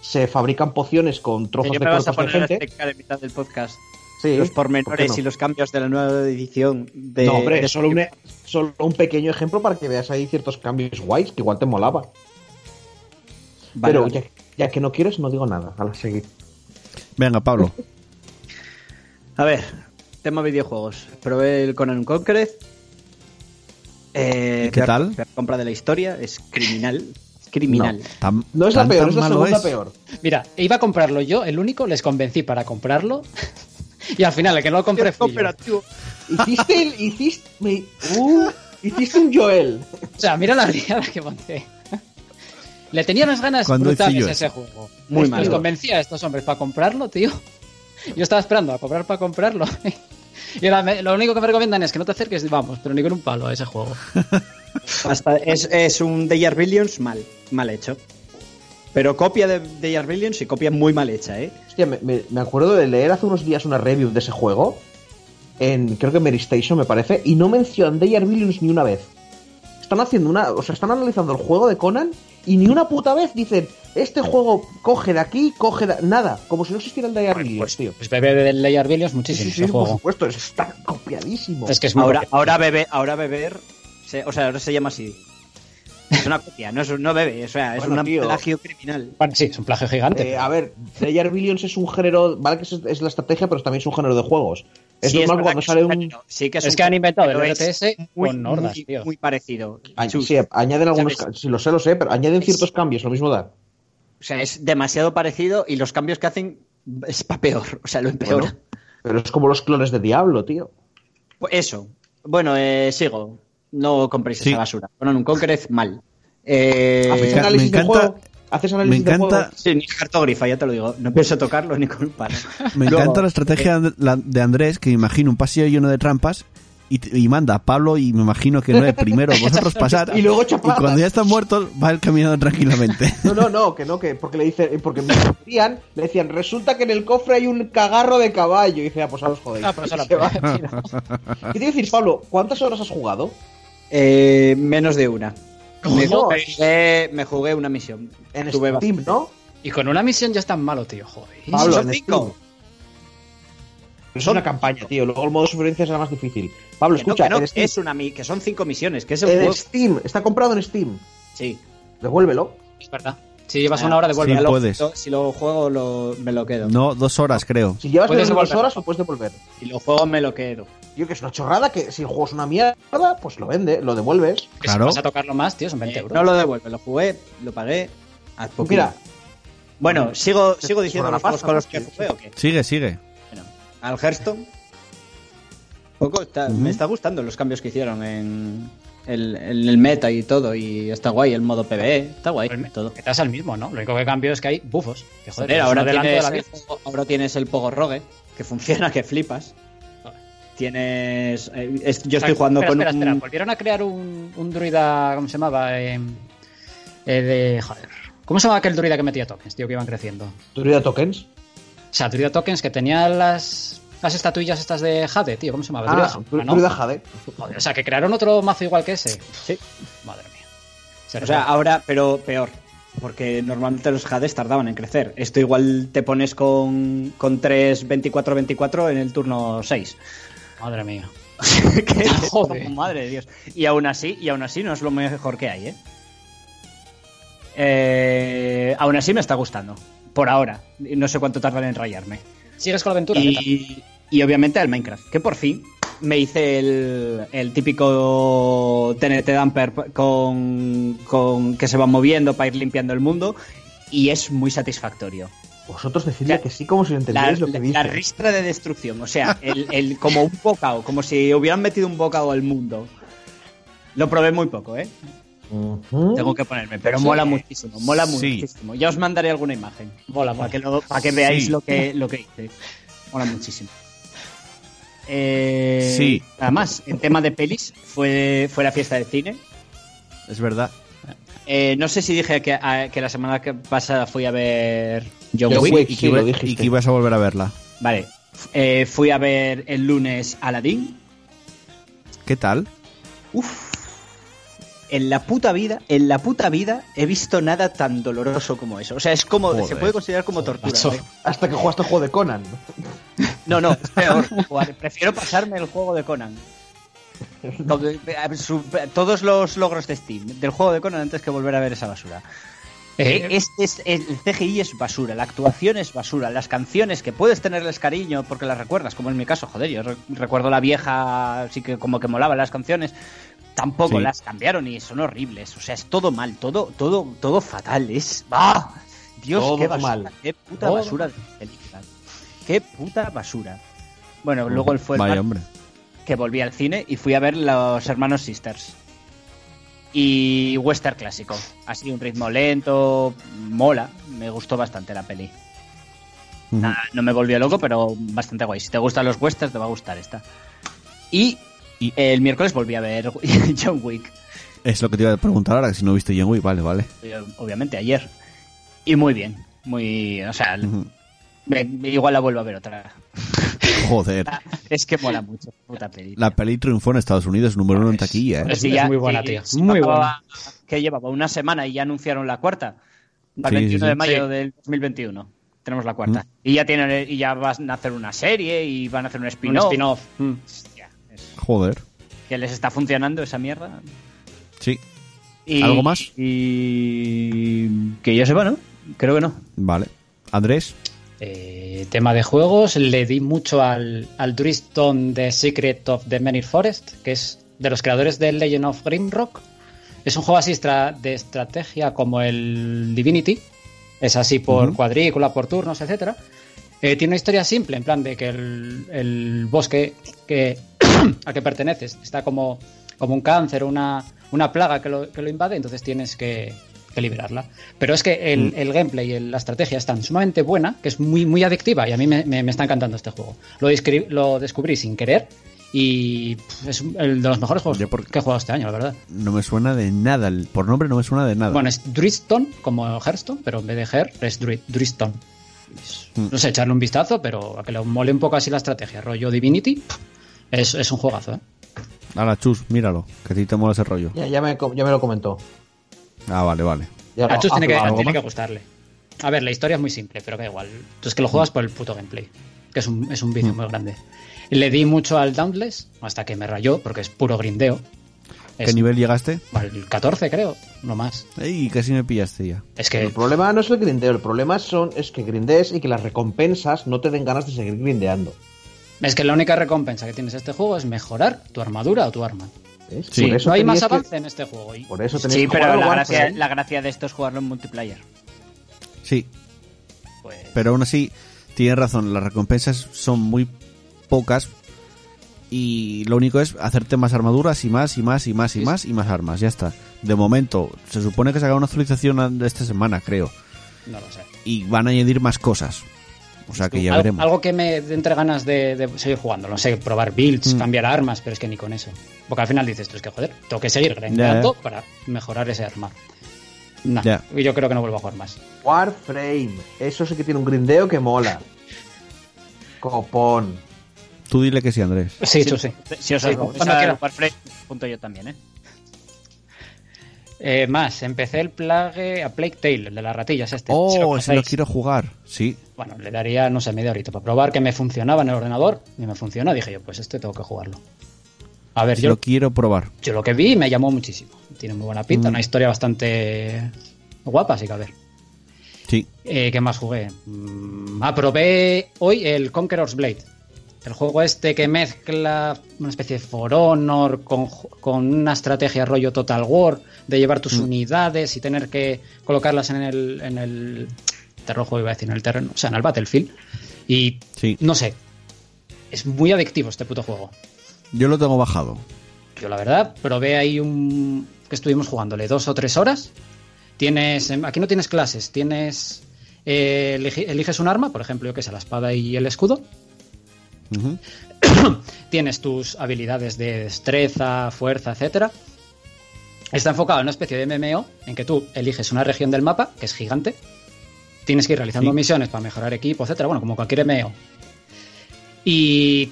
se fabrican pociones con trozos de vas a cuerpos de a gente. mitad del podcast Sí, los ¿por pormenores no? y los cambios de la nueva edición de... no, hombre, de- solo, un, e- solo un pequeño ejemplo para que veas ahí ciertos cambios guays que igual te molaba. Vale, Pero vale. ya, ya que no quieres, no digo nada. A la seguir. Venga, Pablo. A ver, tema videojuegos. Probé el Conan Conquered. Eh, ¿Qué peor- tal? peor compra de la historia. Es criminal. Es criminal. Tan- No es la tan, peor, tan es la malo segunda es. peor. Mira, iba a comprarlo yo, el único, les convencí para comprarlo. y al final, el que no lo compré yo. Hiciste el. Hiciste. me- uh, hiciste un Joel. O sea, mira la riada que monté. Le tenía unas ganas ¿Cuándo hice brutales a ese juego. Muy Les- mal. Les convencía a estos hombres para comprarlo, tío. Yo estaba esperando a cobrar para comprarlo. Y ahora me- lo único que me recomiendan es que no te acerques, vamos, pero ni con un palo a ese juego. Hasta es, es un Day Billions mal, mal hecho. Pero copia de Day Billions y copia muy mal hecha, ¿eh? Hostia, me, me- me acuerdo de leer hace unos días una review de ese juego. En, creo que Mary Station me parece. Y no mencionan Day Billions ni una vez. Están haciendo una. O sea, están analizando el juego de Conan. Y ni una puta vez dicen. Este juego coge de aquí, coge de. Nada. Como si no existiera el Day Billions, tío. Pues bebé del Layer Billions muchísimo sí, sí, por juego. supuesto. Está copiadísimo. Es que es muy Ahora, ahora bebe, ahora beber, se- o sea, ahora se llama así. Es una copia, no, es, un- no bebe, o sea, es Bueno, un tío. plagio criminal. Bueno, sí, es un plagio gigante. Eh, a ver, Day Billions es un género. Vale, que es, es la estrategia, pero también es un género de juegos. Es Sí, normal cuando sale un. sí que es, Es un que han inventado el RTS muy, con hordas, muy, tío. muy parecido. Chus. sí, añaden algunos. ¿Sabes? Sí, lo sé, lo sé, pero añaden ciertos cambios, lo mismo da. O sea, es demasiado parecido y los cambios que hacen es para peor, o sea, lo empeora. Bueno, pero es como los clones de Diablo, tío. Pues eso. Bueno, eh, sigo. No compréis Sí. esa basura. Bueno, un Conqueror mal. Eh, ¿Haces me análisis encanta- de juego? ¿Haces Me análisis de encanta, juego? sí, ni cartogrifa, ya te lo digo. No pienso tocarlo ni palo. me Luego, encanta la estrategia de la- de Andrés, que imagino un pasillo lleno de trampas y, y manda a Pablo y me imagino que no es primero vosotros pasar Y luego y cuando ya están muertos va él caminando tranquilamente. No, no, no, que no, que porque le dicen, porque me decían, le decían, resulta que en el cofre hay un cagarro de caballo. Y dice, ah, pues ahora os jodéis. Ah, pues ahora Y se va. ¿Qué te iba a decir, Pablo? ¿Cuántas horas has jugado? Eh, menos de una. Me jugué, me jugué una misión. En Tuve Steam, ¿no? Y con una misión ya es tan malo, tío, joder. Pablo, son en cinco. Es una campaña, tío. Luego el modo supervivencia será más difícil. Pablo, Que no, escucha, que no, es una mi- que son cinco misiones, que es el en juego. Steam, está comprado en Steam. Sí. Devuélvelo. Es verdad. Si llevas Ah, una hora, Sí, devuelve. lo- puedes. lo- si lo juego, lo- me lo quedo. No, dos horas creo. Si llevas Puedes menos dos horas, lo puedes devolver. Si lo juego, me lo quedo. Yo que es una chorrada que si el juego es una mierda, pues lo vende, lo devuelves. Claro. Si vas a tocarlo más, tío, son 20 Eh, euros. no lo devuelvo, lo jugué, lo pagué. Mira, Bueno, sigo, sigo diciendo los juegos pasta, con los que jugué o qué. Sigue, sigue. Al Hearthstone. Poco está- Me está gustando los cambios que hicieron en el, en el meta y todo. Y está guay el modo PvE. Está guay El me- todo. Que te das al mismo, ¿no? Lo único que cambio es que hay bufos. Que joder, ahora tienes, la el, ahora tienes el Pogo Rogue, que funciona, que flipas. Tienes. eh, es- yo O sea, estoy jugando espera, con espera, un. espera, Volvieron a crear un, un druida, ¿cómo se llamaba? Eh, eh, de. Joder. ¿Cómo se llamaba aquel druida que metía tokens, tío, que iban creciendo? ¿Druida tokens? O sea, druida tokens que tenía las. Las estatuillas estas de Jade, tío, ¿cómo se llamaba? Ah, Druida- Dru- ah, ¿no? Jade. Joder, o sea, que crearon otro mazo igual que ese. Sí. Madre mía. Se O sea, ahora, pero peor. Porque normalmente los Hades tardaban en crecer. Esto igual te pones con, con 3 24-24 en el turno 6. Madre mía. que es Joder. madre de Dios. Y aún así, y aún así no es lo mejor que hay, ¿eh? Eh, aún así me está gustando. Por ahora. No sé cuánto tardan en rayarme. ¿Sigues con la aventura? Y, y obviamente al Minecraft. Que por fin me hice el, el típico TNT Dumper con, con que se va moviendo para ir limpiando el mundo. Y es muy satisfactorio. Vosotros decidle que sí como si entendierais lo que dice. la ristra de destrucción. O sea, el, el- como un bocado, como si hubieran metido un bocado al mundo. Lo probé muy poco, ¿eh? Tengo que ponerme, pero Sí. mola muchísimo, mola Sí. muchísimo. Ya os mandaré alguna imagen Mola, para que, lo- para que veáis Sí. lo que lo que hice. Mola muchísimo. Eh, Sí. Además, en tema de pelis, fue, fue la fiesta de cine. Es verdad. Eh, no sé si dije que, a- que la semana que pasada fui a ver John John Wick. Wick, y, sí, que iba- lo dijiste. y que ibas a volver a verla. Vale. Eh, fui a ver el lunes Aladdin. ¿Qué tal? Uf. En la puta vida, en la puta vida he visto nada tan doloroso como eso. O sea, es como, Joder. se puede considerar como tortura. ¿eh? Hasta que jugaste el juego de Conan. No, no, es peor. Jugar- Prefiero pasarme el juego de Conan. Eh, Todos los logros de Steam del juego de Conan antes que volver a ver esa basura. Eh, Es- es- el CGI es basura, la actuación es basura, las canciones que puedes tenerles cariño porque las recuerdas, como en mi caso, joder, yo re- recuerdo la vieja, así que como que molaban las canciones, tampoco Sí. las cambiaron y son horribles, o sea, es todo mal, todo, todo, todo fatal, es... ¡Ah! Dios, Todo qué basura, mal. qué puta Todo. basura de película. Qué puta basura. Bueno, luego el fue Vaya, hombre. que volví al cine y fui a ver Los Hermanos Sisters. Y western clásico. Así un ritmo lento, mola. Me gustó bastante la peli. Nada, no me volvió loco, pero bastante guay. Si te gustan los westerns, te va a gustar esta. Y, Y- el miércoles volví a ver John Wick. Es lo que te iba a preguntar ahora, que si no viste John Wick, vale, vale. Obviamente ayer. Y muy bien. Muy. O sea, me- igual la vuelvo a ver otra. Joder. Es que mola mucho, puta peli. La peli triunfó en Estados Unidos, número uno en taquilla, ¿eh? Es- Sí, ya- muy buena, sí, tía. sí, Muy acababa- Que llevaba una semana y ya anunciaron la cuarta. Para el Sí, sí, 21 de mayo Sí. del 2021. Tenemos la cuarta. Y ya tienen y ya van a hacer una serie y van a hacer un un spin-off. spin-off. Mm. Joder. que les está funcionando esa mierda. Sí, Y- ¿Algo más? Y que yo sepa, ¿no? Creo que no. vale. Andrés, Eh, tema de juegos, le di mucho al, al Driston The Secret of the Many Forest, que es de los creadores de Legend of Grimrock. Es un juego así de estrategia como el Divinity. Es así por cuadrícula, por turnos, etcétera. Eh, tiene una historia simple, en plan de que el, el bosque que, al que perteneces está como, como un cáncer una, una plaga que lo, que lo invade, entonces tienes que, que liberarla. Pero es que el, el gameplay y el- la estrategia es tan sumamente buena que es muy, muy adictiva y a mí me, me- me está encantando este juego. Lo, lo descubrí sin querer y pff, es el de los mejores juegos por- que he jugado este año, la verdad. no me suena de nada. Por nombre no me suena de nada. Bueno, es Driston, como Hearthstone, pero en vez de Her es Dri- Driston. Mm. No sé, echarle un vistazo, pero a que le mole un poco así la estrategia. Rollo Divinity, es, es un juegazo, ¿eh? Ahora, chus, míralo, que a ti te mola ese rollo. Ya, ya, me, ya me lo comentó. Ah, vale, vale. Ya A Chus ah, tiene, que, tiene que gustarle. A ver, la historia es muy simple, pero da igual. Tú es que lo juegas por el puto gameplay, que es un, es un vicio muy grande. Le di mucho al Dauntless, hasta que me rayó, porque es puro grindeo. ¿Qué Es nivel llegaste? Al 14, creo, no más. ¡Ey! Casi me pillaste ya. Es El que problema no es el grindeo, el problema son, es que grindees y que las recompensas no te den ganas de seguir grindeando. es que la única recompensa que tienes en este juego es mejorar tu armadura o tu arma. ¿ves? Sí. Por eso no hay más que- avance en este juego. Y Por eso tenéis Sí, que pero la gracia, la gracia de esto es jugarlo en multiplayer. Sí, Pues, pero aún así, tienes razón, las recompensas son muy pocas y lo único es hacerte más armaduras y más y más y más y más y más armas, ya está. De momento, se supone que saca una actualización de esta semana, creo, No lo sé. y van a añadir más cosas. O sea que ya algo, veremos. algo que me dé entre ganas de, de seguir jugando, no sé, probar builds, Mm. cambiar armas, pero es que ni con eso. Porque al final dices, tú es que joder, tengo que seguir grindeando para mejorar ese arma. No, Ya. y yo creo que no vuelvo a jugar más. Warframe. Eso sí que tiene un grindeo que mola. Copón. Tú dile que sí, Andrés. Sí, tú sí. Si os Sí, punto yo también, ¿eh? Eh, más, empecé el Plague a Plague Tale, el de las ratillas este. Si Oh, ese lo conocéis. quiero jugar. Sí. Bueno, le daría, no sé, media horita para probar que me funcionaba en el ordenador y me funcionó. Dije yo, pues este tengo que jugarlo. A ver, ese yo, lo quiero probar. yo lo que vi me llamó muchísimo. Tiene muy buena pinta, Mm. una historia bastante guapa, así que a ver. Sí. Eh, ¿Qué más jugué? Mm, aprobé hoy el Conqueror's Blade. El juego este que mezcla una especie de For Honor con, con una estrategia rollo Total War, de llevar tus unidades y tener que colocarlas en el, en el terreno, juego, iba a decir, en el terreno, o sea, en el Battlefield. Y Sí. no sé, es muy adictivo este puto juego. Yo lo tengo bajado. Yo la verdad probé ahí un que estuvimos jugándole dos o tres horas. Tienes em, aquí no tienes clases, tienes eh, eliges un arma, por ejemplo, yo que sé, la espada y el escudo. Tienes tus habilidades de destreza, fuerza, etcétera. Está enfocado en una especie de MMO en que tú eliges una región del mapa que es gigante. Tienes que ir realizando Sí. misiones para mejorar equipo, etcétera. Bueno, como cualquier MMO. Y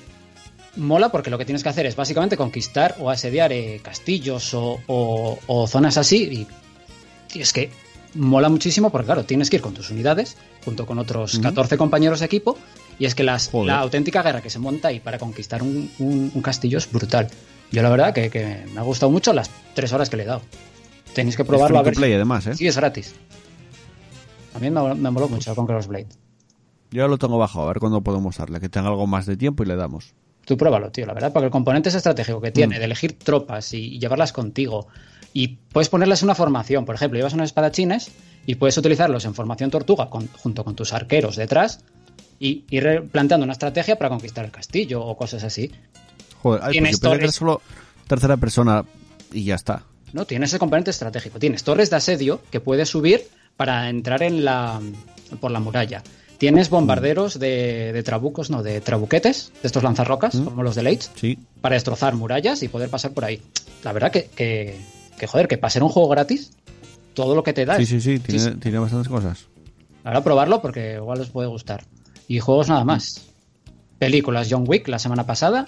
mola porque lo que tienes que hacer es básicamente conquistar o asediar eh, castillos o, o- o zonas así. Y, y es que mola muchísimo porque, claro, tienes que ir con tus unidades junto con otros Ujú. 14 compañeros de equipo. Y es que las, la auténtica guerra que se monta ahí para conquistar un, un- un castillo es brutal. Yo la verdad que, que me ha gustado mucho las tres horas que le he dado. Tenéis que Es probarlo free a to ver. play, si- además, ¿eh? Sí, es gratis. A mí me, me moló mucho el Conqueror's Blade. Yo lo tengo bajado, a ver cuándo podemos darle. Que tenga algo más de tiempo y le damos. Tú pruébalo, tío, la verdad, porque el componente es estratégico que tiene Mm. de elegir tropas y, y llevarlas contigo. Y puedes ponerles una formación. Por ejemplo, llevas unos espadachines y puedes utilizarlos en formación tortuga con- junto con tus arqueros detrás y ir planteando una estrategia para conquistar el castillo o cosas así. Joder, ay, pues Tienes yo pensé que era solo tercera persona y ya está. No, tienes ese componente estratégico. Tienes torres de asedio que puedes subir para entrar en la por la muralla. Tienes bombarderos de, de trabucos, no, de trabuquetes, de estos lanzarrocas, Mm. como los de Leitch, Sí. para destrozar murallas y poder pasar por ahí. La verdad que, que, que, joder, que para ser un juego gratis, todo lo que te da. Sí, es- sí, sí, tiene, sí. tiene bastantes cosas. Ahora probarlo porque igual os puede gustar. Y juegos nada más. Películas John Wick la semana pasada.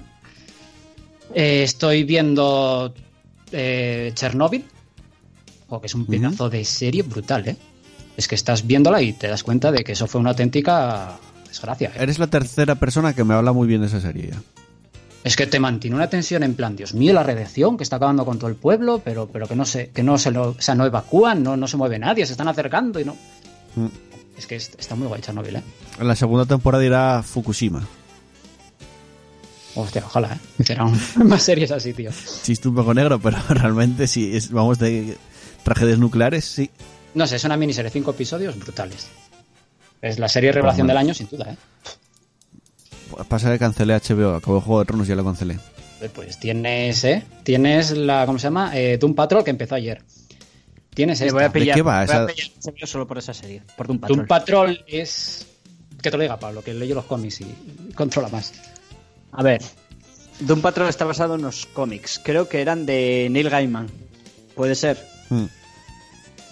Eh, estoy viendo eh, Chernobyl. Oh, que es un pedazo de serie brutal, ¿eh? Es que estás viéndola y te das cuenta de que eso fue una auténtica desgracia. ¿eh? Eres la tercera persona que me habla muy bien de esa serie ya. Es que te mantiene una tensión en plan, Dios mío, la radiación que está acabando con todo el pueblo, pero, pero que no se, que no se lo, o sea, no evacúan, no, no se mueve nadie, se están acercando y no. Mm. Es que es- está muy guay Chernobyl, ¿eh? En la segunda temporada irá Fukushima. Hostia, ojalá, ¿eh? Hicieran más series así, tío. Chiste un poco negro, pero realmente si es, vamos de tragedias nucleares, sí. No sé, es una miniserie, cinco episodios brutales. Es la serie revelación del año, sin duda, ¿eh? Pasa que cancelé HBO, acabó Juego de Tronos y ya lo cancelé. Pues tienes, ¿eh? Tienes la, ¿cómo se llama? Eh, Doom Patrol que empezó ayer. Tienes esta. voy a pillar, qué va voy a pillar solo por esa serie, por Doom Patrol. Doom Patrol es... Que te lo diga Pablo, que leyó los cómics y controla más. A ver, Doom Patrol está basado en unos cómics. Creo que eran de Neil Gaiman. Puede ser. Mm.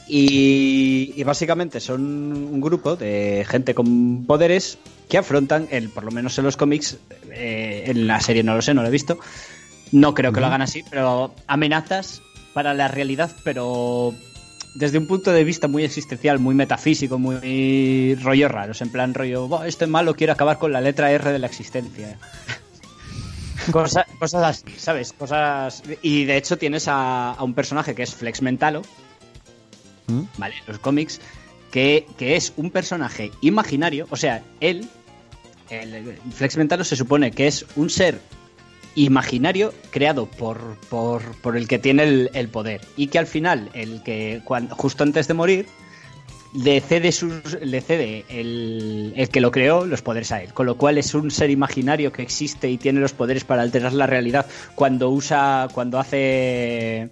Y, y básicamente son un grupo de gente con poderes que afrontan, el, por lo menos en los cómics, eh, en la serie no lo sé, no lo he visto. No creo que lo hagan así, pero amenazas para la realidad, pero desde un punto de vista muy existencial, muy metafísico, muy rollo raros, en plan rollo, "Buah, este malo quiere acabar con la letra R de la existencia. Cosa- cosas así, ¿sabes? Cosas... Y de hecho tienes a, a un personaje que es Flex Mentalo, ¿Mm? ¿vale? Los cómics, que, que es un personaje imaginario, o sea, él, el Flex Mentalo se supone que es un ser imaginario creado por, por, por el que tiene el, el poder y que al final, el que justo antes de morir, le cede, sus, le cede el, el que lo creó los poderes a él. Con lo cual es un ser imaginario que existe y tiene los poderes para alterar la realidad cuando usa, cuando hace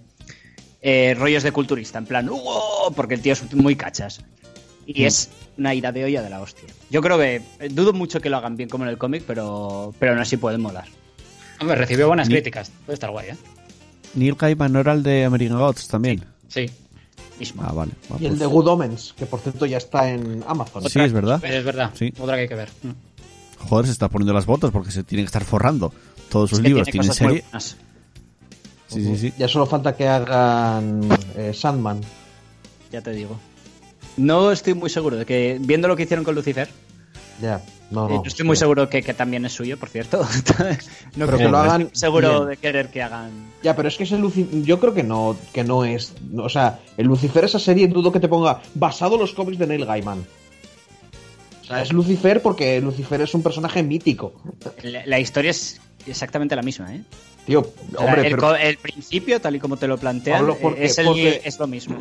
eh, rollos de culturista, en plan, "Uo", porque el tío es muy cachas. Y es una ira de olla de la hostia. Yo creo que, eh, dudo mucho que lo hagan bien como en el cómic, pero, pero aún así pueden molar. Hombre, recibió buenas Ni- críticas. Puede estar guay, ¿eh? Neil Gaiman no era el de American Gods también. Sí. Mismo. Ah, vale. Y el de Good Omens, que por cierto ya está en Amazon. Sí, es verdad. Es verdad. Sí. Otra que hay que ver. Mm. Joder, se está poniendo las botas porque se tienen que estar forrando. Todos sus Es que libros tiene tienen serie. Sí, sí, sí. Ya solo falta que hagan eh, Sandman. Ya te digo. No estoy muy seguro de que, viendo lo que hicieron con Lucifer, Ya, no, eh, no. no estoy muy seguro que, que también es suyo, por cierto. no creo que lo hagan estoy seguro bien. de querer que hagan. Ya, pero es que ese Lucifer, yo creo que no, que no es, o sea, el Lucifer esa serie dudo que te ponga basado en los cómics de Neil Gaiman. O sea, es Lucifer porque Lucifer es un personaje mítico. La, la historia es exactamente la misma, ¿eh? Tío, O sea, hombre, el, pero, el principio, tal y como te lo plantean, Pablo, ¿por eh, es, el- Porque- es lo mismo.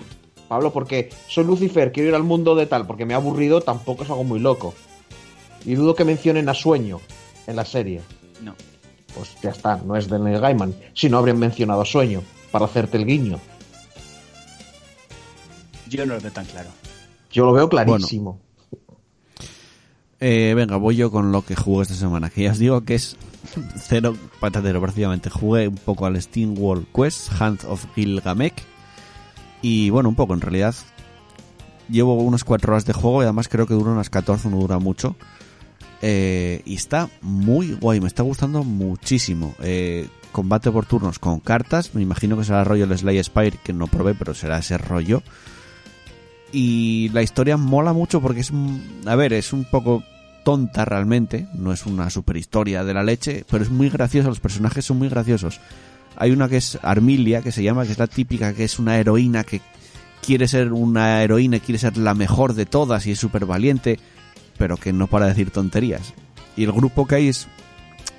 Pablo, porque soy Lucifer, quiero ir al mundo de tal, porque me ha aburrido, tampoco es algo muy loco. Y dudo que mencionen a Sueño en la serie. No. Pues ya está, no es de Neil Gaiman. Si no habrían mencionado a Sueño, para hacerte el guiño. Yo no lo veo tan claro. Yo lo veo clarísimo. Eh, venga, voy yo con lo que jugué esta semana. Que ya os digo que es cero patatero prácticamente. Jugué un poco al Steam World Quest, Hand of Gilgamesh. Y bueno, un poco en realidad. Llevo unas 4 horas de juego y además creo que dura unas 14, no dura mucho. Eh, y está muy guay, me está gustando muchísimo. Eh, combate por turnos con cartas, me imagino que será rollo el Slay Spire, que no probé, pero será ese rollo. Y la historia mola mucho porque es, a ver, es un poco tonta realmente, no es una super historia de la leche, pero es muy graciosa, los personajes son muy graciosos. Hay una que es Armilia, que se llama, que es la típica, que es una heroína que quiere ser una heroína, quiere ser la mejor de todas y es súper valiente, pero que no para de decir tonterías. Y el grupo que hay es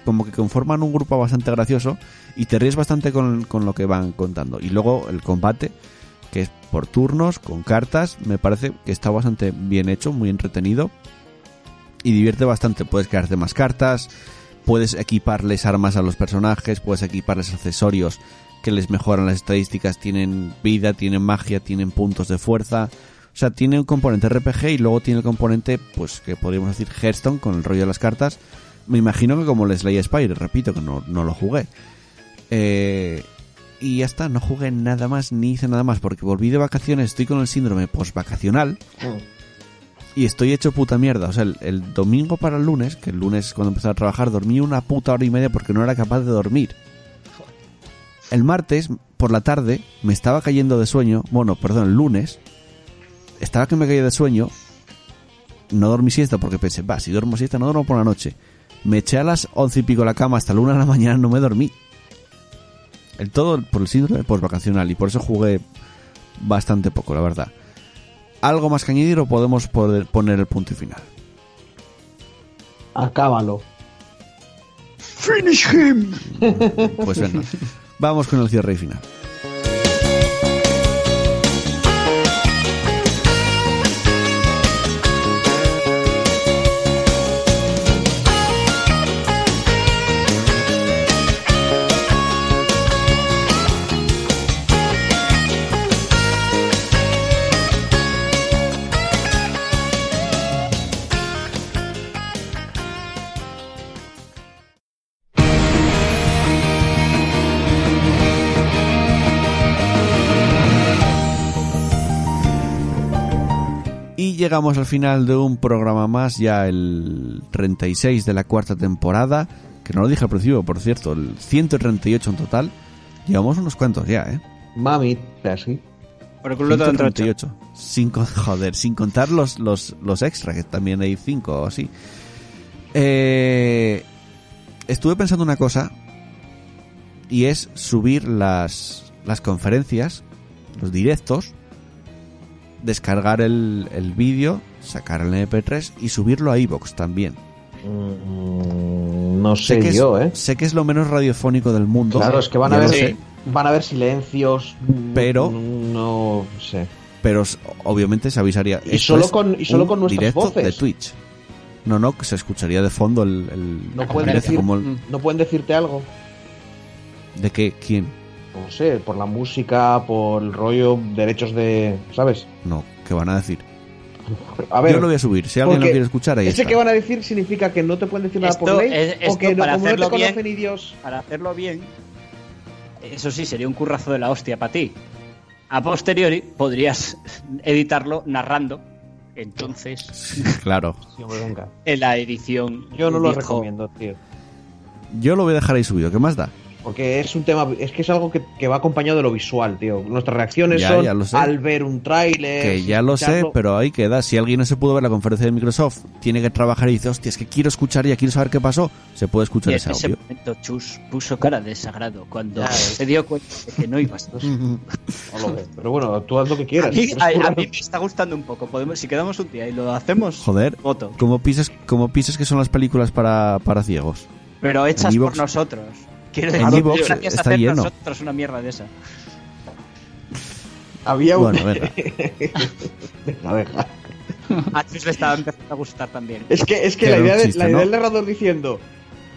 como que conforman un grupo bastante gracioso y te ríes bastante con, con lo que van contando. Y luego el combate, que es por turnos, con cartas, me parece que está bastante bien hecho, muy entretenido y divierte bastante. Puedes crearte más cartas, puedes equiparles armas a los personajes, puedes equiparles accesorios que les mejoran las estadísticas, tienen vida, tienen magia, tienen puntos de fuerza. O sea, tiene un componente RPG y luego tiene el componente, pues que podríamos decir Hearthstone con el rollo de las cartas. Me imagino que como el Slay Spire, repito que no, no lo jugué. Eh, y ya está, no jugué nada más ni hice nada más porque volví de vacaciones, estoy con el síndrome post-vacacional y estoy hecho puta mierda. O sea, el, el domingo para el lunes, que el lunes cuando empecé a trabajar dormí una puta hora y media porque no era capaz de dormir. El martes, por la tarde, me estaba cayendo de sueño. Bueno, perdón, el lunes. Estaba que me caía de sueño. No dormí siesta porque pensé, va, si duermo siesta no duermo por la noche. Me eché a las once y pico la cama hasta la una de la mañana no me dormí. El todo por el síndrome postvacacional y por eso jugué bastante poco, la verdad. ¿Algo más que añadir o podemos poder poner el punto y final? Acábalo. Pues venga, vamos con el cierre y final. Llegamos al final de un programa más, ya el 36 de la cuarta temporada, que no lo dije al principio, por cierto, el 138 en total. Llevamos unos cuantos ya, ¿eh? Mami, así. Por el culo todo entre ocho. 138. Sin, con- joder, sin contar los, los, los extra, que también hay 5 o así. Eh, estuve pensando una cosa, y es subir las, las conferencias, los directos, descargar el, el vídeo, sacar el MP3 y subirlo a iVoox también. Mm, no sé, que yo, es, ¿eh? sé que es lo menos radiofónico del mundo. Claro, es que van a ver, sé. van a haber silencios. mm, Pero- No sé. pero obviamente se avisaría. Y solo con- y solo con nuestras directo voces. de Twitch. No, no, que se escucharía de fondo el. el- No pueden decir- el- Mm. ¿No pueden decirte algo? ¿De qué? ¿Quién? No sé, por la música, por el rollo, derechos de. ¿Sabes? No, ¿qué van a decir? A ver, Yo lo voy a subir. Si alguien lo quiere escuchar, ahí ese está. que van a decir significa que no te pueden decir nada Esto por ley. es- o esto que no, para como no te hacerlo bien- conocen ni Dios. Para hacerlo bien, eso sí, sería un currazo de la hostia para ti. A posteriori podrías editarlo narrando. Entonces, Claro. En la edición. Yo no lo dijo- recomiendo, tío. Yo lo voy a dejar ahí subido. ¿Qué más da? Porque es un tema, es que es algo que, que va acompañado de lo visual, tío. Nuestras reacciones Ya, son ya lo sé. al ver un tráiler. Que ya lo sé, pero ahí queda. Si alguien no se pudo ver la conferencia de Microsoft, tiene que trabajar y dice, hostia, es que quiero escuchar ya, quiero saber qué pasó, se puede Y escuchar en ese ese audio. momento Chus puso cara de desagrado cuando se dio cuenta de que no ibas. No lo ve. Pero bueno, tú haz lo que A quieras. mí, a- a mí me está gustando un poco. Podemos, si quedamos un día y lo hacemos, Joder, voto. ¿cómo piensas, cómo piensas que son las películas para, para ciegos? Pero hechas por nosotros. Quiero En decir, gracias a está hacer lleno. nosotros una mierda de esa. Había un. Bueno, venga. Venga, venga. A Chus le estaba empezando a gustar también. Es que, es que la idea, de- la idea ¿no? del narrador diciendo.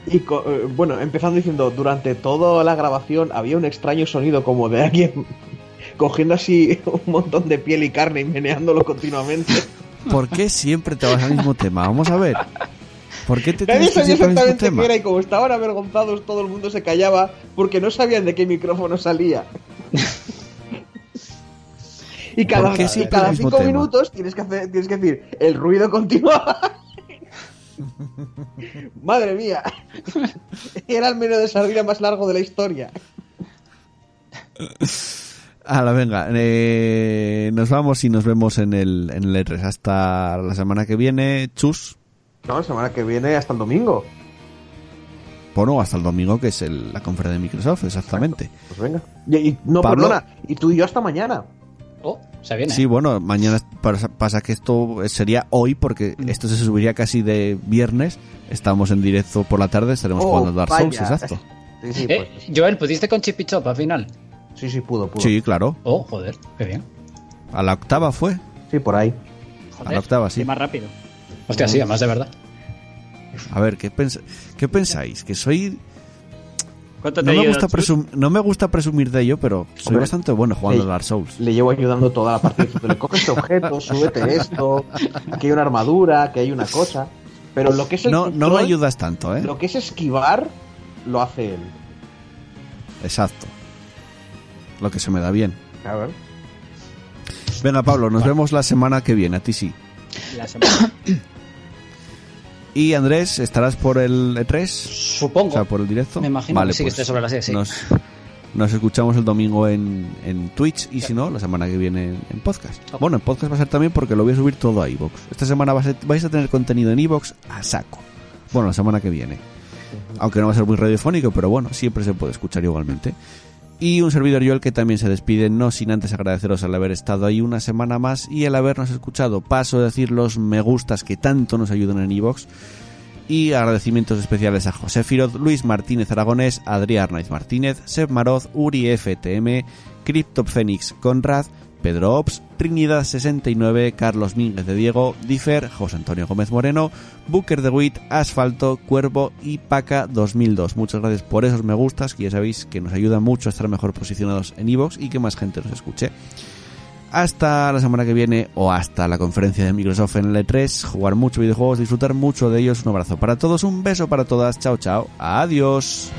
Y co- eh, bueno, empezando diciendo, durante toda la grabación había un extraño sonido como de alguien cogiendo así un montón de piel y carne y meneándolo continuamente. ¿Por qué siempre te vas al mismo tema? Vamos a ver. ¿Por qué te Nadie sabía mismo exactamente qué era y como estaban avergonzados todo el mundo se callaba porque no sabían de qué micrófono salía. y cada, ¿Por qué y cada cinco tema? minutos tienes que, hacer, tienes que decir, el ruido continuaba. Madre mía. Era el menú de sardina más largo de la historia. Hala, venga. eh, nos vamos y nos vemos en el, en el E3. Hasta la semana que viene. Chus. No, la semana que viene hasta el domingo. Bueno, hasta el domingo, que es el- la conferencia de Microsoft, exactamente. Pues venga. Y, y- no, Pablo. perdona. Y tú y yo hasta mañana. Oh, se viene. Sí, bueno, mañana pasa, pasa que esto sería hoy, porque Mm. esto se subiría casi de viernes. Estamos en directo por la tarde, estaremos Oh, jugando a Dark Souls, exacto. Sí, sí, Eh, pues, Joel, ¿pudiste con Chip y Chop al final? sí, sí, pudo, pudo. Sí, claro. Oh, joder, qué bien. A la octava fue. Sí, por ahí. A la octava, sí. Y más rápido. Hostia, sí, además de verdad. A ver, ¿qué, pens- ¿qué pensáis? Que soy... ¿Cuánto te No me, gusta Chus? presum- no me gusta presumir de ello, pero soy Hombre, bastante bueno jugando a Dark Souls. le llevo ayudando toda la partida diciéndole, coge este objeto, súbete esto, aquí hay una armadura, que hay una cosa. Pero lo que es el No, no me control, ayudas tanto, ¿eh? Lo que es esquivar, lo hace él. Exacto. Lo que se me da bien. A ver. Venga, Pablo, nos vemos la semana que viene, a ti sí. La semana. Y Andrés, ¿estarás por el E3? Supongo. O sea, por el directo. Me imagino Vale, que sí, que pues esté sobre las 6, sí. Nos, nos escuchamos el domingo en, en Twitch y si no, la semana que viene en, podcast. Bueno, en podcast va a ser también porque lo voy a subir todo a iVoox. Esta semana va a vais a tener contenido en iVoox a saco. Bueno, la semana que viene. Aunque no va a ser muy radiofónico, pero bueno, siempre se puede escuchar igualmente. Y un servidor Joel que también se despide, no sin antes agradeceros al haber estado ahí una semana más y el habernos escuchado. Paso a decir los me gustas que tanto nos ayudan en iVoox. Y agradecimientos especiales a José Firot, Luis Martínez Aragonés, Adrián Arnaiz Martínez, Seb Maroz, Uri FTM, Cryptophénix Conrad, Pedro Ops, Trinidad69, Carlos Mínguez de Diego, Differ, José Antonio Gómez Moreno, Booker de Witt, Asfalto, Cuervo y Paca 2002. Muchas gracias por esos me gustas, que ya sabéis que nos ayudan mucho a estar mejor posicionados en iVoox y que más gente nos escuche. Hasta la semana que viene o hasta la conferencia de Microsoft en el E3. Jugar mucho videojuegos, disfrutar mucho de ellos. Un abrazo para todos, un beso para todas. Chao, chao. Adiós.